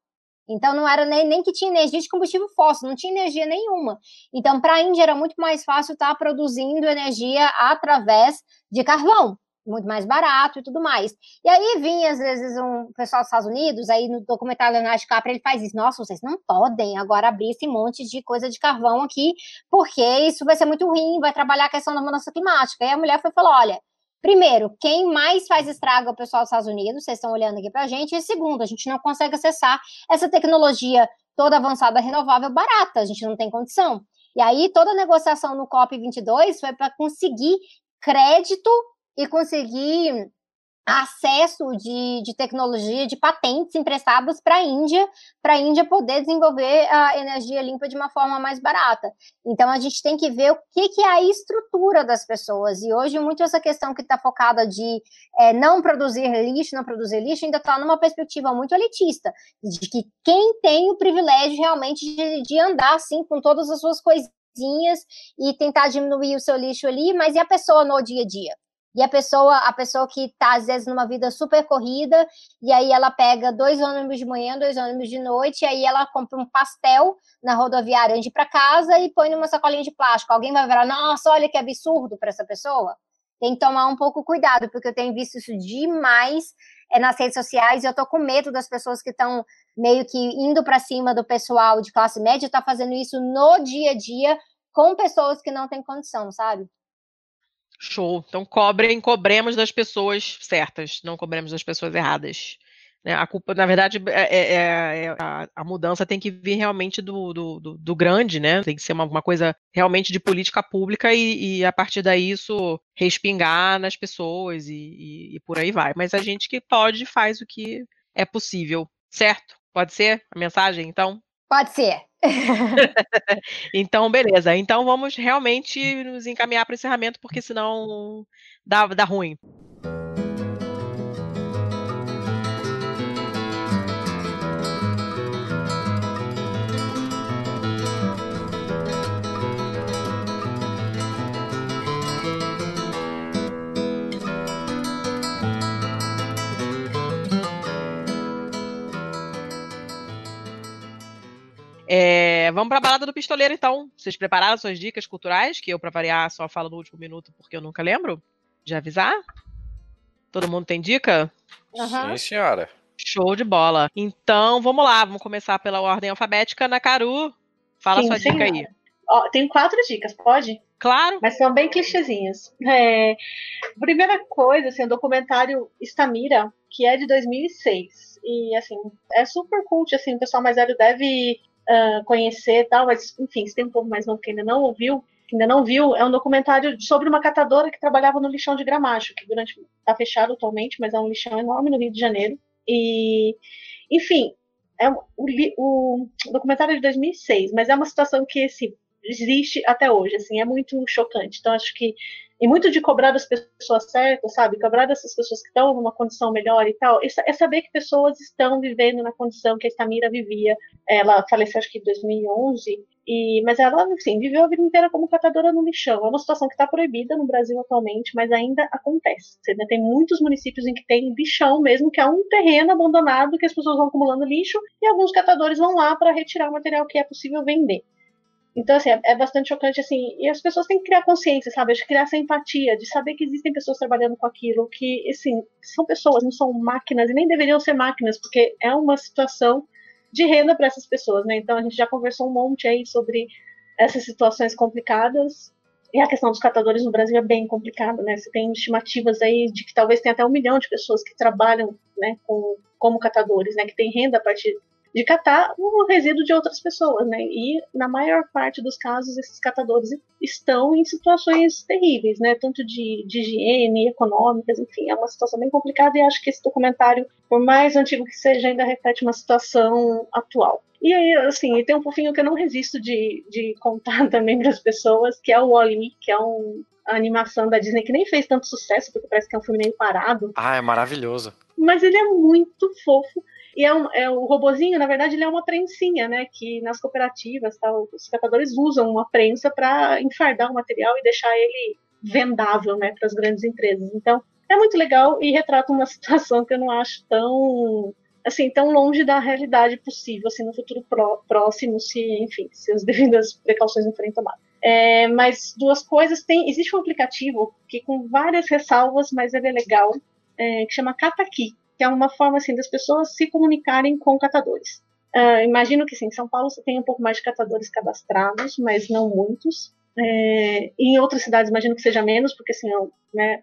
Então não era nem, nem que tinha energia de combustível fóssil, não tinha energia nenhuma. Então, para a Índia era muito mais fácil estar tá produzindo energia através de carvão, muito mais barato e tudo mais. E aí vinha, às vezes, um pessoal dos Estados Unidos, aí no documentário Leonardo DiCaprio, ele faz isso, nossa, vocês não podem agora abrir esse monte de coisa de carvão aqui, porque isso vai ser muito ruim, vai trabalhar a questão da mudança climática. E a mulher foi falou, olha, Primeiro, quem mais faz estrago é o pessoal dos Estados Unidos, vocês estão olhando aqui para a gente. E segundo, a gente não consegue acessar essa tecnologia toda avançada renovável barata, a gente não tem condição. E aí, toda a negociação no COP22 foi para conseguir crédito e conseguir acesso de, de tecnologia, de patentes emprestadas para a Índia, para a Índia poder desenvolver a energia limpa de uma forma mais barata. Então, a gente tem que ver o que, que é a estrutura das pessoas. E hoje, muito essa questão que está focada de é, não produzir lixo, não produzir lixo, ainda está numa perspectiva muito elitista, de que quem tem o privilégio realmente de, de andar assim com todas as suas coisinhas e tentar diminuir o seu lixo ali, mas e a pessoa no dia a dia? E a pessoa, a pessoa que está, às vezes, numa vida super corrida, e aí ela pega dois ônibus de manhã, dois ônibus de noite, e aí ela compra um pastel na rodoviária antes de para casa e põe numa sacolinha de plástico. Alguém vai virar, nossa, olha que absurdo para essa pessoa. Tem que tomar um pouco cuidado, porque eu tenho visto isso demais é, nas redes sociais e eu tô com medo das pessoas que estão meio que indo para cima do pessoal de classe média, tá fazendo isso no dia a dia com pessoas que não têm condição, sabe? Show. Então cobrem, cobremos das pessoas certas, não cobremos das pessoas erradas. Né? A culpa, na verdade, é, é, é, é a, a, mudança tem que vir realmente do, do, do, do grande, né? Tem que ser uma, uma coisa realmente de política pública e, e, a partir daí isso respingar nas pessoas e, e, e por aí vai. Mas a gente que pode faz o que é possível, certo? Pode ser a mensagem, então? Pode ser. então, beleza. Então vamos realmente nos encaminhar para o encerramento, porque senão dá, dá ruim. É, vamos para a balada do pistoleiro, então. Vocês prepararam suas dicas culturais? Que eu, para variar, só falo no último minuto porque eu nunca lembro? De avisar? Todo mundo tem dica? Uhum. Sim, senhora. Show de bola. Então, vamos lá. Vamos começar pela ordem alfabética. Nakaru, fala Sim, sua dica aí. Ó, tem quatro dicas, pode? Claro. Mas são bem clichêzinhas. É, primeira coisa, assim, o documentário Estamira, que é de 2006. E, assim, é super cult, assim, o pessoal mais velho deve uh, conhecer tal, mas enfim, se tem um povo mais novo que ainda não ouviu, que ainda não viu, é um documentário sobre uma catadora que trabalhava no lixão de Gramacho, que durante está fechado atualmente, mas é um lixão enorme no Rio de Janeiro. E, enfim, é o, li- o documentário é de 2006, mas é uma situação que assim, existe até hoje, assim, é muito chocante. Então acho que e muito de cobrar das pessoas certas, sabe? Cobrar dessas pessoas que estão numa condição melhor e tal, é sa- saber que pessoas estão vivendo na condição que a Estamira vivia. Ela faleceu acho que em 2011, e, mas ela, enfim, viveu a vida inteira como catadora no lixão. É uma situação que está proibida no Brasil atualmente, mas ainda acontece. Você ainda tem muitos municípios em que tem lixão mesmo, que é um terreno abandonado que as pessoas vão acumulando lixo e alguns catadores vão lá para retirar o material que é possível vender. Então, assim, é, é bastante chocante, assim, e as pessoas têm que criar consciência, sabe, de criar essa empatia, de saber que existem pessoas trabalhando com aquilo, que, assim, são pessoas, não são máquinas, e nem deveriam ser máquinas, porque é uma situação de renda para essas pessoas, né, então a gente já conversou um monte aí sobre essas situações complicadas, e a questão dos catadores no Brasil é bem complicada, né, você tem estimativas aí de que talvez tenha até um milhão de pessoas que trabalham, né, com, como catadores, né, que tem renda a partir de catar o resíduo de outras pessoas, né? E na maior parte dos casos esses catadores estão em situações terríveis, né? Tanto de, de higiene, econômicas, enfim, é uma situação bem complicada e acho que esse documentário, por mais antigo que seja, ainda reflete uma situação atual. E aí, assim, tem um fofinho que eu não resisto de, de contar também para as pessoas, que é o Wall-E, que é um, a animação da Disney que nem fez tanto sucesso, porque parece que é um filme meio parado, Ah, é maravilhoso. mas ele é muito fofo. E é, um, é o robozinho, na verdade, ele é uma prensinha, né? Que nas cooperativas, tal, os catadores usam uma prensa para enfardar o material e deixar ele vendável, né, para as grandes empresas. Então, é muito legal e retrata uma situação que eu não acho tão assim tão longe da realidade possível, assim, no futuro pró- próximo, se, enfim, se as devidas precauções não forem tomadas. É, mas duas coisas tem, existe um aplicativo que com várias ressalvas, mas ele é legal, é, que chama Cataqui, que é uma forma assim das pessoas se comunicarem com catadores. Ah, imagino que sim, em São Paulo você tem um pouco mais de catadores cadastrados, mas não muitos. É, em outras cidades imagino que seja menos, porque assim, né,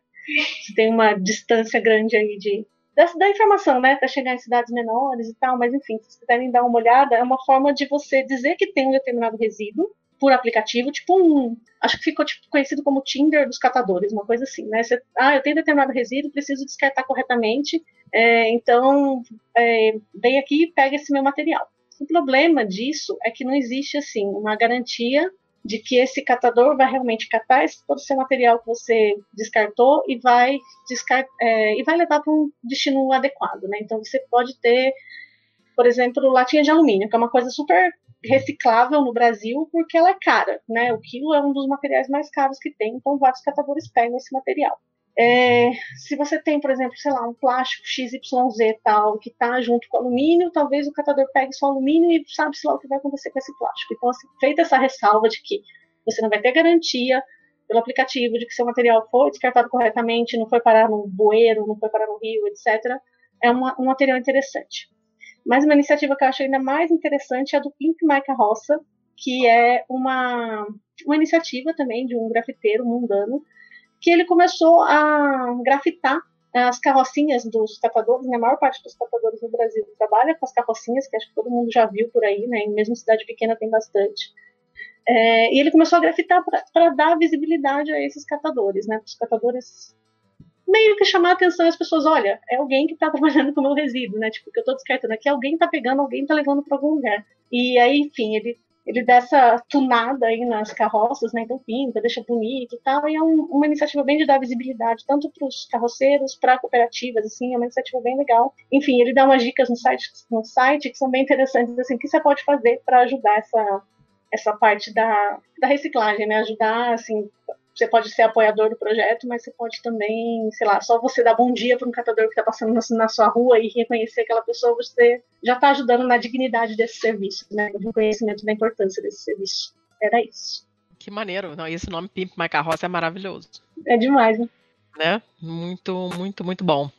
você tem uma distância grande aí de da, da informação, né, para chegar em cidades menores e tal, mas enfim, se vocês quiserem dar uma olhada, é uma forma de você dizer que tem um determinado resíduo por aplicativo, tipo um, acho que ficou tipo, conhecido como Tinder dos catadores, uma coisa assim, né? Você, ah, eu tenho determinado resíduo, preciso descartar corretamente, é, então é, vem aqui e pega esse meu material. O problema disso é que não existe assim uma garantia de que esse catador vai realmente catar esse, todo o seu material que você descartou e vai descar é, e vai levar para um destino adequado, né? Então você pode ter, por exemplo, latinha de alumínio, que é uma coisa super reciclável no Brasil porque ela é cara, né? O quilo é um dos materiais mais caros que tem, então vários catadores pegam esse material. É, se você tem, por exemplo, sei lá, um plástico XYZ tal, que está junto com alumínio, talvez o catador pegue só alumínio e sabe-se lá o que vai acontecer com esse plástico. Então, assim, feita essa ressalva de que você não vai ter garantia pelo aplicativo de que seu material foi descartado corretamente, não foi parar no bueiro, não foi parar no rio, etc., é uma, um material interessante. Mas uma iniciativa que eu acho ainda mais interessante é a do Pimp My Carroça, que é uma, uma iniciativa também de um grafiteiro mundano, que ele começou a grafitar as carrocinhas dos catadores, né? a maior parte dos catadores no Brasil trabalha com as carrocinhas, que acho que todo mundo já viu por aí, né? Em mesmo cidade pequena tem bastante. É, e ele começou a grafitar para dar visibilidade a esses catadores, né? Os catadores meio que chamar a atenção das pessoas, olha, é alguém que está trabalhando com o meu resíduo, né? Tipo, que eu estou descartando aqui, alguém está pegando, alguém está levando para algum lugar. E aí, enfim, ele ele dá essa tunada aí nas carroças, né? Então pinta, deixa bonito e tal. E é um, uma iniciativa bem de dar visibilidade, tanto para os carroceiros, para cooperativas, assim, é uma iniciativa bem legal. Enfim, ele dá umas dicas no site, no site que são bem interessantes, assim, o que você pode fazer para ajudar essa, essa parte da, da reciclagem, né? Ajudar, assim, você pode ser apoiador do projeto, mas você pode também, sei lá, só você dar bom dia para um catador que está passando na sua rua e reconhecer aquela pessoa, você já está ajudando na dignidade desse serviço, né? No reconhecimento da importância desse serviço. Era isso. Que maneiro. Não, esse nome Pimp My Carroça é maravilhoso. É demais, né? né? Muito, muito, muito bom.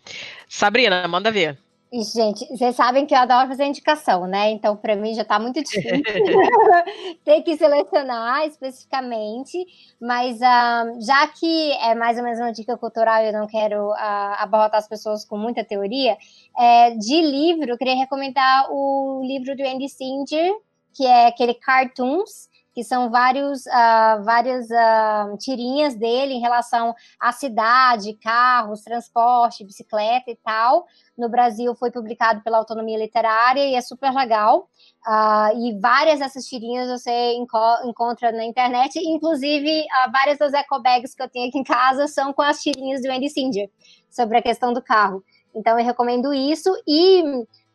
Sabrina, manda ver. Gente, vocês sabem que eu adoro fazer indicação, né? Então, para mim já está muito difícil ter que selecionar especificamente, mas uh, já que é mais ou menos uma dica cultural eu não quero uh, abarrotar as pessoas com muita teoria, é, de livro, eu queria recomendar o livro do Andy Singer, que é aquele Cartoons, que são vários, uh, várias uh, tirinhas dele em relação à cidade, carros, transporte, bicicleta e tal. No Brasil foi publicado pela Autonomia Literária e é super legal. Uh, e várias dessas tirinhas você enco encontra na internet, inclusive várias das ecobags que eu tenho aqui em casa são com as tirinhas do Andy Singer sobre a questão do carro. Então eu recomendo isso. E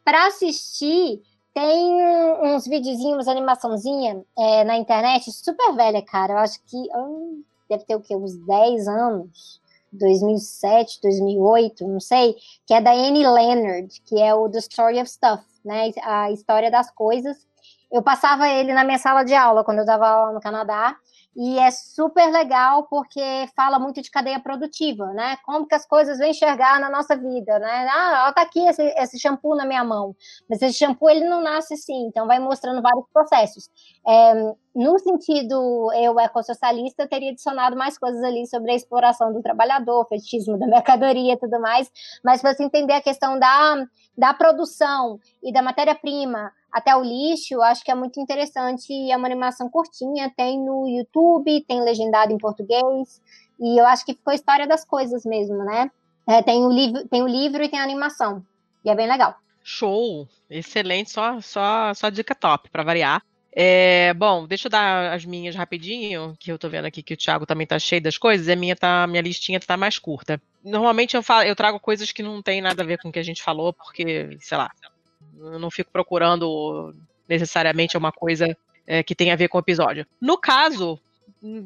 para assistir, tem uns videozinhos, animaçãozinha é, na internet, super velha, cara. Eu acho que hum, deve ter o quê? Uns 10 anos. 2007, 2008, não sei, que é da Annie Leonard, que é o The Story of Stuff, né? A história das coisas. Eu passava ele na minha sala de aula quando eu estava lá no Canadá e é super legal porque fala muito de cadeia produtiva, né? Como que as coisas vão enxergar na nossa vida, né? Ah, tá aqui esse, esse shampoo na minha mão, mas esse shampoo ele não nasce assim, então vai mostrando vários processos. É, no sentido eu ecossocialista, teria adicionado mais coisas ali sobre a exploração do trabalhador, fetichismo da mercadoria e tudo mais, mas para você entender a questão da, da produção e da matéria-prima até o lixo, acho que é muito interessante e é uma animação curtinha, tem no YouTube, tem legendado em português, e eu acho que ficou a história das coisas mesmo, né? É, tem, o livro, tem o livro e tem a animação, e é bem legal. Show! Excelente, só, só, só dica top, para variar. É, bom, deixa eu dar as minhas rapidinho, que eu tô vendo aqui que o Thiago também tá cheio das coisas, e a minha, tá, minha listinha tá mais curta. Normalmente eu, falo, eu trago coisas que não tem nada a ver com o que a gente falou, porque, sei lá, eu não fico procurando necessariamente uma coisa é, que tem a ver com o episódio. No caso,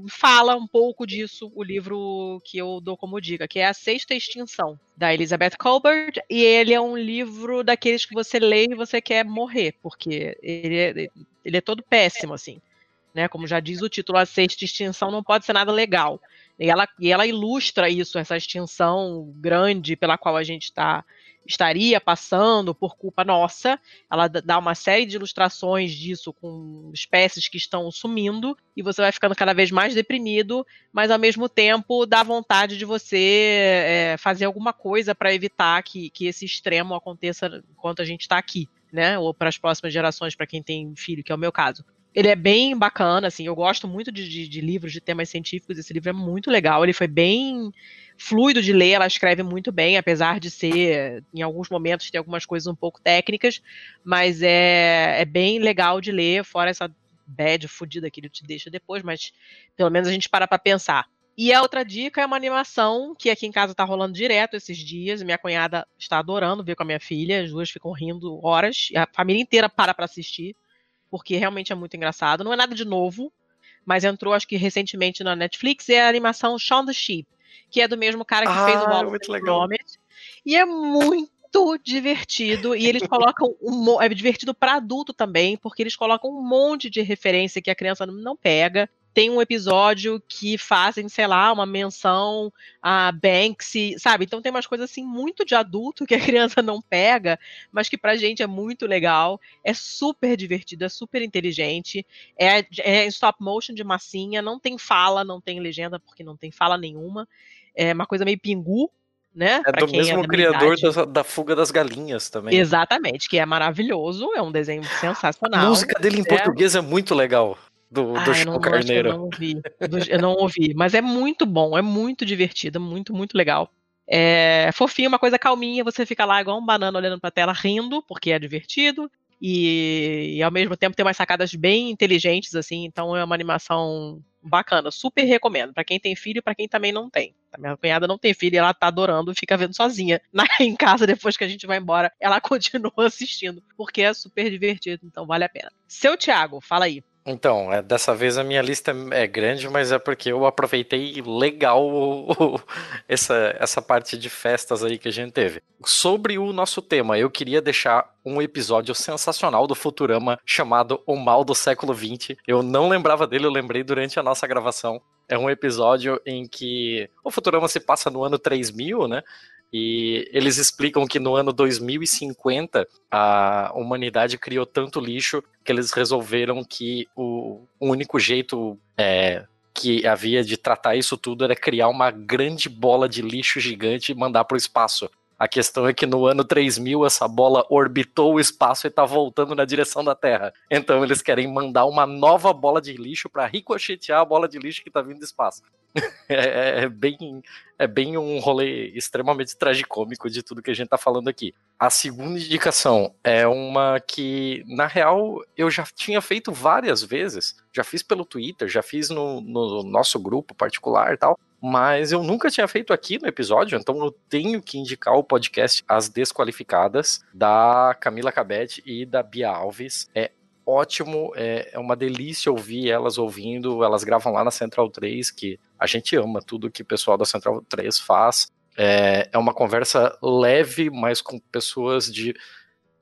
fala um pouco disso o livro que eu dou como dica, que é A Sexta Extinção, da Elizabeth Colbert, e ele é um livro daqueles que você lê e você quer morrer, porque ele é, ele é todo péssimo, assim. Né? Como já diz o título, A Sexta Extinção não pode ser nada legal. E ela, e ela ilustra isso, essa extinção grande pela qual a gente está estaria passando por culpa nossa. Ela dá uma série de ilustrações disso com espécies que estão sumindo e você vai ficando cada vez mais deprimido, mas ao mesmo tempo dá vontade de você é, fazer alguma coisa para evitar que, que esse extremo aconteça enquanto a gente está aqui, né? Ou para as próximas gerações, para quem tem filho, que é o meu caso. Ele é bem bacana, assim, eu gosto muito de, de, de, livros de temas científicos, esse livro é muito legal, ele foi bem fluido de ler, ela escreve muito bem, apesar de ser, em alguns momentos, ter algumas coisas um pouco técnicas, mas é, é bem legal de ler, fora essa bad fodida que ele te deixa depois, mas pelo menos a gente para pra pensar. E a outra dica é uma animação que aqui em casa tá rolando direto esses dias. Minha cunhada está adorando ver com a minha filha, as duas ficam rindo horas, a família inteira para para assistir porque realmente é muito engraçado. Não é nada de novo, mas entrou, acho que recentemente na Netflix, é a animação Shaun the Sheep, que é do mesmo cara que ah, fez o Wallace Gromit. E é muito divertido e eles colocam um, é divertido para adulto também porque eles colocam um monte de referência que a criança não pega tem um episódio que fazem, sei lá, uma menção a Banksy, sabe? Então tem umas coisas assim muito de adulto que a criança não pega, mas que pra gente é muito legal. É super divertido, é super inteligente. É, é em stop motion de massinha, não tem fala, não tem legenda, porque não tem fala nenhuma. É uma coisa meio pingu, né? É do mesmo é criador da, da, Fuga das Galinhas também. Exatamente, que é maravilhoso, é um desenho sensacional. A música dele em é... português é muito legal do, ah, do Chico Carneiro. Eu não ouvi, eu não ouvi, mas é muito bom, é muito divertido, muito, muito legal. É fofinho, uma coisa calminha, você fica lá igual um banana olhando pra tela, rindo, porque é divertido. E, e, ao mesmo tempo tem umas sacadas bem inteligentes, assim, então é uma animação bacana, super recomendo, para quem tem filho e pra quem também não tem. A minha cunhada não tem filho e ela tá adorando, fica vendo sozinha na, em casa depois que a gente vai embora, ela continua assistindo, porque é super divertido, então vale a pena. Seu Thiago, fala aí. Então, é, dessa vez a minha lista é grande, mas é porque eu aproveitei legal o, o, essa, essa parte de festas aí que a gente teve. Sobre o nosso tema, eu queria deixar um episódio sensacional do Futurama chamado O Mal do Século XX. Eu não lembrava dele, eu lembrei durante a nossa gravação. É um episódio em que o Futurama se passa no ano 3000, né? E eles explicam que no ano 2050 a humanidade criou tanto lixo que eles resolveram que o único jeito é, que havia de tratar isso tudo era criar uma grande bola de lixo gigante e mandar para o espaço. A questão é que no ano 3000 essa bola orbitou o espaço e tá voltando na direção da Terra. Então eles querem mandar uma nova bola de lixo para ricochetear a bola de lixo que tá vindo do espaço. é, é, bem, é bem um rolê extremamente tragicômico de tudo que a gente tá falando aqui. A segunda indicação é uma que, na real, eu já tinha feito várias vezes. Já fiz pelo Twitter, já fiz no, no nosso grupo particular e tal mas eu nunca tinha feito aqui no episódio, então eu tenho que indicar o podcast As Desqualificadas, da Camila Cabete e da Bia Alves. É ótimo, é, é uma delícia ouvir elas ouvindo, elas gravam lá na Central 3, que a gente ama tudo que o pessoal da Central 3 faz. É, é uma conversa leve, mas com pessoas de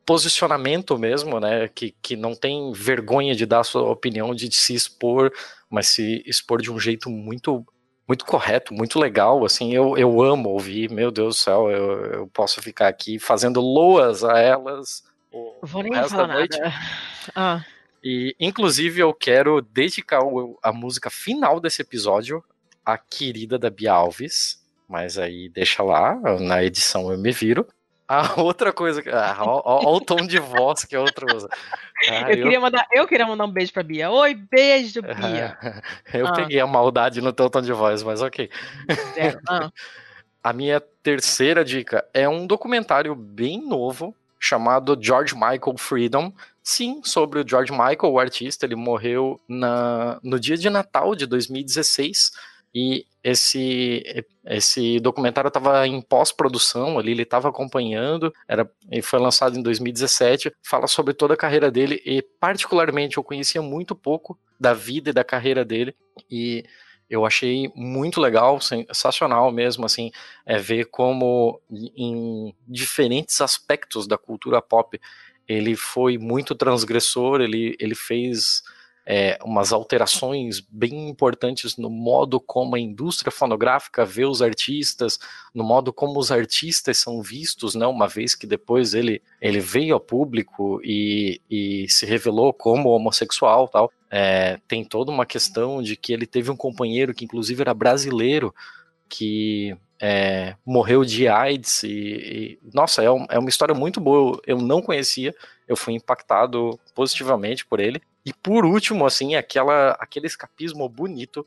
posicionamento mesmo, né, que, que não tem vergonha de dar a sua opinião, de se expor, mas se expor de um jeito muito muito correto, muito legal, assim, eu, eu amo ouvir, meu Deus do céu, eu, eu posso ficar aqui fazendo loas a elas o, Vou nem falar nada. Ah. E, inclusive, eu quero dedicar a música final desse episódio à querida da Bia Alves, mas aí deixa lá, na edição eu me viro. A outra coisa, olha o tom de voz que a outra usa. Ah, eu, eu, Queria mandar, eu queria mandar um beijo pra Bia. Oi, beijo, Bia. eu ah. peguei a maldade no teu tom de voz, mas ok. Ah. a minha terceira dica é um documentário bem novo chamado George Michael Freedom. Sim, sobre o George Michael, o artista, ele morreu na, no dia de Natal de 2016 e esse esse documentário estava em pós-produção ali, ele estava acompanhando, era, ele foi lançado em 2017, fala sobre toda a carreira dele e particularmente eu conhecia muito pouco da vida e da carreira dele e eu achei muito legal, sensacional mesmo, assim, é ver como em diferentes aspectos da cultura pop ele foi muito transgressor, ele, ele fez é, umas alterações bem importantes no modo como a indústria fonográfica vê os artistas, no modo como os artistas são vistos, né, uma vez que depois ele, ele veio ao público e, e se revelou como homossexual tal. É, tem toda uma questão de que ele teve um companheiro que inclusive era brasileiro, que é, morreu de AIDS e, e nossa, é, um, é, uma história muito boa. Eu não conhecia, eu fui impactado positivamente por ele. E por último, assim, aquela, aquele escapismo bonito,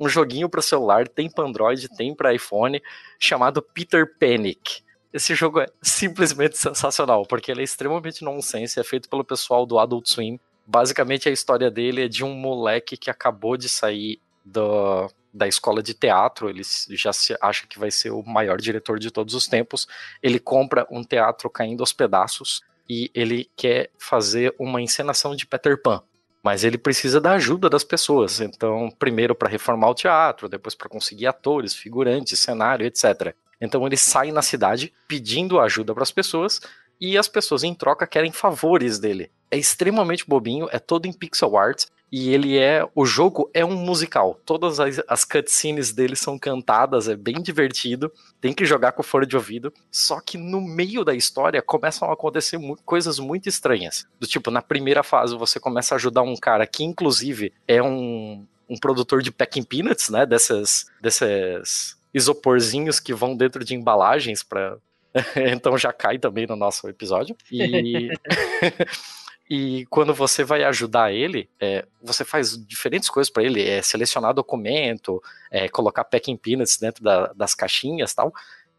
um joguinho para celular, tem para Android, tem para iPhone, chamado Peter Panic. Esse jogo é simplesmente sensacional, porque ele é extremamente nonsense, é feito pelo pessoal do Adult Swim. Basicamente, a história dele é de um moleque que acabou de sair do, da escola de teatro, ele já se acha que vai ser o maior diretor de todos os tempos. Ele compra um teatro caindo aos pedaços e ele quer fazer uma encenação de Peter Pan mas ele precisa da ajuda das pessoas. Então, primeiro para reformar o teatro, depois para conseguir atores, figurantes, cenário, etc. Então ele sai na cidade pedindo ajuda para as pessoas e as pessoas em troca querem favores dele. É extremamente bobinho, é todo em pixel art e ele é. O jogo é um musical. Todas as, as cutscenes dele são cantadas, é bem divertido. Tem que jogar com fone de ouvido. Só que no meio da história começam a acontecer mu coisas muito estranhas. Do tipo, na primeira fase você começa a ajudar um cara que, inclusive, é um, um produtor de packing peanuts, né? Dessas, dessas isoporzinhos que vão dentro de embalagens para então já cai também no nosso episódio. E E quando você vai ajudar ele, é, você faz diferentes coisas para ele, é selecionar documento, é, colocar packing peanuts dentro da, das caixinhas tal.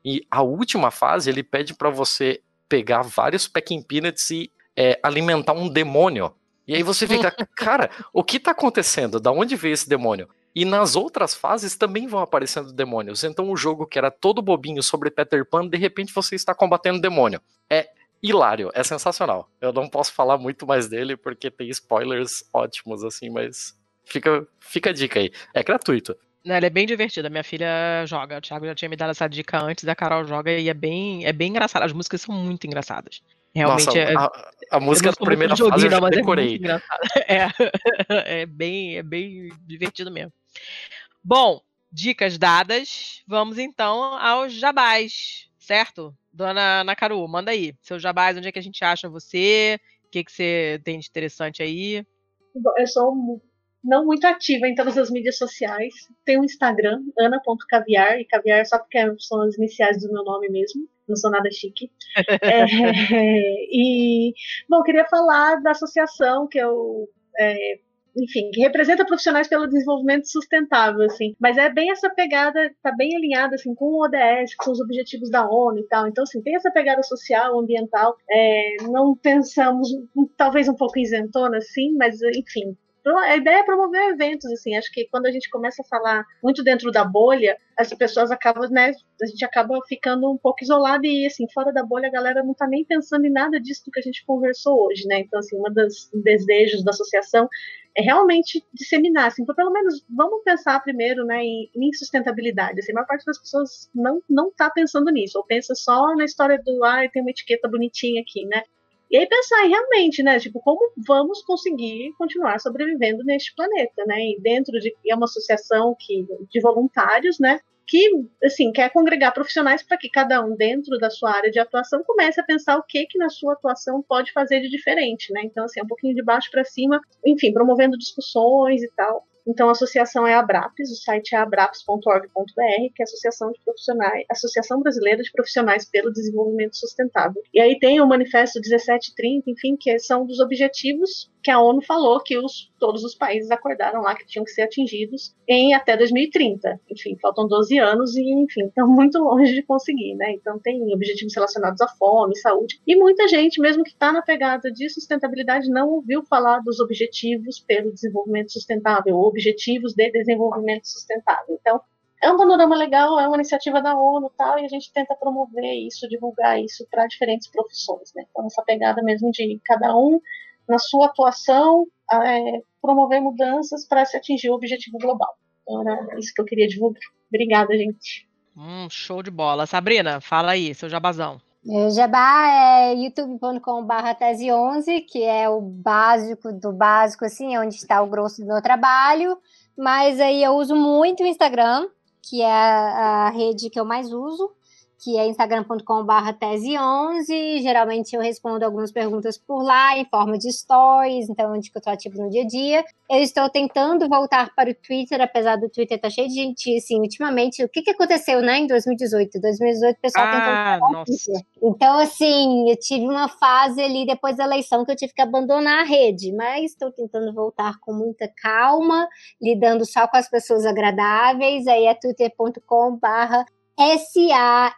E a última fase, ele pede para você pegar vários packing peanuts e é, alimentar um demônio. E aí você fica, cara, o que tá acontecendo? Da onde veio esse demônio? E nas outras fases também vão aparecendo demônios. Então o jogo que era todo bobinho sobre Peter Pan, de repente você está combatendo demônio. É hilário, é sensacional. Eu não posso falar muito mais dele porque tem spoilers ótimos, assim, mas fica, fica a dica aí. É gratuito. Não, ele é bem divertido. A minha filha joga. O Thiago já tinha me dado essa dica antes, a Carol joga e é bem, é bem engraçado. As músicas são muito engraçadas. Realmente Nossa, é. A, a música da primeira joguinho, fase eu já decorei. É, é, é, bem, é bem divertido mesmo. Bom, dicas dadas. Vamos então aos jabás, certo? Dona Nakaru, manda aí. Seu jabás, onde é que a gente acha você? O que, que você tem de interessante aí? Eu sou não muito ativa em todas as mídias sociais. Tenho um Instagram, ana.caviar, e caviar só porque são as iniciais do meu nome mesmo. não sou nada chique. é, e, bom, queria falar da associação que eu é, enfim, que representa profissionais pelo desenvolvimento sustentável, assim. Mas é bem essa pegada, tá bem alinhada, assim, com o ODS, com os objetivos da ONU e tal. Então, assim, tem essa pegada social, ambiental. É, não pensamos, talvez um pouco isentona, assim, mas, enfim, a ideia é promover eventos, assim, acho que quando a gente começa a falar muito dentro da bolha, as pessoas acabam, né, a gente acaba ficando um pouco isolado e, assim, fora da bolha a galera não tá nem pensando em nada disso que a gente conversou hoje, né, então, assim, um dos desejos da associação é realmente disseminar, assim, então, pelo menos vamos pensar primeiro, né, em, em sustentabilidade, assim, a maior parte das pessoas não, não tá pensando nisso, ou pensa só na história do, ah, tem uma etiqueta bonitinha aqui, né, e aí pensar realmente, né, tipo, como vamos conseguir continuar sobrevivendo neste planeta, né? E dentro de é uma associação que de voluntários, né, que assim quer congregar profissionais para que cada um dentro da sua área de atuação comece a pensar o que que na sua atuação pode fazer de diferente, né? Então assim, um pouquinho de baixo para cima, enfim, promovendo discussões e tal. Então, a associação é a Abrapes, o site é abrapes.org.br, que é a Associação de Profissionais, Associação Brasileira de Profissionais pelo Desenvolvimento Sustentável. E aí tem o Manifesto 1730, enfim, que são dos objetivos que a ONU falou que os, todos os países acordaram lá que tinham que ser atingidos em até 2030. Enfim, faltam 12 anos e, enfim, estão muito longe de conseguir, né? Então, tem objetivos relacionados à fome, saúde. E muita gente, mesmo que está na pegada de sustentabilidade, não ouviu falar dos objetivos pelo desenvolvimento sustentável, objetivos de desenvolvimento sustentável. Então, é um panorama legal, é uma iniciativa da ONU tal, e a gente tenta promover isso, divulgar isso para diferentes profissões, né? Então, essa pegada mesmo de cada um na sua atuação, é, promover mudanças para se atingir o objetivo global. Então, era isso que eu queria divulgar. Obrigada, gente. Hum, show de bola. Sabrina, fala aí, seu jabazão. Meu jabá é youtube.com.br tese 11, que é o básico do básico, assim, é onde está o grosso do meu trabalho. Mas aí eu uso muito o Instagram, que é a rede que eu mais uso que é instagram.com.br tese11. Geralmente eu respondo algumas perguntas por lá, em forma de stories, então onde que eu tô ativo no dia a dia. Eu estou tentando voltar para o Twitter, apesar do Twitter estar tá cheio de gente, assim, ultimamente, o que que aconteceu, né, em 2018? 2018 o pessoal ah, tentando Twitter. Então, assim, eu tive uma fase ali depois da eleição que eu tive que abandonar a rede, mas estou tentando voltar com muita calma, lidando só com as pessoas agradáveis, aí é twitter.com.br SAFBF,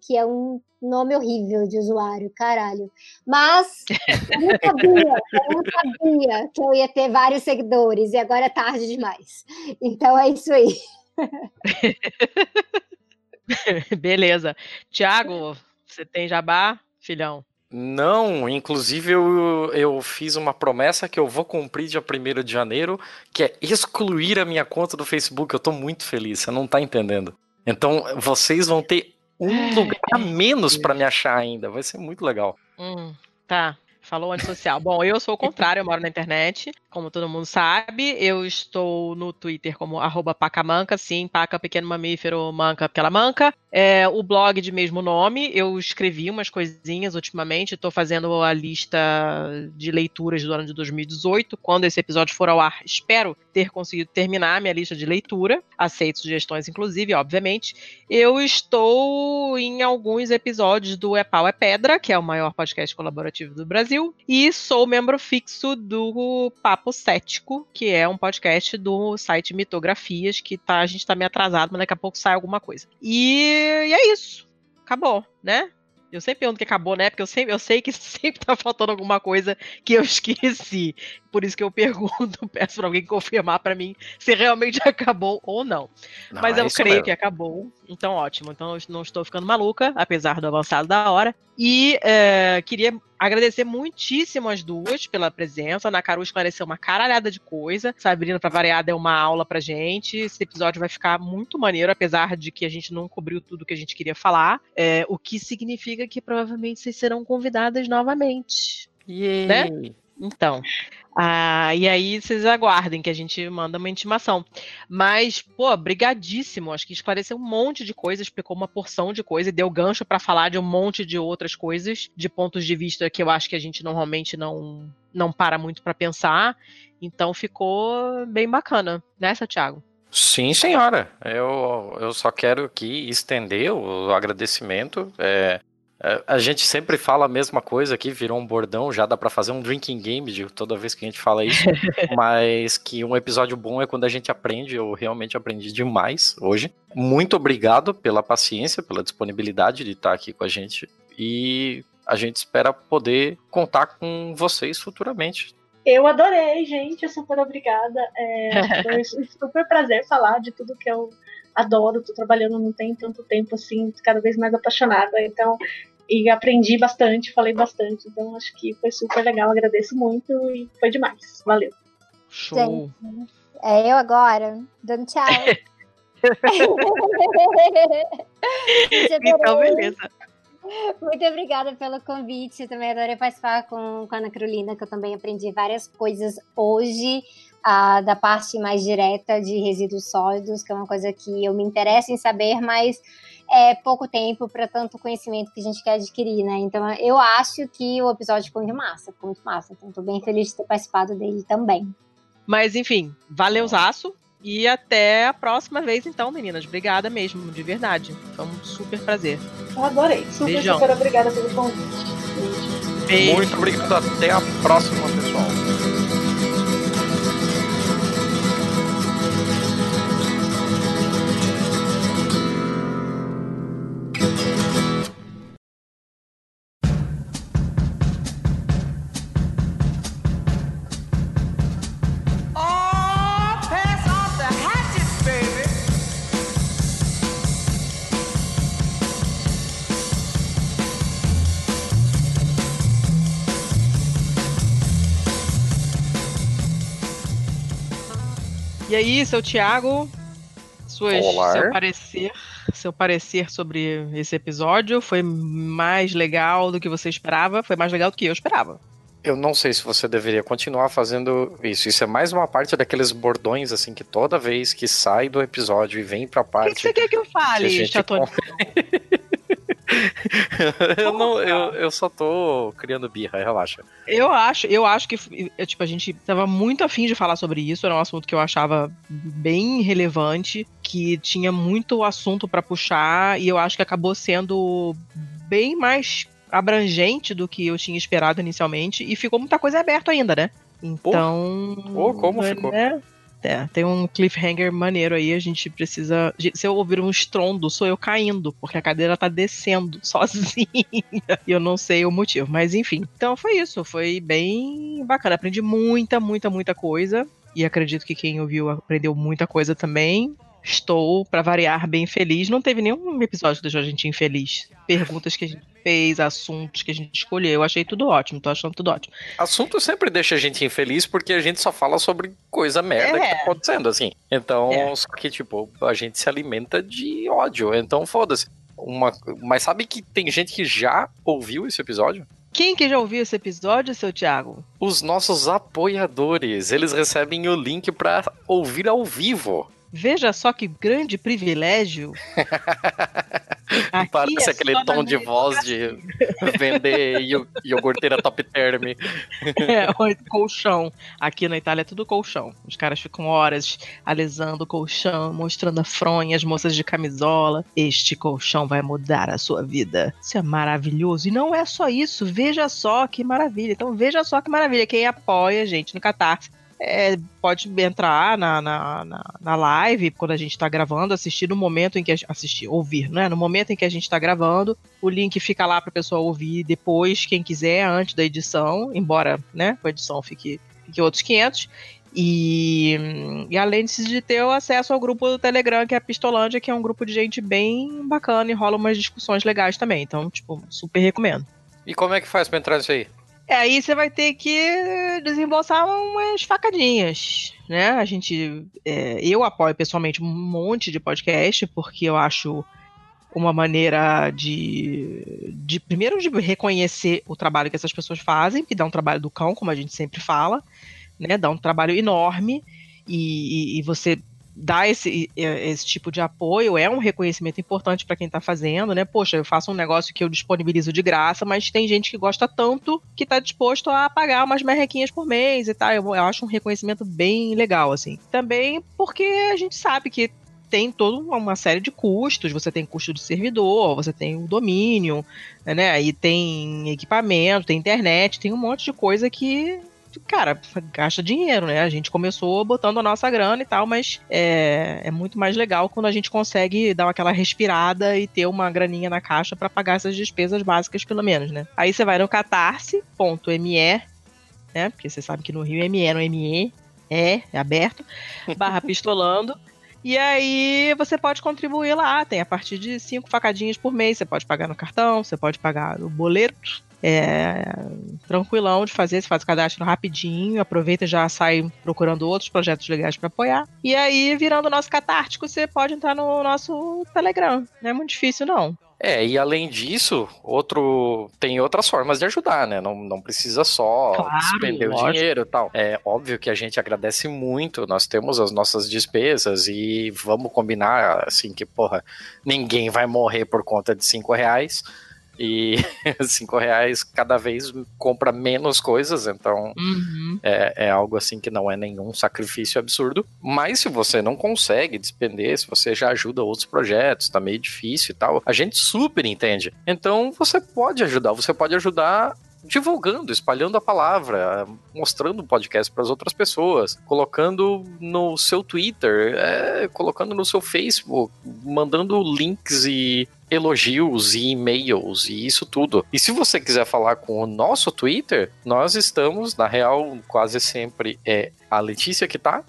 que é um nome horrível de usuário, caralho. Mas eu não sabia, eu não sabia que eu ia ter vários seguidores, e agora é tarde demais. Então é isso aí. Beleza. Tiago, você tem jabá, filhão? Não, inclusive eu, eu fiz uma promessa que eu vou cumprir dia 1 de janeiro, que é excluir a minha conta do Facebook. Eu tô muito feliz, você não tá entendendo. Então vocês vão ter um lugar a menos para me achar ainda. Vai ser muito legal. Hum, tá. Falou antissocial. Bom, eu sou o contrário, eu moro na internet. Como todo mundo sabe, eu estou no Twitter como arroba pacamanca, sim, paca pequeno mamífero, manca pela manca. É, o blog de mesmo nome, eu escrevi umas coisinhas ultimamente, estou fazendo a lista de leituras do ano de 2018. Quando esse episódio for ao ar, espero ter conseguido terminar a minha lista de leitura. Aceito sugestões, inclusive, obviamente. Eu estou em alguns episódios do É Pau é Pedra, que é o maior podcast colaborativo do Brasil, e sou membro fixo do Papo Papo Cético, que é um podcast do site Mitografias, que tá, a gente tá meio atrasado, mas daqui a pouco sai alguma coisa. E, e é isso. Acabou, né? Eu sempre pergunto que acabou, né? Porque eu, sempre, eu sei que sempre tá faltando alguma coisa que eu esqueci. Por isso que eu pergunto, peço para alguém confirmar para mim se realmente acabou ou não. não Mas é eu creio mesmo. que acabou. Então, ótimo. Então, eu não estou ficando maluca, apesar do avançado da hora. E é, queria agradecer muitíssimo as duas pela presença. A Nakaru esclareceu uma caralhada de coisa. Sabrina, para variar, deu uma aula pra gente. Esse episódio vai ficar muito maneiro, apesar de que a gente não cobriu tudo que a gente queria falar. É, o que significa que provavelmente vocês serão convidadas novamente. Yeah. Né? Então, ah, e aí vocês aguardem que a gente manda uma intimação. Mas, pô, brigadíssimo. Acho que esclareceu um monte de coisa, explicou uma porção de coisa e deu gancho para falar de um monte de outras coisas, de pontos de vista que eu acho que a gente normalmente não, não para muito para pensar. Então ficou bem bacana, né, Thiago? Sim, senhora. Eu, eu só quero aqui estender o agradecimento. É, a gente sempre fala a mesma coisa aqui, virou um bordão, já dá pra fazer um drinking game de toda vez que a gente fala isso. mas que um episódio bom é quando a gente aprende. Eu realmente aprendi demais hoje. Muito obrigado pela paciência, pela disponibilidade de estar aqui com a gente. E a gente espera poder contar com vocês futuramente. Eu adorei, gente. Super obrigada. É, foi um super prazer falar de tudo que eu adoro. Tô trabalhando não tem tanto tempo assim, cada vez mais apaixonada. Então, e aprendi bastante, falei bastante. Então, acho que foi super legal. Agradeço muito e foi demais. Valeu. Show. Gente, é eu agora, dando tchau. então, beleza. Muito obrigada pelo convite. Eu também adorei participar com, com a Ana Carolina, que eu também aprendi várias coisas hoje, ah, da parte mais direta de resíduos sólidos, que é uma coisa que eu me interesso em saber, mas é pouco tempo para tanto conhecimento que a gente quer adquirir, né? Então eu acho que o episódio ficou muito massa, ficou muito massa. Então tô bem feliz de ter participado dele também. Mas enfim, valeu, Zaço. E até a próxima vez, então, meninas. Obrigada mesmo, de verdade. Foi um super prazer. Eu adorei. Super, Beijão. super obrigada pelo convite. Beijo. Muito obrigado. Até a próxima, pessoal. Aí, seu Thiago, suas, Olá. seu parecer, seu parecer sobre esse episódio foi mais legal do que você esperava? Foi mais legal do que eu esperava. Eu não sei se você deveria continuar fazendo isso. Isso é mais uma parte daqueles bordões, assim, que toda vez que sai do episódio e vem pra O que, parte. você quer que eu fale, que Chatoni? eu, não, eu, eu só tô criando birra, relaxa. Eu acho, eu acho que é, tipo, a gente tava muito afim de falar sobre isso, era um assunto que eu achava bem relevante, que tinha muito assunto pra puxar, e eu acho que acabou sendo bem mais abrangente do que eu tinha esperado inicialmente, e ficou muita coisa aberta ainda, né? Então. Pô, como né, ficou? É, tem um cliffhanger maneiro aí, a gente precisa. Se eu ouvir um estrondo, sou eu caindo, porque a cadeira tá descendo sozinha. e eu não sei o motivo, mas enfim. Então foi isso, foi bem bacana. Aprendi muita, muita, muita coisa. E acredito que quem ouviu aprendeu muita coisa também. Estou, pra variar, bem feliz. Não teve nenhum episódio que deixou a gente infeliz. Perguntas que a gente fez, assuntos que a gente escolheu. Eu achei tudo ótimo, tô achando tudo ótimo. Assunto sempre deixa a gente infeliz porque a gente só fala sobre coisa merda É. que tá acontecendo, assim. Então, É. só que, tipo, a gente se alimenta de ódio. Então, foda-se. Uma... Mas sabe que tem gente que já ouviu esse episódio? Quem que já ouviu esse episódio, seu Thiago? Os nossos apoiadores. Eles recebem o link pra ouvir ao vivo. Veja só que grande privilégio. Parece é aquele tom de voz de vender io- iogurteira top term. É, ou colchão. Aqui na Itália é tudo colchão. Os caras ficam horas alisando o colchão, mostrando a fronha, as moças de camisola. Este colchão vai mudar a sua vida. Isso é maravilhoso. E não é só isso. Veja só que maravilha. Então veja só que maravilha. Quem apoia a gente no Catarse é, pode entrar na, na, na, na live quando a gente tá gravando, assistir no momento em que a gente. Assistir, ouvir, né? No momento em que a gente tá gravando. O link fica lá pra pessoa ouvir depois, quem quiser, antes da edição, embora, né, com a edição fique, fique outros 500. E, e além disso, de ter o acesso ao grupo do Telegram, que é a Pistolândia, que é um grupo de gente bem bacana e rola umas discussões legais também. Então, tipo, super recomendo. E como é que faz pra entrar nisso aí? É, aí você vai ter que desembolsar umas facadinhas, né? A gente, é, eu apoio pessoalmente um monte de podcast porque eu acho uma maneira de, de primeiro de reconhecer o trabalho que essas pessoas fazem, que dá um trabalho do cão, como a gente sempre fala, né? Dá um trabalho enorme e, e- e você dar esse, esse tipo de apoio é um reconhecimento importante para quem está fazendo, né? Poxa, eu faço um negócio que eu disponibilizo de graça, mas tem gente que gosta tanto que está disposto a pagar umas merrequinhas por mês e tal. Eu, eu acho um reconhecimento bem legal, assim. Também porque a gente sabe que tem toda uma série de custos. Você tem custo de servidor, você tem o domínio, né? Aí tem equipamento, tem internet, tem um monte de coisa que cara, gasta dinheiro, né? A gente começou botando a nossa grana e tal, mas é, é muito mais legal quando a gente consegue dar aquela respirada e ter uma graninha na caixa para pagar essas despesas básicas, pelo menos, né? Aí você vai no catarse.me, né? Porque você sabe que no Rio ME, no ME é, é aberto, barra pistolando. E aí você pode contribuir lá. Tem a partir de cinco facadinhas por mês. Você pode pagar no cartão, você pode pagar no boleto. É tranquilão de fazer, você faz o cadastro rapidinho, aproveita e já sai procurando outros projetos legais para apoiar. E aí, virando o nosso catártico, você pode entrar no nosso Telegram. Não é muito difícil, não. É, e além disso, outro tem outras formas de ajudar, né? Não, não precisa só Claro, despender o lógico. dinheiro e tal. É óbvio que a gente agradece muito, nós temos as nossas despesas e vamos combinar, assim, que, porra, ninguém vai morrer por conta de cinco reais. E cinco reais cada vez compra menos coisas, então Uhum. é, é algo assim que não é nenhum sacrifício absurdo. Mas se você não consegue despender, se você já ajuda outros projetos, tá meio difícil e tal, a gente super entende. Então você pode ajudar, você pode ajudar divulgando, espalhando a palavra, mostrando o podcast para as outras pessoas, colocando no seu Twitter, é, colocando no seu Facebook, mandando links e elogios e e-mails e isso tudo. E se você quiser falar com o nosso Twitter, nós estamos, na real, quase sempre é a Letícia que tá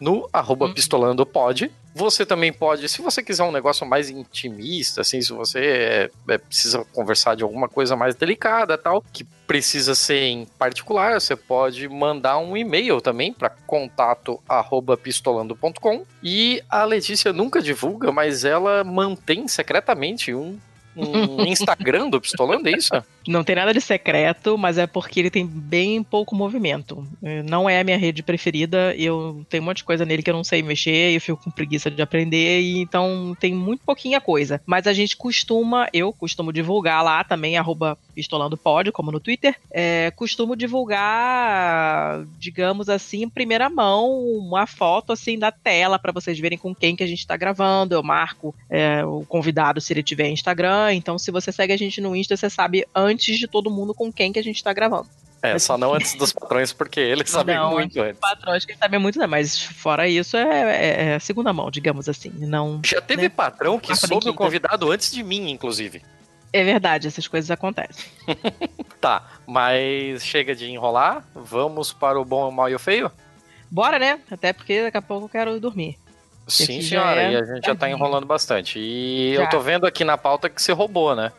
no arroba pistolandopod. Você também pode, se você quiser um negócio mais intimista, assim, se você é, é, precisa conversar de alguma coisa mais delicada tal, que precisa ser em particular, você pode mandar um e-mail também para contato arroba pistolando.com. E a Letícia nunca divulga, mas ela mantém secretamente um, um Instagram do Pistolando, é isso? Não tem nada de secreto, mas é porque ele tem bem pouco movimento. Eh, Não é a minha rede preferida, eu tenho um monte de coisa nele que eu não sei mexer, eu fico com preguiça de aprender, e então tem muito pouquinha coisa. Mas a gente costuma, eu costumo divulgar lá também, arroba pistolandopod, como no Twitter, é, costumo divulgar, digamos assim, em primeira mão, uma foto assim da tela para vocês verem com quem que a gente tá gravando. Eu marco é, o convidado se ele tiver Instagram, então se você segue a gente no Insta, você sabe antes de todo mundo com quem que a gente tá gravando. É, só não antes dos patrões, porque eles sabem Não, muito antes. Patrões que sabem muito, né? Mas fora isso, é, é- é segunda mão, digamos assim. Não, Já teve né? patrão que soube o convidado antes de mim, inclusive. É verdade, essas coisas acontecem. Tá, mas chega de enrolar, vamos para o bom, o mal e o feio? Bora, né? Até porque daqui a pouco eu quero dormir. Sim, senhora, é e a gente já tá enrolando bastante. E Já. eu tô vendo aqui na pauta que você roubou, né?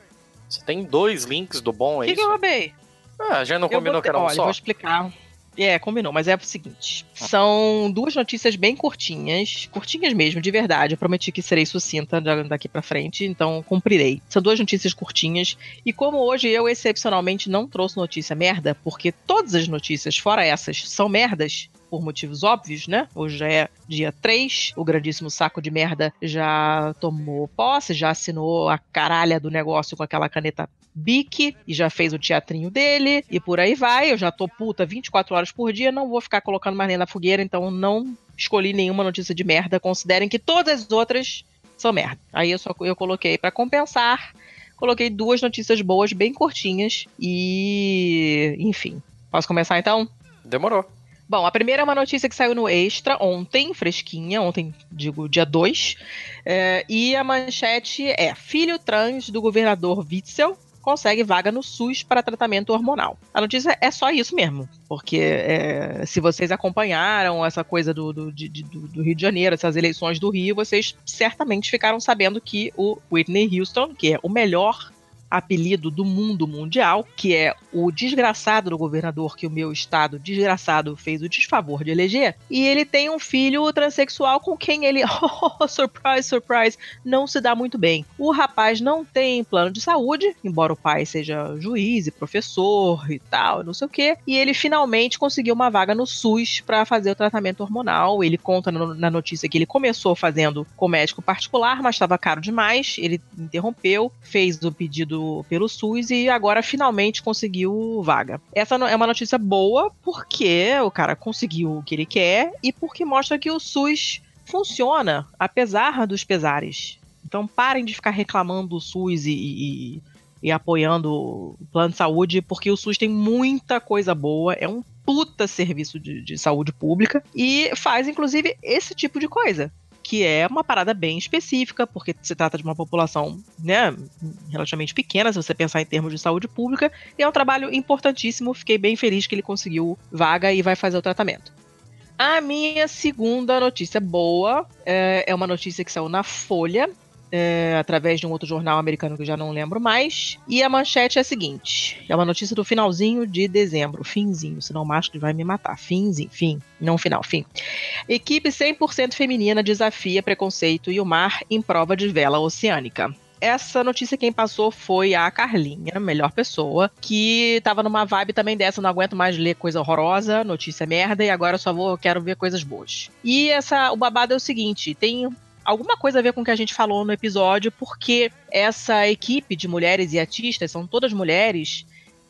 Você tem dois links do bom, O é que, que isso? eu roubei? Ah, a gente não Eu combinou botei- que era um Olha, só? vou explicar. É, combinou, mas é o seguinte: são duas notícias bem curtinhas, curtinhas mesmo, de verdade. Eu prometi que serei sucinta da- daqui pra frente, então cumprirei. São duas notícias curtinhas, e como hoje eu excepcionalmente não trouxe notícia merda, porque todas as notícias, fora essas, são merdas. Por motivos óbvios, né? Hoje é dia 3, o grandíssimo saco de merda já tomou posse, já assinou a caralha do negócio com aquela caneta Bic e já fez o teatrinho dele e por aí vai. Eu já tô puta 24 horas por dia, não vou ficar colocando mais nem na fogueira, então não escolhi nenhuma notícia de merda. Considerem que todas as outras são merda. Aí eu só eu coloquei pra compensar, coloquei duas notícias boas, bem curtinhas e, enfim. Posso começar então? Demorou. Bom, a primeira é uma notícia que saiu no Extra ontem, fresquinha, ontem, digo, dia 2. É, e a manchete é: Filho trans do governador Witzel consegue vaga no SUS para tratamento hormonal. A notícia é só isso mesmo, porque é, se vocês acompanharam essa coisa do, do, de- do- do Rio de Janeiro, essas eleições do Rio, vocês certamente ficaram sabendo que o Whitney Houston, que é o melhor apelido do mundo mundial, que é o desgraçado do governador que o meu estado desgraçado fez o desfavor de eleger, e ele tem um filho transexual com quem ele, oh, surprise, surprise, não se dá muito bem. O rapaz não tem plano de saúde, embora o pai seja juiz e professor e tal, não sei o que, e ele finalmente conseguiu uma vaga no SUS para fazer o tratamento hormonal. Ele conta no, na notícia que ele começou fazendo com médico particular, mas estava caro demais, ele interrompeu, fez o pedido pelo SUS e agora finalmente conseguiu vaga. Essa é uma notícia boa porque o cara conseguiu o que ele quer e porque mostra que o SUS funciona, apesar dos pesares. Então parem de ficar reclamando do SUS e, e, e apoiando o plano de saúde, porque o SUS tem muita coisa boa, é um puta serviço de, de saúde pública e faz, inclusive, esse tipo de coisa que é uma parada bem específica, porque se trata de uma população né, relativamente pequena, se você pensar em termos de saúde pública, e é um trabalho importantíssimo. Fiquei bem feliz que ele conseguiu vaga e vai fazer o tratamento. A minha segunda notícia boa é, é uma notícia que saiu na Folha, é, através de um outro jornal americano que eu já não lembro mais. E a manchete é a seguinte: é uma notícia do finalzinho de dezembro, finzinho, senão o macho vai me matar. Finzinho, fim, não final, fim. Equipe 100% feminina desafia preconceito e o mar em prova de vela oceânica essa notícia quem passou foi a Carlinha, melhor pessoa, que tava numa vibe também dessa, não aguento mais ler coisa horrorosa, notícia merda, e agora só vou, quero ver coisas boas. E essa, o babado é o seguinte, tem alguma coisa a ver com o que a gente falou no episódio, porque essa equipe de mulheres e artistas são todas mulheres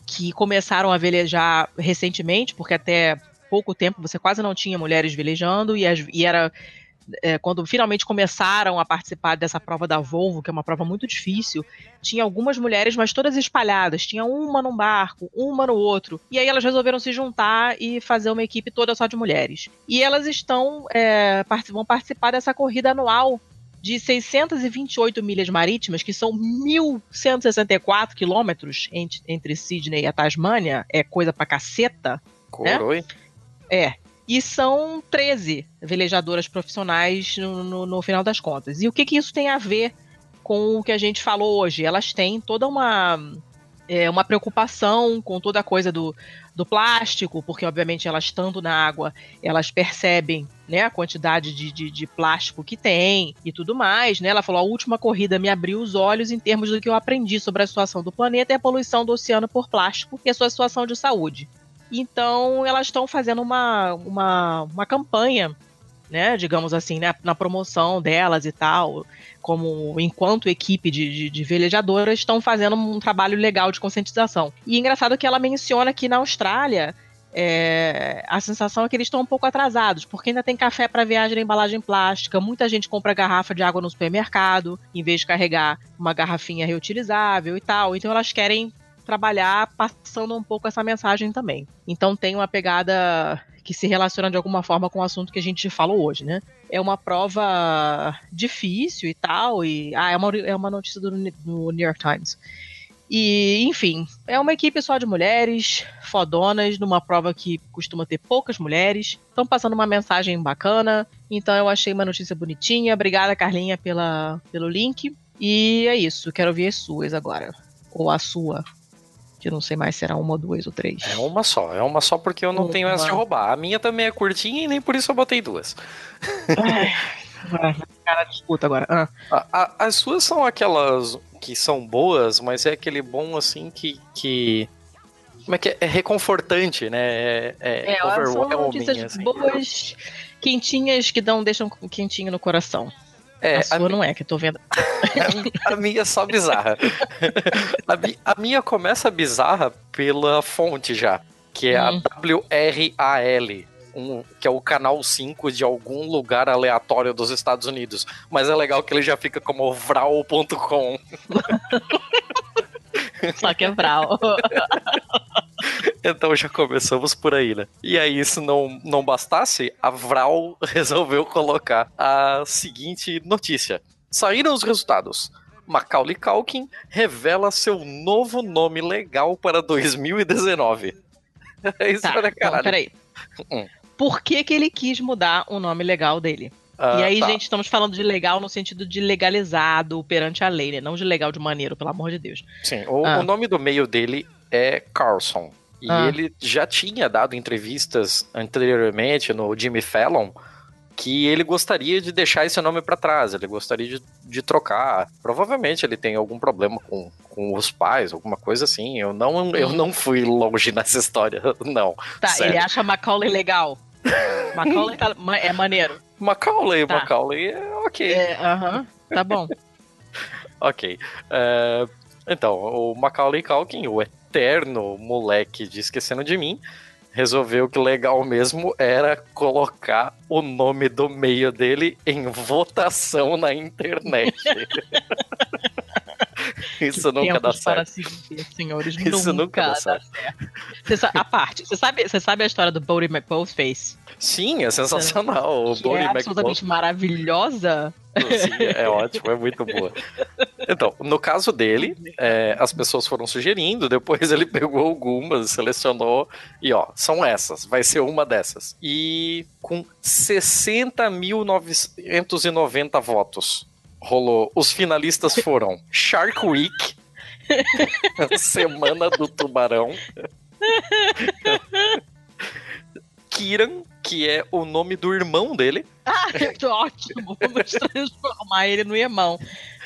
que começaram a velejar recentemente, porque até pouco tempo você quase não tinha mulheres velejando e, as, e era é, quando finalmente começaram a participar dessa prova da Volvo, que é uma prova muito difícil, tinha algumas mulheres, mas todas espalhadas. Tinha uma num barco, uma no outro. E aí elas resolveram se juntar e fazer uma equipe toda só de mulheres. E elas estão é, vão participar dessa corrida anual de 628 milhas marítimas, que são 1.164 quilômetros entre, entre Sydney e a Tasmânia, é coisa pra caceta. Coroi. Né? É, e são 13 velejadoras profissionais no, no, no final das contas. E o que, que isso tem a ver com o que a gente falou hoje? Elas têm toda uma é, uma preocupação com toda a coisa do, do plástico, porque obviamente elas estando na água, elas percebem né, a quantidade de, de, de, plástico que tem e tudo mais. Né? Ela falou: a última corrida me abriu os olhos em termos do que eu aprendi sobre a situação do planeta e a poluição do oceano por plástico e a sua situação de saúde. Então elas estão fazendo uma, uma, uma campanha, né, digamos assim, né, na promoção delas e tal, como enquanto equipe de, de, de velejadoras estão fazendo um trabalho legal de conscientização. E engraçado que ela menciona que na Austrália é, a sensação é que eles estão um pouco atrasados, porque ainda tem café para viagem na embalagem plástica, muita gente compra garrafa de água no supermercado, em vez de carregar uma garrafinha reutilizável e tal. Então elas querem trabalhar passando um pouco essa mensagem também. Então tem uma pegada que se relaciona de alguma forma com o assunto que a gente falou hoje, né? É uma prova difícil e tal, e ah, é uma, é uma notícia do, do New York Times. E, enfim, é uma equipe só de mulheres, fodonas, numa prova que costuma ter poucas mulheres. Estão passando uma mensagem bacana. Então eu achei uma notícia bonitinha. Obrigada, Carlinha, pela, pelo link. E é isso. Quero ouvir as suas agora. Ou a sua que eu não sei mais se era uma, duas ou três. É uma só, é uma só porque eu não uma. tenho essa de roubar. A minha também é curtinha e nem por isso eu botei duas. Ai, cara, disputa agora. Ah. A, a, as suas são aquelas que são boas, mas é aquele bom assim que. que... Como é que é? É reconfortante, né? É, é, é overwhelming. São assim. boas, quentinhas que dão, deixam quentinho no coração. É, a, a sua mi... não é, que eu tô vendo. a, minha é só bizarra. a, mi... a, minha começa bizarra pela fonte já, que é hum. a WRAL. Um, que é o canal 5 de algum lugar aleatório dos Estados Unidos. Mas é legal que ele já fica como vral.com. Só que é vral. Então já começamos por aí, né? E aí, se não, não bastasse, a Vral resolveu colocar a seguinte notícia. Saíram os resultados. Macaulay Culkin revela seu novo nome legal para 2019. É isso tá, para caralho. Então, peraí. Hum. Por que, que ele quis mudar o nome legal dele? Ah, e aí, tá. gente, estamos falando de legal no sentido de legalizado perante a lei, né? Não de legal de maneiro, pelo amor de Deus. Sim, o, Ah. o nome do meio dele é Carlson. E Ah. ele já tinha dado entrevistas anteriormente no Jimmy Fallon que ele gostaria de deixar esse nome pra trás, ele gostaria de, de trocar. Provavelmente ele tem algum problema com, com os pais, alguma coisa assim. Eu não, eu não fui longe nessa história, não. Tá, Sério. ele acha Macaulay legal. Macaulay tá- é maneiro. Macaulay, Tá. Macaulay é ok. É, aham, tá bom. Ok. É, então, o Macaulay Culkin, o eterno moleque de Esquecendo de Mim, resolveu que o legal mesmo era colocar o nome do meio dele em votação na internet. Isso nunca dá certo. viver, senhores. Isso nunca dá dá certo. Você sa- a parte, você sabe, você sabe a história do Bodie McBothface? Sim, é sensacional. O Que é McBoth absolutamente maravilhosa. Sim, é ótimo, é muito boa. Então, no caso dele, é, as pessoas foram sugerindo, depois ele pegou algumas, selecionou, e ó, são essas, vai ser uma dessas. E com 60.990 votos, rolou. Os finalistas foram Shark Week, Semana do Tubarão, Kiran, que é o nome do irmão dele. Ah, ótimo. Vamos transformar ele no irmão.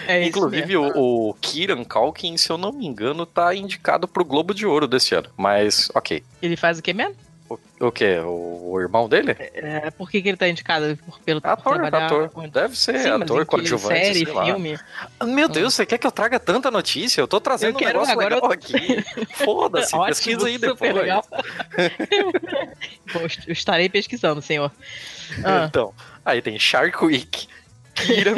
É Inclusive, o, o Kieran Culkin, se eu não me engano, tá indicado pro Globo de Ouro desse ano. Mas, ok. Ele faz o que mesmo? O, quê? O, o irmão dele? É, por que, que ele tá indicado por, pelo por Ator, trabalhar ator. Deve ser Sim, ator, coadjuvante, série, sei lá. filme. Meu Deus, você quer que eu traga tanta notícia? Eu tô trazendo Eu um negócio agora legal eu- aqui. Foda-se, pesquisa aí depois. Bom, eu estarei pesquisando, senhor. Ah, Então, aí tem Shark Week, Kiran.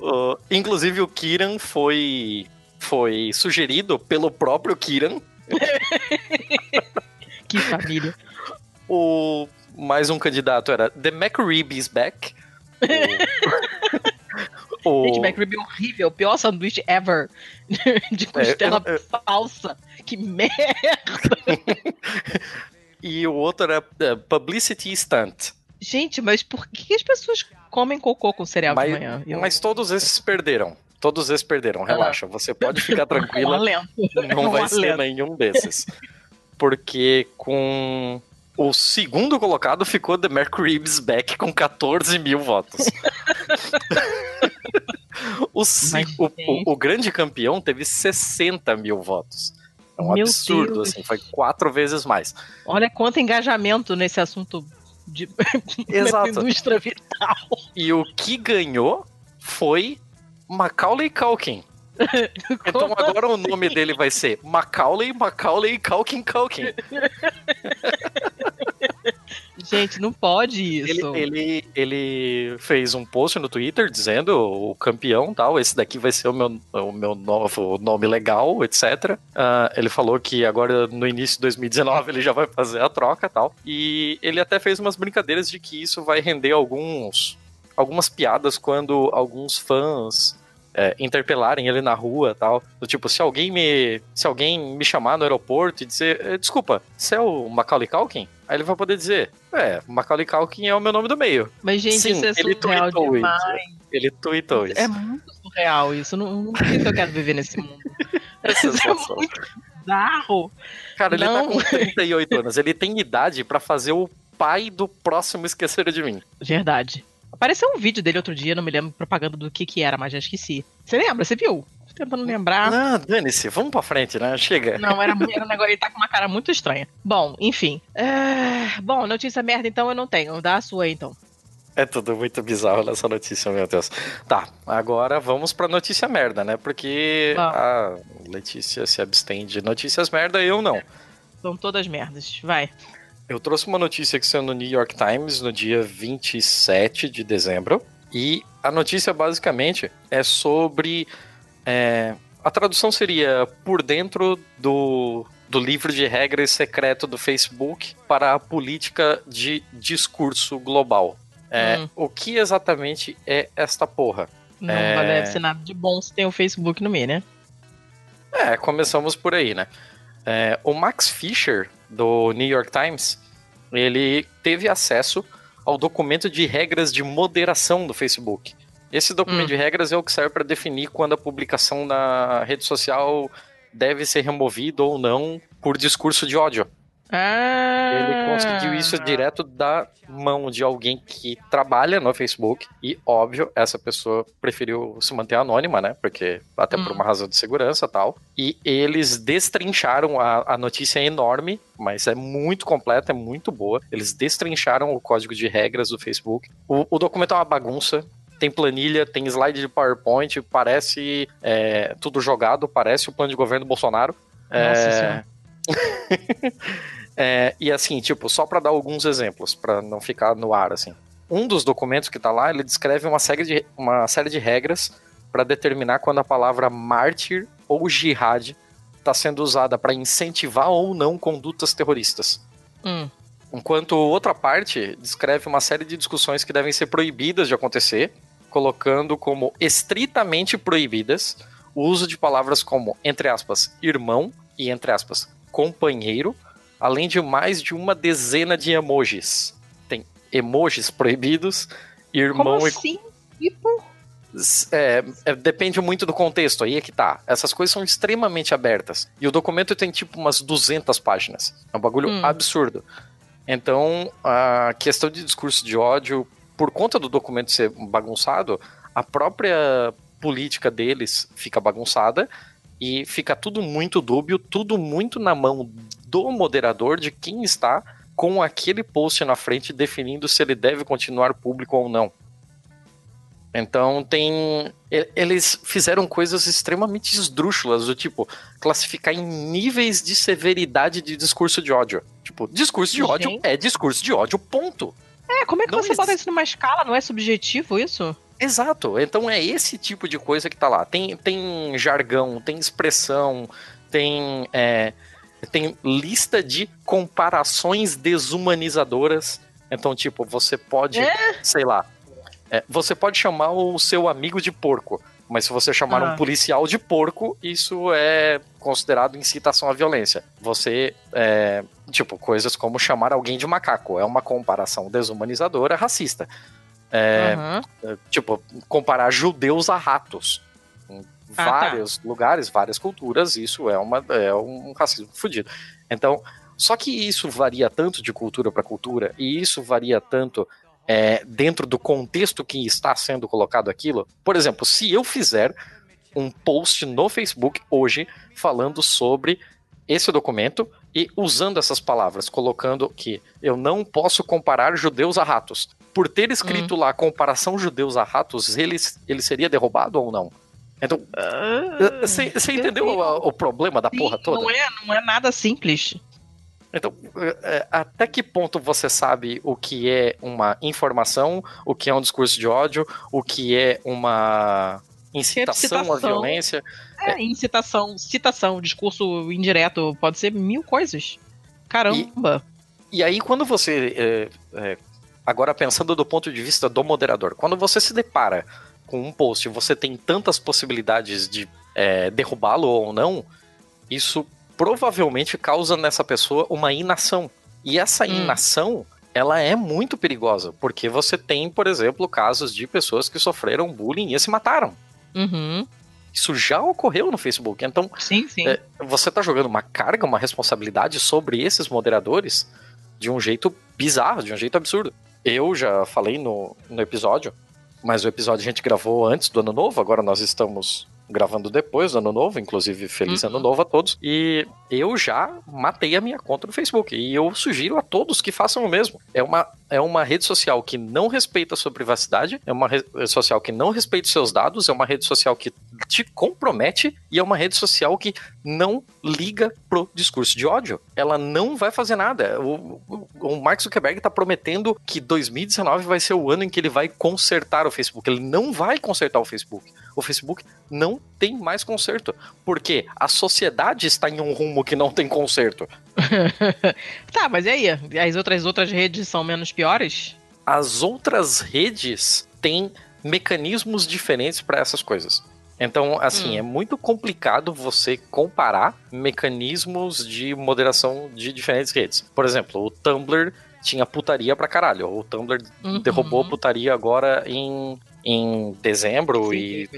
Uh, inclusive, o Kiran foi, foi sugerido pelo próprio Kiran. Que família. O mais um candidato era The McRib is back. O, Gente, McRib é horrível. O pior sanduíche ever. De costela eu- eu- falsa. Que merda. e o outro era é, Publicity Stunt. Gente, mas por que as pessoas comem cocô com cereal Mas, de manhã? Eu- mas todos esses perderam. Todos esses perderam, relaxa. Você pode ficar tranquila. Não vai ser nenhum desses. Porque com o segundo colocado ficou The Mercury's Back com 14 mil votos. o, o- o grande campeão teve 60 mil votos. É um Meu absurdo, Deus. assim, foi quatro vezes mais. Olha quanto engajamento nesse assunto de Exato. indústria vital. E o que ganhou foi Macaulay Culkin. Então agora o nome dele vai ser Macaulay, Macaulay, Culkin, Culkin. Gente, não pode Ele, isso. ele, ele fez um post no Twitter dizendo o campeão tal, esse daqui vai ser o meu, o meu novo nome legal, etc. Ah, ele falou que agora no início de 2019 ele já vai fazer a troca tal. E ele até fez umas brincadeiras de que isso vai render alguns algumas piadas quando alguns fãs é, interpelarem ele na rua tal. Do tipo, se alguém me. Se alguém me chamar no aeroporto e dizer, "Eh, desculpa, você é o Macaulay Culkin? Aí ele vai poder dizer, é, Macaulay Culkin é o meu nome do meio. Mas, gente, Sim, isso é ele surreal tweetou demais. isso. Ele tweetou isso. É muito surreal isso. Não, não sei se eu quero viver nesse mundo. É Isso é muito bizarro. Cara, ele Não. tá com 38 anos. Ele tem idade pra fazer o pai do próximo Esquecer de Mim. Verdade. Apareceu um vídeo dele outro dia, não me lembro propaganda do que que era, mas já esqueci. Você lembra? Você viu? Tô tentando lembrar. Ah, dane-se, vamos pra frente, né? Chega. Não, era, era um negócio, ele tá com uma cara muito estranha. Bom, enfim. É, Bom, notícia merda então eu não tenho. Dá a sua aí então. É tudo muito bizarro nessa notícia, meu Deus. Tá, agora vamos pra notícia merda, né? Porque a Letícia se abstém de notícias merda, eu não. São todas merdas. Vai. Eu trouxe uma notícia que saiu no New York Times no dia 27 de dezembro. E a notícia basicamente é sobre. é, a tradução seria por dentro do, do livro de regras secreto do Facebook para a política de discurso global. É, Hum. O que exatamente é esta porra? Não É. deve ser nada de bom se tem o Facebook no meio, né? É, começamos por aí, né? É, o Max Fisher, do New York Times, ele teve acesso ao documento de regras de moderação do Facebook. Esse documento Hum. de regras é o que serve para definir quando a publicação na rede social deve ser removida ou não por discurso de ódio. Ah. Ele conseguiu isso direto da mão de alguém que trabalha no Facebook. E, óbvio, essa pessoa preferiu se manter anônima, né? Porque, até por Hum. uma razão de segurança e tal. E eles destrincharam a, a notícia é enorme, mas é muito completa, é muito boa. Eles destrincharam o código de regras do Facebook. O, o documento é uma bagunça. Tem planilha, tem slide de PowerPoint, parece é, tudo jogado, parece o plano de governo do Bolsonaro. Nossa É, Senhora. é, e assim, tipo, só para dar alguns exemplos, para não ficar no ar, assim. Um dos documentos que tá lá, ele descreve uma série de, uma série de regras para determinar quando a palavra mártir ou jihad está sendo usada para incentivar ou não condutas terroristas. Hum. Enquanto outra parte descreve uma série de discussões que devem ser proibidas de acontecer, colocando como estritamente proibidas o uso de palavras como, entre aspas, irmão e, entre aspas, companheiro, além de mais de uma dezena de emojis. Tem emojis proibidos, irmão Como e assim? Tipo, é, é, depende muito do contexto, aí é que tá. Essas coisas são extremamente abertas. E o documento tem tipo umas 200 páginas. É um bagulho Hum. absurdo. Então, a questão de discurso de ódio, por conta do documento ser bagunçado, a própria política deles fica bagunçada e fica tudo muito dúbio, tudo muito na mão do moderador, de quem está com aquele post na frente definindo se ele deve continuar público ou não. Então tem. Eles fizeram coisas extremamente esdrúxulas, do tipo, classificar em níveis de severidade de discurso de ódio. Tipo, discurso de ódio é discurso de ódio, ponto. é, como é que Não você bota existe. isso numa escala? Não é subjetivo isso? Exato. Então é esse tipo de coisa que tá lá. Tem, tem jargão, tem expressão, tem, é, tem lista de comparações desumanizadoras. Então, tipo, você pode, sei lá, é, você pode chamar o seu amigo de porco. Mas se você chamar Ah. um policial de porco, isso é considerado incitação à violência. Você, é, tipo, coisas como chamar alguém de macaco. É uma comparação desumanizadora racista. É, Aham. é, tipo, comparar judeus a ratos. Ah, tá. vários lugares, várias culturas, isso é, uma, é um racismo fudido. Então, só que isso varia tanto de cultura para cultura, e isso varia tanto é, dentro do contexto que está sendo colocado aquilo. Por exemplo, se eu fizer um post no Facebook hoje falando sobre esse documento e usando essas palavras, colocando que eu não posso comparar judeus a ratos. Por ter escrito lá comparação judeus a ratos, ele, ele seria derrubado ou não? Então, você você entendeu o, o problema da porra toda? Não é, não é nada simples. Então, é, até que ponto você sabe o que é uma informação, o que é um discurso de ódio, o que é uma incitação à Citação. violência? É, incitação, citação, discurso indireto, pode ser mil coisas. Caramba. E aí, quando você. é, é, agora, pensando do ponto de vista do moderador, quando você se depara com um post você tem tantas possibilidades de é, derrubá-lo ou não, isso provavelmente causa nessa pessoa uma inação. E essa Hum. inação. Ela é muito perigosa, porque você tem, por exemplo, casos de pessoas que sofreram bullying e se mataram. Uhum. Isso já ocorreu no Facebook. Então, Sim, sim. é, você tá jogando uma carga, uma responsabilidade sobre esses moderadores de um jeito bizarro, de um jeito absurdo. Eu já falei no, no episódio, mas o episódio a gente gravou antes do ano novo, agora nós estamos gravando depois do ano novo, inclusive feliz Uhum. ano novo a todos. E eu já matei a minha conta no Facebook. E eu sugiro a todos que façam o mesmo. É uma, é uma rede social que não respeita a sua privacidade, é uma rede social que não respeita os seus dados, é uma rede social que te compromete e é uma rede social que não liga pro discurso de ódio. Ela não vai fazer nada. O, o, o Mark Zuckerberg tá prometendo que 2019 vai ser o ano em que ele vai consertar o Facebook. Ele não vai consertar o Facebook. O Facebook não tem mais conserto. Porque a sociedade está em um rumo que não tem conserto. tá, mas e aí? As outras, outras redes são menos piores? As outras redes têm mecanismos diferentes para essas coisas. Então, assim, Hum. é muito complicado você comparar mecanismos de moderação de diferentes redes. Por exemplo, o Tumblr tinha putaria pra caralho. O Tumblr Uhum. derrubou putaria agora em, em dezembro Sim, e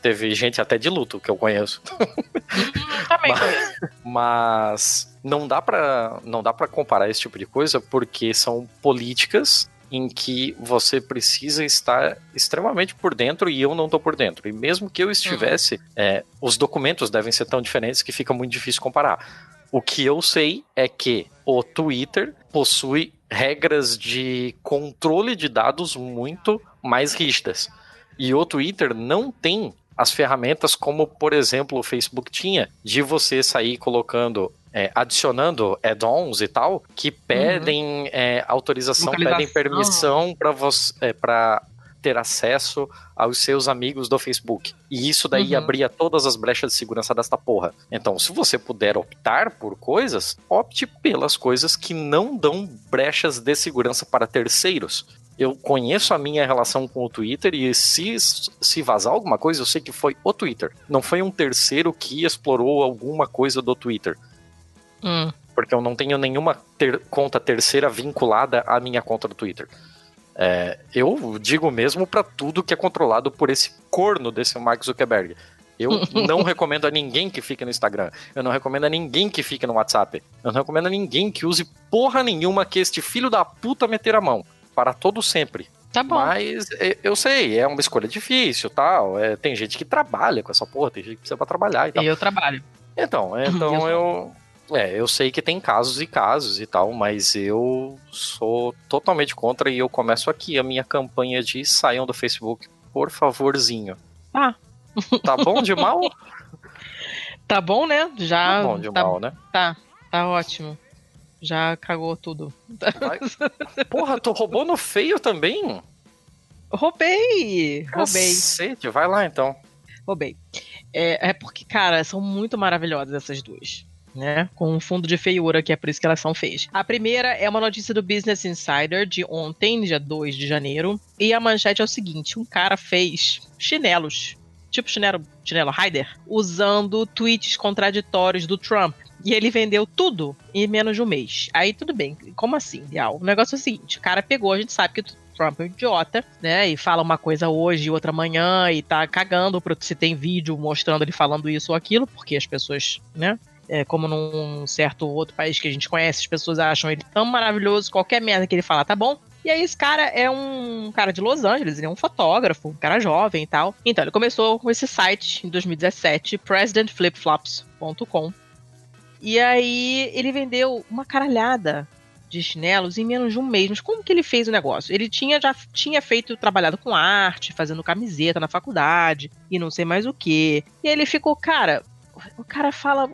teve gente até de luto que eu conheço. Hum, também conheço. Mas não dá pra não dá para comparar esse tipo de coisa porque são políticas em que você precisa estar extremamente por dentro e eu não tô por dentro. E mesmo que eu estivesse, é, os documentos devem ser tão diferentes que fica muito difícil comparar. O que eu sei é que o Twitter possui regras de controle de dados muito mais rígidas. E o Twitter não tem as ferramentas como, por exemplo, o Facebook tinha, de você sair colocando, é, adicionando add-ons e tal, que pedem é, autorização, pedem permissão para você, é, para ter acesso aos seus amigos do Facebook. E isso daí Uhum. abria todas as brechas de segurança desta porra. Então, se você puder optar por coisas, opte pelas coisas que não dão brechas de segurança para terceiros. Eu conheço a minha relação com o Twitter e se, se vazar alguma coisa, eu sei que foi o Twitter. Não foi um terceiro que explorou alguma coisa do Twitter. Hum. Porque eu não tenho nenhuma ter- conta terceira vinculada à minha conta do Twitter. É, eu digo mesmo pra tudo que é controlado por esse corno desse Mark Zuckerberg. Eu não recomendo a ninguém que fique no Instagram. Eu não recomendo a ninguém que fique no WhatsApp. Eu não recomendo a ninguém que use porra nenhuma que este filho da puta meter a mão. Para todo sempre. Tá bom. Mas eu sei, é uma escolha difícil tal. É, tem gente que trabalha com essa porra, tem gente que precisa pra trabalhar e tal. Eu trabalho. Então, Eu então sou. eu. É, eu sei que tem casos e casos e tal, mas eu sou totalmente contra e eu começo aqui a minha campanha de saiam do Facebook, por favorzinho. Ah. Tá bom de mal? Tá bom, né? Já. Tá bom de tá, mal, né? Tá, tá ótimo. Já cagou tudo. Vai- Porra, tu roubou no feio também? Roubei! Roubei. Cacete, vai lá então. Roubei. É, é porque, cara, são muito maravilhosas essas duas. Né? Com um fundo de feiura, que é por isso que elas são feias. A primeira é uma notícia do Business Insider de ontem, dia 2 de janeiro. E a manchete é o seguinte: um cara fez chinelos, tipo chinelo, chinelo Rider, usando tweets contraditórios do Trump. E ele vendeu tudo em menos de um mês. Aí tudo bem. Como assim, Bial? O negócio é o seguinte: o cara pegou, a gente sabe que Trump é um idiota, né? E fala uma coisa hoje e outra amanhã e tá cagando se tem vídeo mostrando ele falando isso ou aquilo, porque as pessoas, né? É, como num certo outro país que a gente conhece, as pessoas acham ele tão maravilhoso, qualquer merda que ele falar tá bom. E aí esse cara é um cara de Los Angeles, ele é um fotógrafo, um cara jovem e tal. Então, ele começou com esse site em 2017, presidentflipflops.com. E aí ele vendeu uma caralhada de chinelos em menos de um mês. Mas como que ele fez o negócio? Ele tinha já tinha feito, trabalhado com arte, fazendo camiseta na faculdade e não sei mais o que. E aí ele ficou, cara, o cara fala.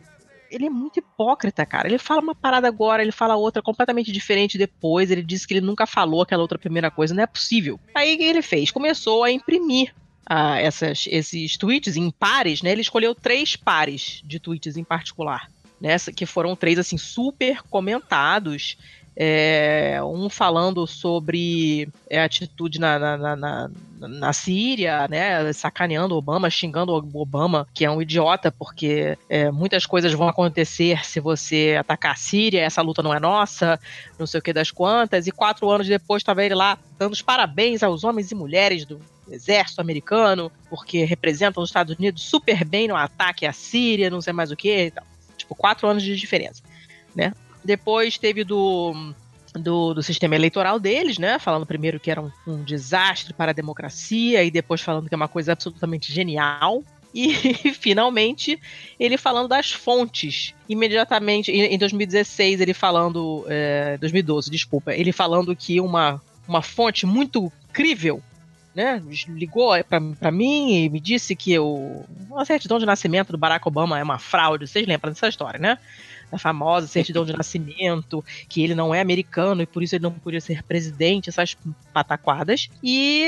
Ele é muito hipócrita, cara. Ele fala uma parada agora, ele fala outra completamente diferente depois. Ele disse que ele nunca falou aquela outra primeira coisa. Não é possível. Aí o que ele fez? Começou a imprimir ah, essas, esses tweets em pares, né? Ele escolheu três pares de tweets em particular. Nessa, que foram três assim super comentados. É, um falando sobre é, atitude na, na, na, na, Síria, né, sacaneando Obama, xingando Obama, que é um idiota, porque é, muitas coisas vão acontecer se você atacar a Síria, essa luta não é nossa, não sei o que das quantas, e quatro anos depois estava ele lá dando os parabéns aos homens e mulheres do exército americano, porque representam os Estados Unidos super bem no ataque à Síria, não sei mais o que, tipo, quatro anos de diferença, né? Depois teve do, do, do, sistema eleitoral deles, né? Falando primeiro que era um, um, desastre para a democracia, e depois falando que é uma coisa absolutamente genial. E finalmente ele falando das fontes. Imediatamente, em, em 2016, ele falando. É, 2012, desculpa. Ele falando que uma, uma fonte muito crível. Né, ligou para mim e me disse que o, a certidão de nascimento do Barack Obama é uma fraude. Vocês lembram dessa história, né? A famosa certidão de nascimento, que ele não é americano e por isso ele não podia ser presidente, essas pataquadas. E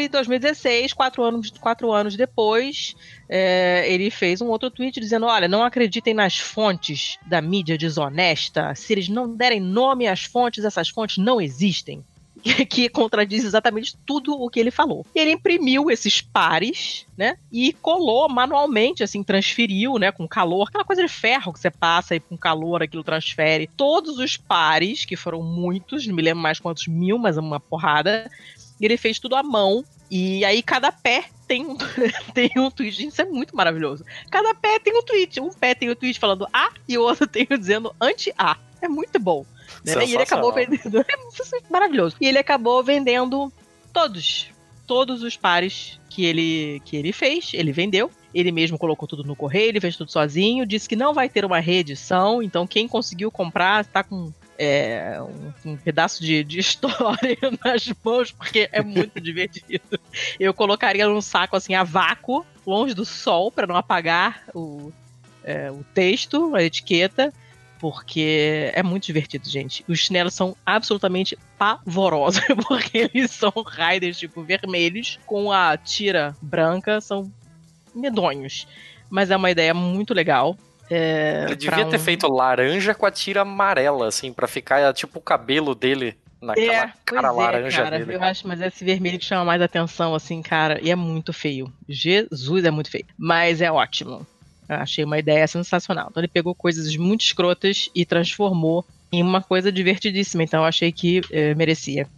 em 2016, quatro anos, quatro anos depois, é, ele fez um outro tweet dizendo: olha, não acreditem nas fontes da mídia desonesta. Se eles não derem nome às fontes, essas fontes não existem. que contradiz exatamente tudo o que ele falou. Ele imprimiu esses pares, né? E colou manualmente, assim, transferiu, né? Com calor, aquela coisa de ferro que você passa e com calor aquilo transfere. Todos os pares, que foram muitos, não me lembro mais quantos mil, mas uma porrada. Ele fez tudo à mão. E aí cada pé tem um, tem um tweet. Gente, isso é muito maravilhoso. Cada pé tem um tweet. Um pé tem o um tweet falando A e o outro tem o dizendo anti-A. É muito bom. Né? E ele acabou vendendo. É maravilhoso. E ele acabou vendendo todos. Todos os pares que ele, que ele fez, ele vendeu. Ele mesmo colocou tudo no correio, ele fez tudo sozinho. Disse que não vai ter uma reedição. Então, quem conseguiu comprar está com é, um, um, pedaço de, de, história nas mãos, porque é muito divertido. Eu colocaria num saco assim a vácuo, longe do sol, para não apagar o, é, o texto, a etiqueta porque é muito divertido, gente. Os chinelos são absolutamente pavorosos, porque eles são riders, tipo, vermelhos, com a tira branca, são medonhos. Mas é uma ideia muito legal. É, Ele devia ter feito laranja com a tira amarela, assim, para ficar tipo o cabelo dele naquela é, cara é, laranja cara, dele. Eu acho, mas é esse vermelho que chama mais atenção, assim, cara, e é muito feio. Jesus, é muito feio. Mas é ótimo. Achei uma ideia sensacional. Então ele pegou coisas muito escrotas e transformou em uma coisa divertidíssima. Então eu achei que eh, merecia.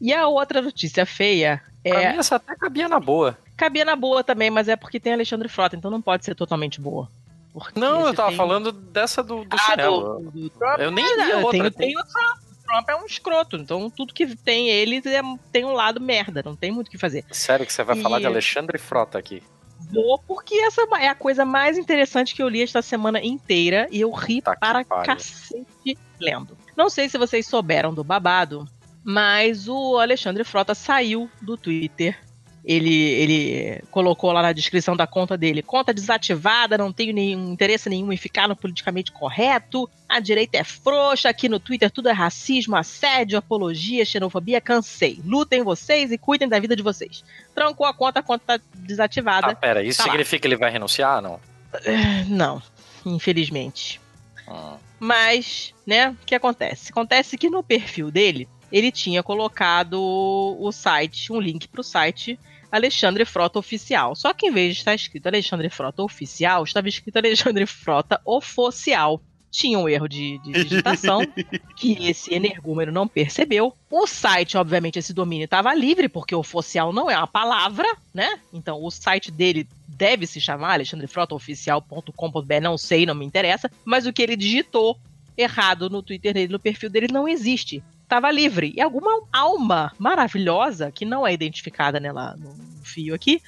E a outra notícia feia é. Pra mim, essa até cabia na boa. Cabia na boa também, mas é porque tem Alexandre Frota, então não pode ser totalmente boa. Porque não, eu tava tem... falando dessa do, do ah, chinelo. Do, do Trump, eu nem vi a outra. Tem, tem o Trump. O Trump é um escroto, então tudo que tem ele é, tem um lado merda, não tem muito o que fazer. Sério que você vai e... falar de Alexandre Frota aqui? Vou, porque essa é a coisa mais interessante que eu li esta semana inteira e eu ri tá para cacete lendo. Não sei se vocês souberam do babado, mas o Alexandre Frota saiu do Twitter ele, ele colocou lá na descrição da conta dele: conta desativada, não tenho nenhum interesse nenhum em ficar no politicamente correto, a direita é frouxa, aqui no Twitter tudo é racismo, assédio, apologia, xenofobia, cansei. Lutem vocês e cuidem da vida de vocês. Trancou a conta, a conta tá desativada. Ah, pera, isso tá significa lá. que ele vai renunciar, não? Eh, não, infelizmente. Hum. Mas, né, o que acontece? Acontece que no perfil dele, ele tinha colocado o site, um link para o site Alexandre Frota Oficial. Só que em vez de estar escrito Alexandre Frota Oficial, estava escrito Alexandre Frota Oficial. Tinha um erro de, de digitação que esse energúmeno não percebeu. O site, obviamente, esse domínio estava livre, porque o oficial não é uma palavra, né? Então o site dele deve se chamar alexandrefrotaoficial.com.br, não sei, não me interessa. Mas o que ele digitou errado no Twitter dele, no perfil dele, não existe estava livre. E alguma alma maravilhosa, que não é identificada nela no fio aqui,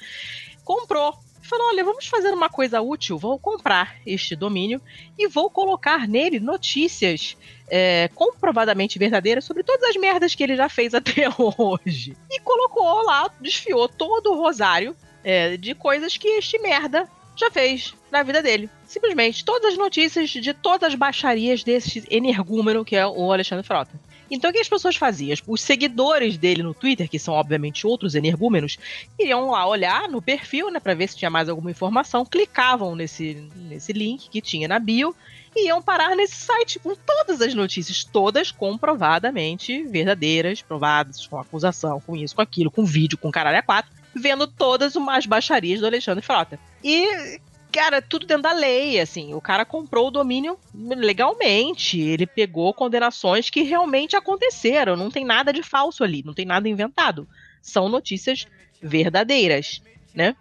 comprou. Falou: olha, vamos fazer uma coisa útil. Vou comprar este domínio e vou colocar nele notícias é, comprovadamente verdadeiras sobre todas as merdas que ele já fez até hoje. E colocou lá, desfiou todo o rosário é, de coisas que este merda já fez na vida dele. Simplesmente todas as notícias de todas as baixarias desse energúmeno que é o Alexandre Frota. Então o que as pessoas faziam? Os seguidores dele no Twitter, que são obviamente outros energúmenos, iriam lá olhar no perfil, né, para ver se tinha mais alguma informação, clicavam nesse, nesse link que tinha na bio e iam parar nesse site com todas as notícias, todas comprovadamente verdadeiras, provadas com acusação, com isso, com aquilo, com vídeo, com caralho a quatro, vendo todas umas baixarias do Alexandre Frota. E cara, tudo dentro da lei, assim. O cara comprou o domínio legalmente. Ele pegou condenações que realmente aconteceram. Não tem nada de falso ali, não tem nada inventado. São notícias verdadeiras, né?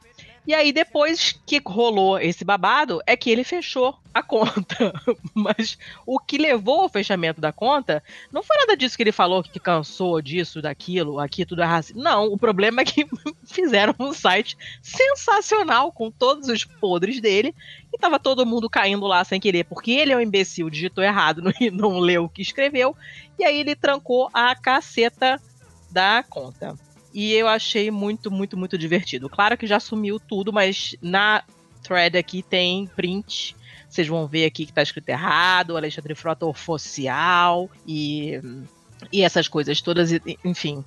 E aí, depois que rolou esse babado, é que ele fechou a conta. Mas o que levou ao fechamento da conta não foi nada disso que ele falou que cansou disso, daquilo, aqui tudo é racismo. Não, o problema é que fizeram um site sensacional com todos os podres dele e tava todo mundo caindo lá sem querer, porque ele é um imbecil, digitou errado e não leu o que escreveu. E aí ele trancou a caceta da conta. E eu achei muito, muito, muito divertido. Claro que já sumiu tudo, mas na thread aqui tem print. Vocês vão ver aqui que tá escrito errado, Alexandre Frota oficial e, e essas coisas todas. Enfim,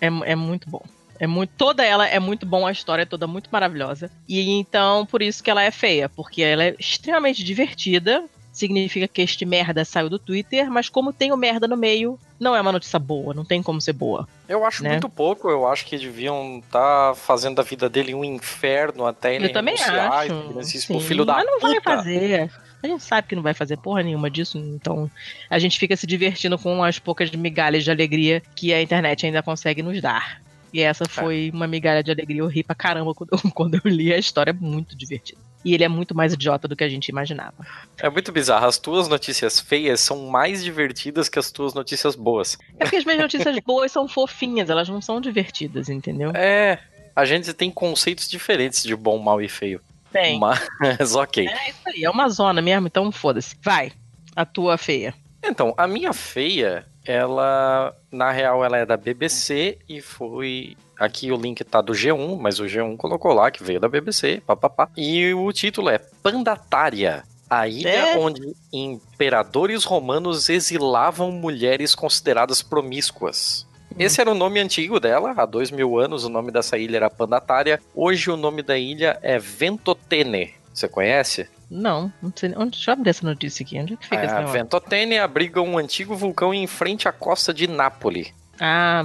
é, é muito bom. É muito, toda ela é muito bom, a história é toda muito maravilhosa. E então, por isso que ela é feia, porque ela é extremamente divertida, significa que este merda saiu do Twitter, mas como tem o merda no meio, não é uma notícia boa, não tem como ser boa. Eu acho né? muito pouco, eu acho que deviam estar fazendo da vida dele um inferno até ele Eu também acho. sim, pro filho da mas não vai puta. fazer. A gente sabe que não vai fazer porra nenhuma disso, então a gente fica se divertindo com as poucas migalhas de alegria que a internet ainda consegue nos dar. E essa foi uma migalha de alegria. Eu ri pra caramba quando eu, quando eu li a história, é muito divertida. E ele é muito mais idiota do que a gente imaginava. É muito bizarro, as tuas notícias feias são mais divertidas que as tuas notícias boas. É porque as minhas notícias boas são fofinhas, elas não são divertidas, entendeu? É, a gente tem conceitos diferentes de bom, mal e feio. Tem. Mas ok. É isso aí, é uma zona mesmo, então foda-se. Vai, a tua feia. Então, a minha feia, ela, na real, ela é da BBC e foi. Aqui o link tá do G1, mas o G1 colocou lá que veio da BBC, papapá. E o título é Pandatária. A ilha É? onde imperadores romanos exilavam mulheres consideradas promíscuas. Esse era o nome antigo dela, há dois mil anos o nome dessa ilha era Pandatária. Hoje o nome da ilha é Ventotene. Você conhece? Não, não sei. Onde, deixa eu abrir essa notícia aqui. Onde é que fica esse A negócio? Ventotene abriga um antigo vulcão em frente à costa de Nápoles. Ah,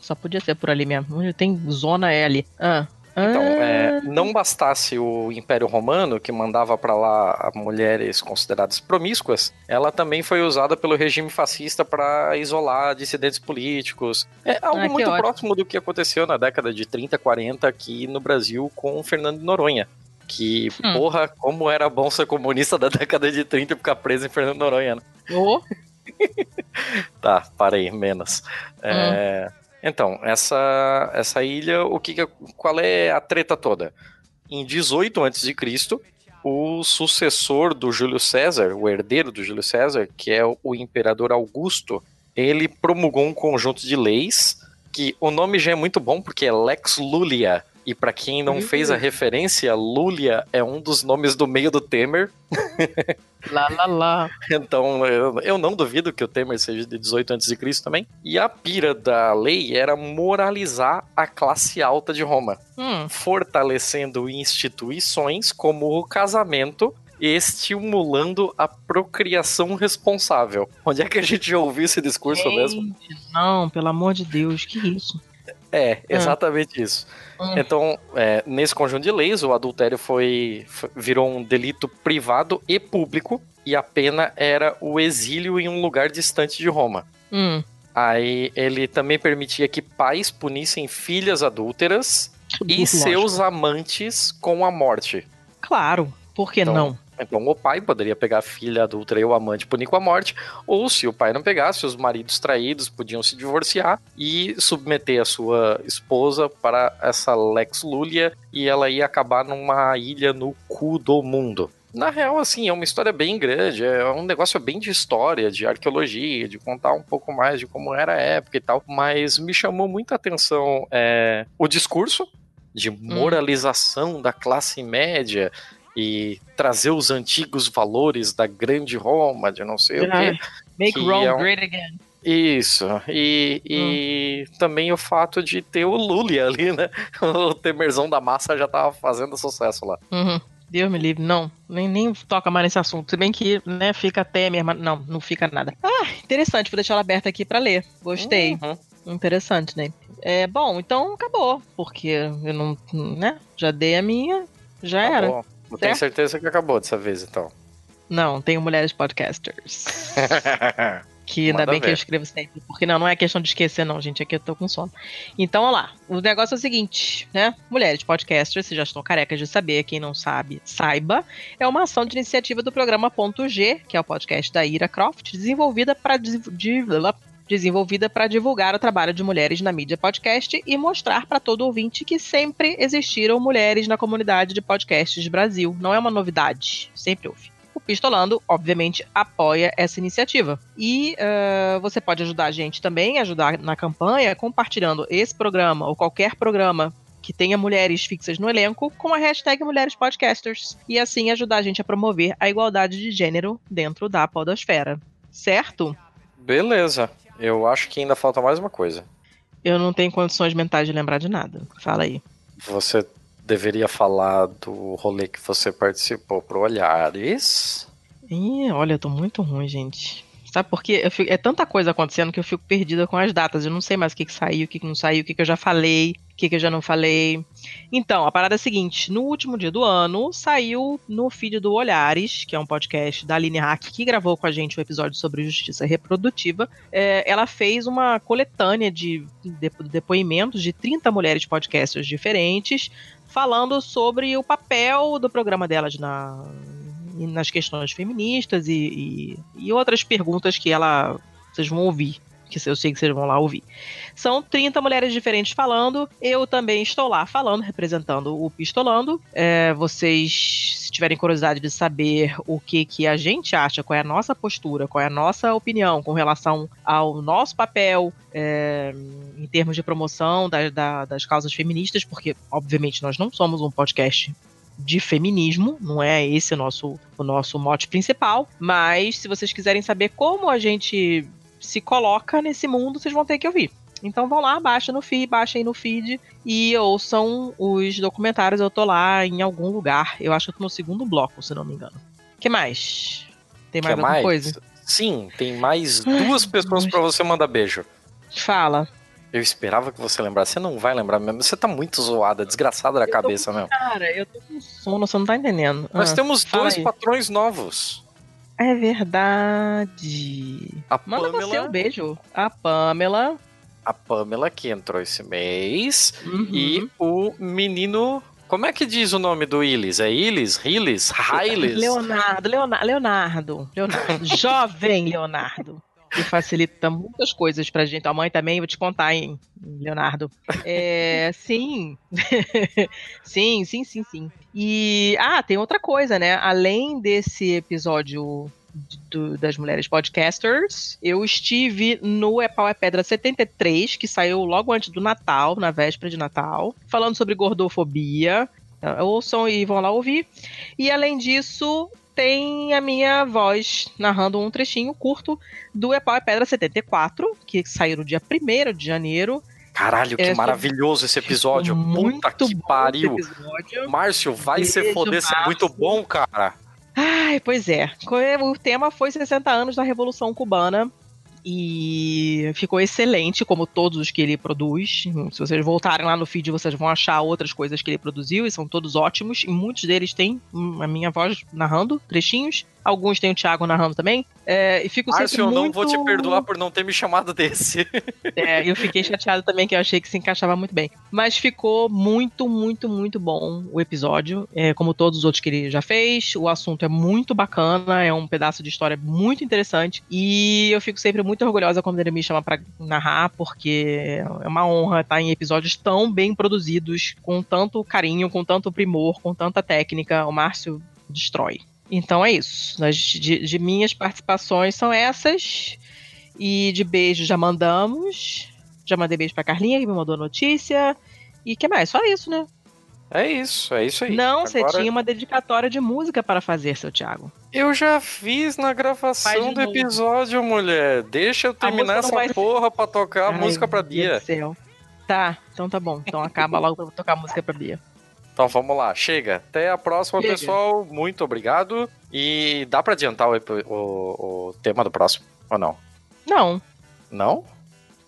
só podia ser por ali mesmo. Onde tem zona é ali. Ah. Então, ah, é, não bastasse o Império Romano, que mandava pra lá mulheres consideradas promíscuas, ela também foi usada pelo regime fascista para isolar dissidentes políticos. É algo Ah, muito ótimo. próximo do que aconteceu na década de 30, 40 aqui no Brasil com o Fernando Noronha. Que, Hum. porra, como era bom ser comunista da década de 30 e ficar preso em Fernando Noronha, né? ô, Tá, parei, menos. É, Então, essa, essa ilha, o que, qual é a treta toda? Em 18 a.C., o sucessor do Júlio César, o herdeiro do Júlio César, que é o imperador Augusto, ele promulgou um conjunto de leis que o nome já é muito bom porque é Lex Lulia. E pra quem não fez a referência, Lulia é um dos nomes do meio do Temer. lá, lá, lá. Então, eu, eu não duvido que o Temer seja de 18 a.C. também. E a pira da lei era moralizar a classe alta de Roma, Hum, fortalecendo instituições como o casamento e estimulando a procriação responsável. Onde é que a gente já ouviu esse discurso mesmo? gente, não, pelo amor de Deus, que isso? É, exatamente isso. Hum. Então, é, nesse conjunto de leis, o adultério foi, foi- virou um delito privado e público, e a pena era o exílio em um lugar distante de Roma. Hum, Aí ele também permitia que pais punissem filhas adúlteras e lógico. seus amantes com a morte. Claro, por que Então, não? Então o pai poderia pegar a filha adulta e o amante punir com a morte, ou se o pai não pegasse, os maridos traídos podiam se divorciar e submeter a sua esposa para essa Lex Lulia e ela ia acabar numa ilha no cu do mundo. Na real, assim, é uma história bem grande, é um negócio bem de história, de arqueologia, de contar um pouco mais de como era a época e tal, mas me chamou muita atenção é, o discurso de moralização da classe média e trazer os antigos valores da grande Roma, de não sei o quê. Make Rome é um- great again. Isso. E, e também o fato de ter o Lully ali, né? O Temerzão da massa já tava fazendo sucesso lá. Uhum. Deus me livre, não, nem, nem toca mais nesse assunto. Se bem que, né, fica até mesmo. Não, não fica nada. Ah, interessante, vou deixar ela aberta aqui pra ler. Gostei. Uhum. Interessante, né? É, bom, então acabou, porque eu não, né, já dei a minha, já era. Eu tenho certeza que acabou dessa vez, então. Não, tenho mulheres podcasters. Que ainda Manda bem que eu ver. escrevo sempre. Porque não, não é questão de esquecer, não, gente. Aqui eu tô com sono. Então, olha lá. O negócio é o seguinte, né? Mulheres podcasters, vocês já estão carecas de saber. Quem não sabe, saiba. É uma ação de iniciativa do programa Ponto G, que é o podcast da Ira Croft, desenvolvida para desenvolvida para divulgar o trabalho de mulheres na mídia podcast e mostrar para todo ouvinte que sempre existiram mulheres na comunidade de podcasts Brasil. Não é uma novidade, sempre houve. O Pistolando, obviamente, apoia essa iniciativa. E eh, você pode ajudar a gente também, ajudar na campanha, compartilhando esse programa ou qualquer programa que tenha mulheres fixas no elenco com a hashtag Mulheres Podcasters. E assim ajudar a gente a promover a igualdade de gênero dentro da podosfera. Certo? Beleza. Eu acho que ainda falta mais uma coisa. Eu não tenho condições mentais de lembrar de nada. Fala aí. Você deveria falar do rolê que você participou pro Olhares. Ih, olha, eu tô muito ruim, gente. Sabe por quê? Eu fico- é tanta coisa acontecendo que eu fico perdida com as datas. Eu não sei mais o que, que saiu, o que, que não saiu, o que, que eu já falei, o que, que eu já não falei. Então, a parada é a seguinte: no último dia do ano, saiu no feed do Olhares, que é um podcast da Aline Hack, que gravou com a gente o episódio sobre justiça reprodutiva. É, ela fez uma coletânea de de- depoimentos de 30 mulheres podcasters diferentes, falando sobre o papel do programa delas na, nas questões feministas e, e, e outras perguntas que ela vocês vão ouvir. Que eu sei que vocês vão lá ouvir. São 30 mulheres diferentes falando. Eu também estou lá falando, representando o Pistolando. É, vocês, se tiverem curiosidade de saber o que, que a gente acha, qual é a nossa postura, qual é a nossa opinião com relação ao nosso papel é, em termos de promoção da- da- das causas feministas, porque, obviamente, nós não somos um podcast de feminismo, não é esse o nosso, o nosso mote principal, mas se vocês quiserem saber como a gente se coloca nesse mundo, vocês vão ter que ouvir. Então vão lá, baixa no feed, baixem no feed e ouçam os documentários. Eu tô lá em algum lugar. Eu acho que eu tô no segundo bloco, se não me engano. que mais? Tem mais Quer alguma coisa? Sim, tem mais duas pessoas pra você mandar beijo. Fala. Eu esperava que você lembrasse. Você não vai lembrar mesmo. Você tá muito zoada, desgraçada da cabeça mesmo. Cara, eu tô com sono, você não tá entendendo. Nós Ah, temos dois aí. patrões novos. É verdade. A Manda você Pamela, um beijo. A Pamela. a Pamela que entrou esse mês Uhum. e o menino. Como é que diz o nome do Illis? É Illis? Rilis? Railis? Leonardo, Leonardo, Leonardo, Leonardo. Jovem Leonardo. Que facilita muitas coisas pra gente. A mãe também, vou te contar, hein, Leonardo. É, sim. sim, sim, sim, sim. E, ah, tem outra coisa, né? Além desse episódio do- das mulheres podcasters, eu estive no É Pau é Pedra 73, que saiu logo antes do Natal, na véspera de Natal, falando sobre gordofobia. Ouçam e vão lá ouvir. E além disso, tem a minha voz narrando um trechinho curto do É Pau é Pedra 74, que saiu no dia 1 de janeiro. Caralho, que É, maravilhoso esse episódio. Puta muito que pariu. Márcio, vai se Beijo, foder, isso é muito Márcio. bom, cara. Ai, pois é. O tema foi 60 anos da Revolução Cubana. E ficou excelente, como todos os que ele produz. Se vocês voltarem lá no feed, vocês vão achar outras coisas que ele produziu, e são todos ótimos. E muitos deles têm hum, a minha voz narrando trechinhos. Alguns têm o Thiago narrando também. É, e fico Márcio, sempre eu muito... não vou te perdoar por não ter me chamado desse. É, eu fiquei chateado também, que eu achei que se encaixava muito bem. Mas ficou muito, muito, muito bom o episódio. É, como todos os outros que ele já fez. O assunto é muito bacana, é um pedaço de história muito interessante. E eu fico sempre muito orgulhosa quando ele me chama pra narrar, porque é uma honra estar em episódios tão bem produzidos, com tanto carinho, com tanto primor, com tanta técnica. O Márcio destrói. Então é isso. De- de minhas participações são essas. E de beijo já mandamos. Já mandei beijo pra Carlinha, que me mandou a notícia. E que mais? Só isso, né? É isso, é isso aí. Não, você Agora- tinha uma dedicatória de música para fazer, seu Thiago. Eu já fiz na gravação do episódio, mulher. Deixa eu terminar essa vai porra pra tocar a Ai, música pra Bia. do céu. Tá, então tá bom. Então acaba logo pra eu tocar a música pra Bia. Então vamos lá, chega. Até a próxima, Chega. pessoal. Muito obrigado. E dá pra adiantar o, o- o tema do próximo, ou não? Não. Não?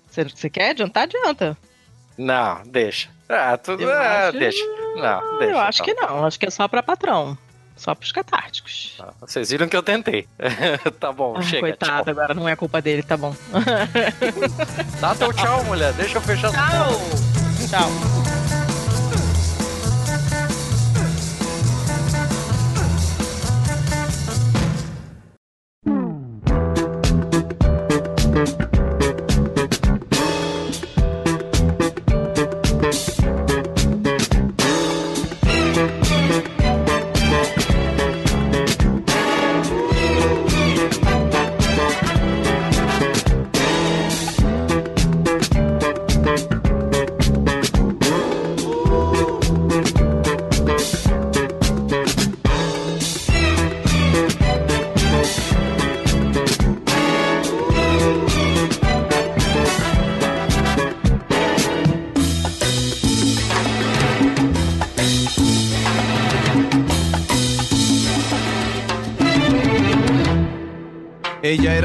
Você- quer adiantar? Adianta. Não, deixa. Ah, tudo. Ah, acho- deixa. Não, deixa. eu acho então. que não. Acho que é só pra patrão. Só pros catárticos. Tá, Vocês viram que eu tentei. tá bom, Ah, chega. coitado, Tchau. agora não é culpa dele, tá bom. Dá teu tchau, mulher. Deixa eu fechar porra. Tchau.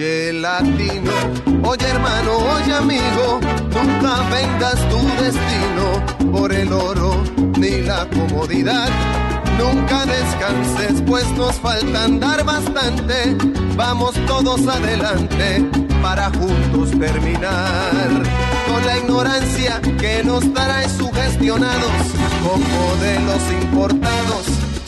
Oye latino, oye hermano, oye amigo, nunca vendas tu destino por el oro ni la comodidad. Nunca descanses, pues nos falta andar bastante. Vamos todos adelante para juntos terminar con la ignorancia que nos trae sugestionados con modelos importados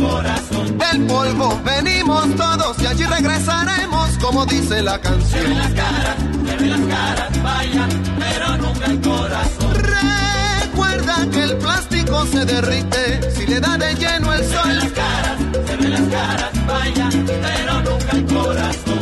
Corazón. Del polvo venimos todos y allí regresaremos, como dice la Se canción. ven las caras, se ven las caras, vaya, pero nunca el corazón. Recuerda que el plástico se derrite si le da de lleno el Se ven las sol. caras, se ven las caras, vaya, pero nunca el corazón.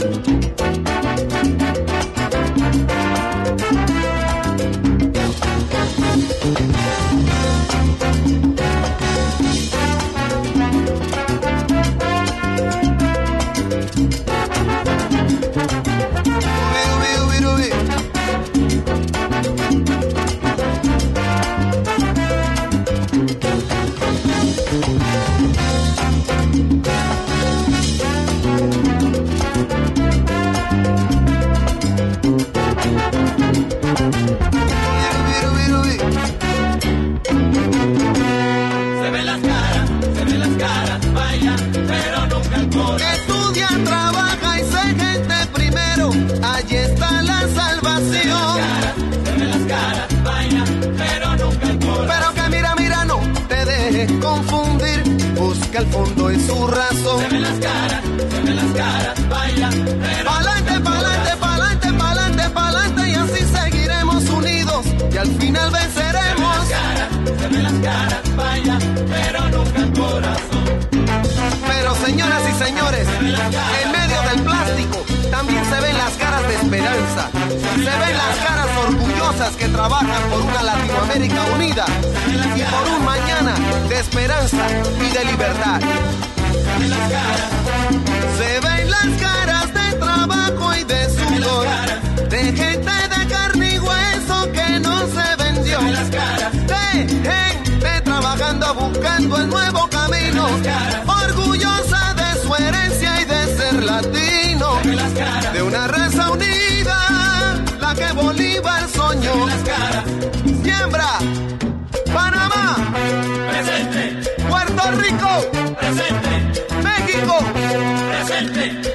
Pero nunca el corazón. Pero señoras y señores, en medio del plástico también se ven las caras de esperanza. Se ven las caras orgullosas que trabajan por una Latinoamérica unida y por un mañana de esperanza y de libertad. Se ven las caras de trabajo y de sudor, de gente de carne y hueso que no se vendió, gente trabajando buscando el nuevo camino, orgullosa de su herencia y de ser latino, de una raza unida, la que Bolívar soñó. Siembra, Panamá, Presente, Puerto Rico, presente, México, presente,